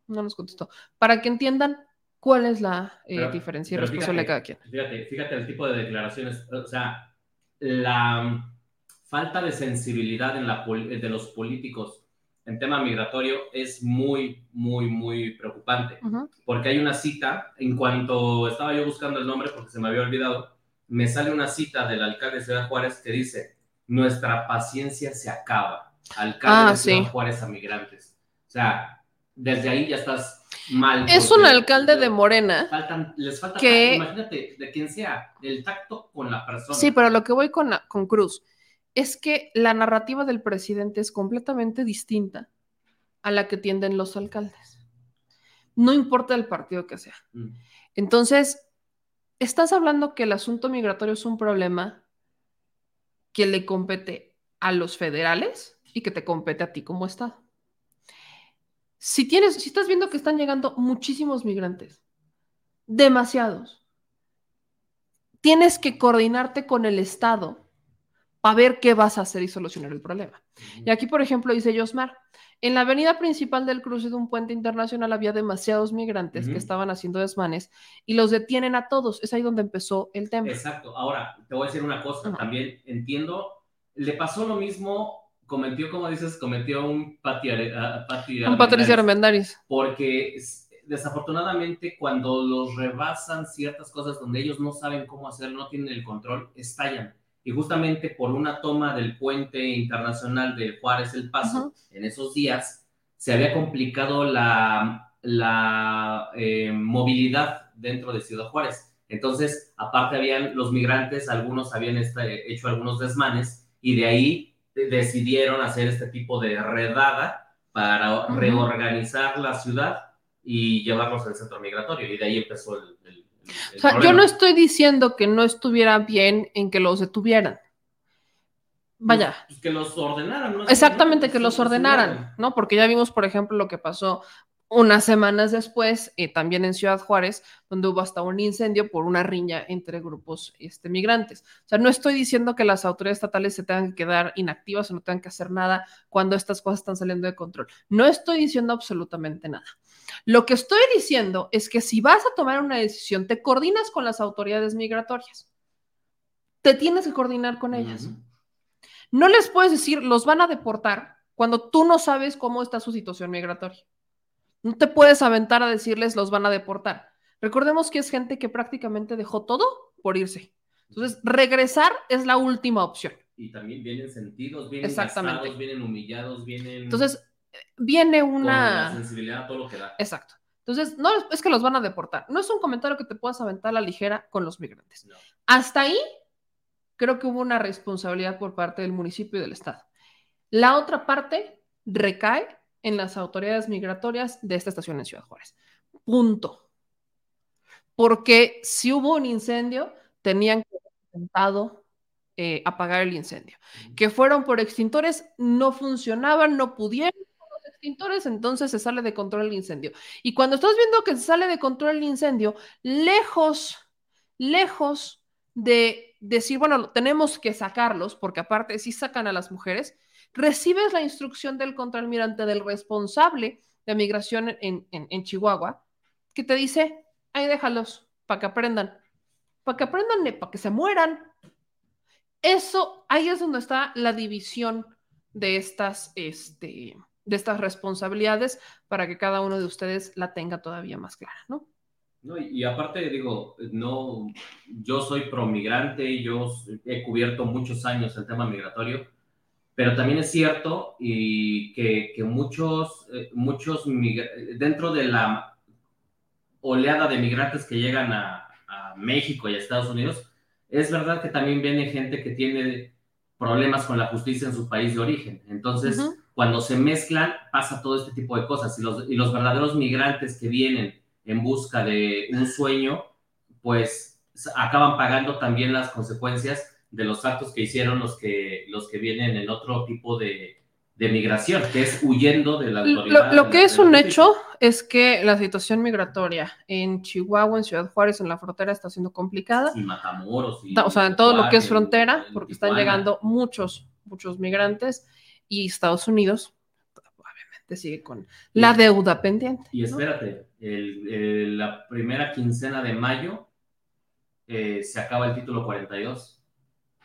No nos contestó. Para que entiendan cuál es la eh, Pero- diferencia pero responsabilidad de cada quien. Fíjate, fíjate el tipo de declaraciones, o sea, la falta de sensibilidad en la, pol- de los políticos en tema migratorio es muy, muy, muy preocupante. Porque hay una cita, en cuanto estaba yo buscando el nombre porque se me había olvidado, me sale una cita del alcalde de Ciudad Juárez que dice, nuestra paciencia se acaba. Alcalde Ah, de sí. Juárez a migrantes. O sea, desde ahí ya estás mal. Es un alcalde de Morena. faltan- les falta que- imagínate, de quien sea, el tacto con la persona. Sí, pero lo que voy con, con Cruz es que la narrativa del presidente es completamente distinta a la que tienden los alcaldes. No importa el partido que sea. Mm. Entonces, estás hablando que el asunto migratorio es un problema que le compete a los federales y que te compete a ti como Estado. Si tienes, si estás viendo que están llegando muchísimos migrantes, demasiados, tienes que coordinarte con el Estado para ver qué vas a hacer y solucionar el problema. Y aquí, por ejemplo, dice Josmar, en la avenida principal del cruce de un puente internacional había demasiados migrantes que estaban haciendo desmanes y los detienen a todos. Es ahí donde empezó el tema. Exacto. Ahora, te voy a decir una cosa, también entiendo, le pasó lo mismo, cometió, como dices, cometió un ah, Pati Un Patricia Armendáriz. Porque es- desafortunadamente cuando los rebasan ciertas cosas donde ellos no saben cómo hacer, no tienen el control, estallan. Y justamente por una toma del puente internacional de Juárez El Paso, Ujú. en esos días, se había complicado la, la eh, movilidad dentro de Ciudad Juárez. Entonces, aparte habían los migrantes, algunos habían este- hecho algunos desmanes y de ahí decidieron hacer este tipo de redada para reorganizar la ciudad y llevarlos al centro migratorio. Y de ahí empezó el, el- el- O sea, yo no estoy diciendo que no estuviera bien en que los detuvieran. Vaya, Pues que los ordenaran, ¿no? exactamente, que los ordenaran, ¿no? Porque ya vimos, por ejemplo, lo que pasó unas semanas después, eh, también en Ciudad Juárez, donde hubo hasta un incendio por una riña entre grupos este, migrantes. O sea, no estoy diciendo que las autoridades estatales se tengan que quedar inactivas o no tengan que hacer nada cuando estas cosas están saliendo de control. No estoy diciendo absolutamente nada. Lo que estoy diciendo es que si vas a tomar una decisión, te coordinas con las autoridades migratorias. Te tienes que coordinar con ellas. No les puedes decir, los van a deportar cuando tú no sabes cómo está su situación migratoria. No te puedes aventar a decirles, los van a deportar. Recordemos que es gente que prácticamente dejó todo por irse. Entonces, regresar es la última opción. Y también vienen sentidos, vienen Exactamente. gastados, vienen humillados, vienen Entonces, viene con la una... sensibilidad a todo lo que da. Exacto. Entonces, no es que los van a deportar. No es un comentario que te puedas aventar a la ligera con los migrantes. Hasta ahí, creo que hubo una responsabilidad por parte del municipio y del Estado. La otra parte recae en las autoridades migratorias de esta estación en Ciudad Juárez. Punto. Porque si hubo un incendio, tenían que haber intentado eh, apagar el incendio. Que fueron por extintores, no funcionaban, no pudieron con los extintores, entonces se sale de control el incendio. Y cuando estás viendo que se sale de control el incendio, lejos, lejos de decir, bueno, tenemos que sacarlos, porque aparte si sacan a las mujeres, recibes la instrucción del contraalmirante del responsable de migración en, en, en Chihuahua, que te dice, ahí déjalos, para que aprendan, para que aprendan, para que se mueran. Eso, ahí es donde está la división de estas, este, de estas responsabilidades para que cada uno de ustedes la tenga todavía más clara, ¿no? No, y, y aparte, digo, no, yo soy promigrante, yo he cubierto muchos años el tema migratorio, pero también es cierto y que, que muchos, eh, muchos dentro de la oleada de migrantes que llegan a, a México y a Estados Unidos, es verdad que también viene gente que tiene problemas con la justicia en su país de origen. Entonces, cuando se mezclan, pasa todo este tipo de cosas. Y los, y los verdaderos migrantes que vienen en busca de un sueño, pues acaban pagando también las consecuencias de los actos que hicieron los que, los que vienen en otro tipo de, de migración, que es huyendo de la autoridad. Lo, lo que la- es un hecho es que la situación migratoria en Chihuahua, en Ciudad Juárez, en la frontera está siendo complicada. Y Matamoros. Y O sea, en todo lo que es Juárez, frontera, en porque están llegando muchos, muchos migrantes y Estados Unidos obviamente sigue con la deuda pendiente. Y espérate, el- el- la primera quincena de mayo eh, se acaba el título 42.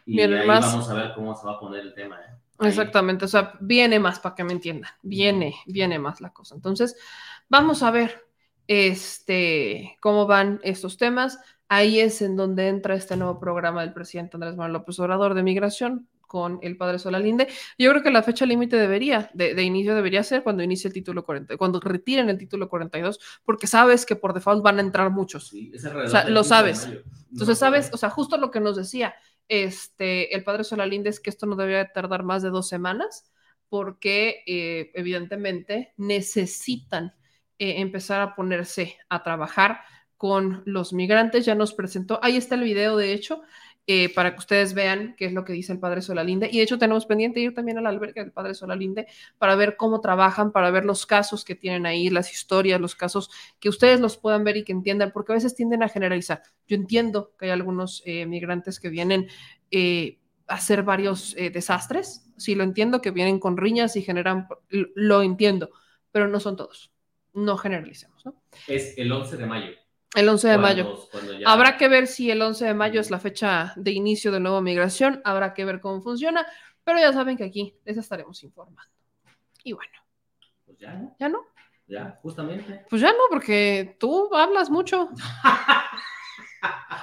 Y Vienen ahí más. vamos a ver cómo se va a poner el tema. ¿eh? Exactamente, o sea, viene más para que me entiendan, viene, viene más la cosa. Entonces, vamos a ver este, cómo van estos temas. Ahí es en donde entra este nuevo programa del presidente Andrés Manuel López Obrador de migración con el padre Solalinde. Yo creo que la fecha límite debería, de, de inicio debería ser cuando inicie el título 40, cuando retiren el título 42, porque sabes que por default van a entrar muchos. es o sea, lo 15 de sabes. No Entonces, sabes, o sea, justo lo que nos decía este, el padre Solalinde es que esto no debería de tardar más de dos semanas, porque eh, evidentemente necesitan eh, empezar a ponerse a trabajar con los migrantes. Ya nos presentó, ahí está el video, de hecho, eh, para que ustedes vean qué es lo que dice el padre Solalinde. Y de hecho tenemos pendiente ir también al albergue del padre Solalinde para ver cómo trabajan, para ver los casos que tienen ahí, las historias, los casos que ustedes los puedan ver y que entiendan, porque a veces tienden a generalizar. Yo entiendo que hay algunos eh, migrantes que vienen eh, a hacer varios eh, desastres, sí lo entiendo, que vienen con riñas y generan, lo, lo entiendo, pero no son todos. No generalicemos, ¿no? Es el 11 de mayo. El 11 de Cuando- mayo. cuando ya- Habrá que ver si el 11 de mayo es la fecha de inicio de nueva migración, habrá que ver cómo funciona, pero ya saben que aquí les estaremos informando. Y bueno, Pues ya, ¿no? ¿ya no? Ya, justamente. Pues ya no, porque tú hablas mucho.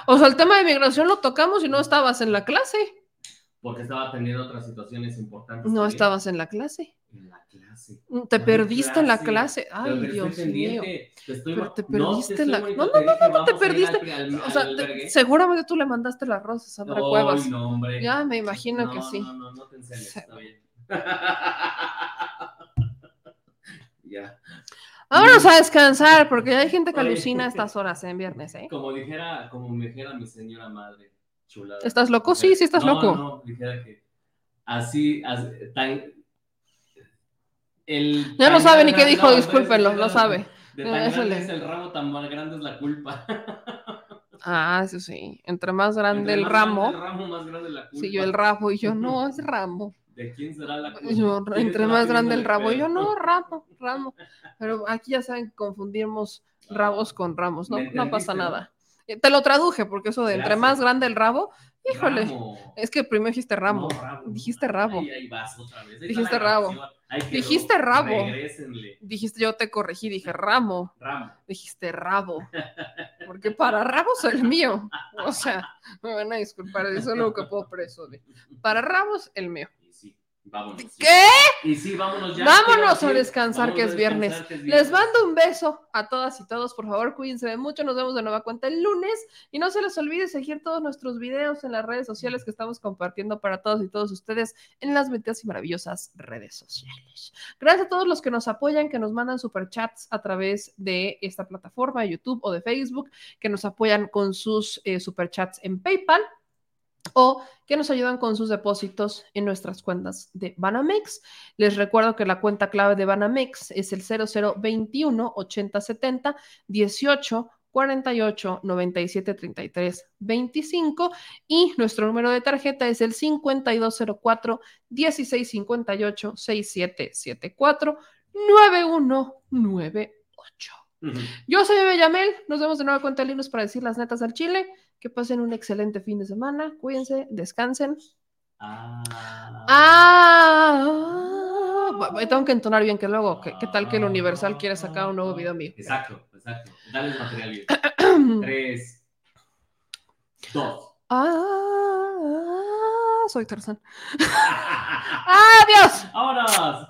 O sea, el tema de migración lo tocamos y no estabas en la clase. Porque estaba atendiendo otras situaciones importantes. No también. estabas en la clase. Clase. Te ¿Cuál perdiste en la clase? clase. Ay, Dios mío. te estoy- Pero te no, te perdiste en la. No, no, no, no, no, te perdiste. al- al- O sea, te- seguramente tú le mandaste las rosas a Sandra Ay, Cuevas. no, hombre. Ya me imagino No, que sí. No, no, no te enseñes, está bien. ya. Vámonos a descansar, porque hay gente que Oye. alucina a estas horas en viernes, ¿eh? Como dijera, como me dijera mi señora madre chulada. ¿Estás loco? Sí, sí estás No, loco. No, dijera que así, así, tan. El, Ya no sabe ni qué dijo, no, discúlpenlo, no sabe. De tan eso grande le- es el ramo, tan más grande es la culpa. Ah, eso sí. Entre más grande Entre el más ramo. grande el ramo, más grande la culpa. Sí, yo el ramo y yo no, es ramo. ¿De quién será la culpa? Yo, ¿Quién entre más grande el rabo, yo no, ramo, ramo. Pero aquí ya saben, confundimos rabos con ramos, no, ¿Me no pasa nada. Eh, Te lo traduje, porque eso de entre Gracias. más grande el rabo, híjole, Ramo. es que primero dijiste ramo, No, rabo. dijiste rabo, Ahí, ahí vas otra vez. Ahí dijiste rabo, dijiste rabo, Regrésenle. dijiste yo te corregí, dije ramo, Ramo. dijiste rabo, porque para rabos el mío, o sea, me van a disculpar, eso es lo que puedo presumir. Para rabos el mío. Vámonos. ¿Qué? Y sí, vámonos ya. Vámonos a descansar, que es a viernes. descansar, que es Les mando un beso a todas y todos. Por favor, cuídense mucho. Nos vemos de nueva cuenta el lunes. Y no se les olvide seguir todos nuestros videos en las redes sociales que estamos compartiendo para todos y todos ustedes en las benditas y maravillosas redes sociales. Gracias a todos los que nos apoyan, que nos mandan superchats a través de esta plataforma de YouTube o de Facebook, que nos apoyan con sus eh, superchats en PayPal o que nos ayudan con sus depósitos en nuestras cuentas de Banamex. Les recuerdo que la cuenta clave de Banamex es el 0021 8070 18 48 97 33 25 y nuestro número de tarjeta es el 5204 1658 6774 9198. Yo soy Bebe Yamel, nos vemos de nuevo cuenta el lunes para decir las netas al chile. Que pasen un excelente fin de semana, cuídense, descansen. Ah, bu- tengo que entonar bien que luego, ¿qué, qué tal que el Universal quiere sacar un nuevo video mío? Exacto, exacto. Dale el material bien. Tres, dos. Ah, soy Tarzán. Adiós. ¡Vámonos!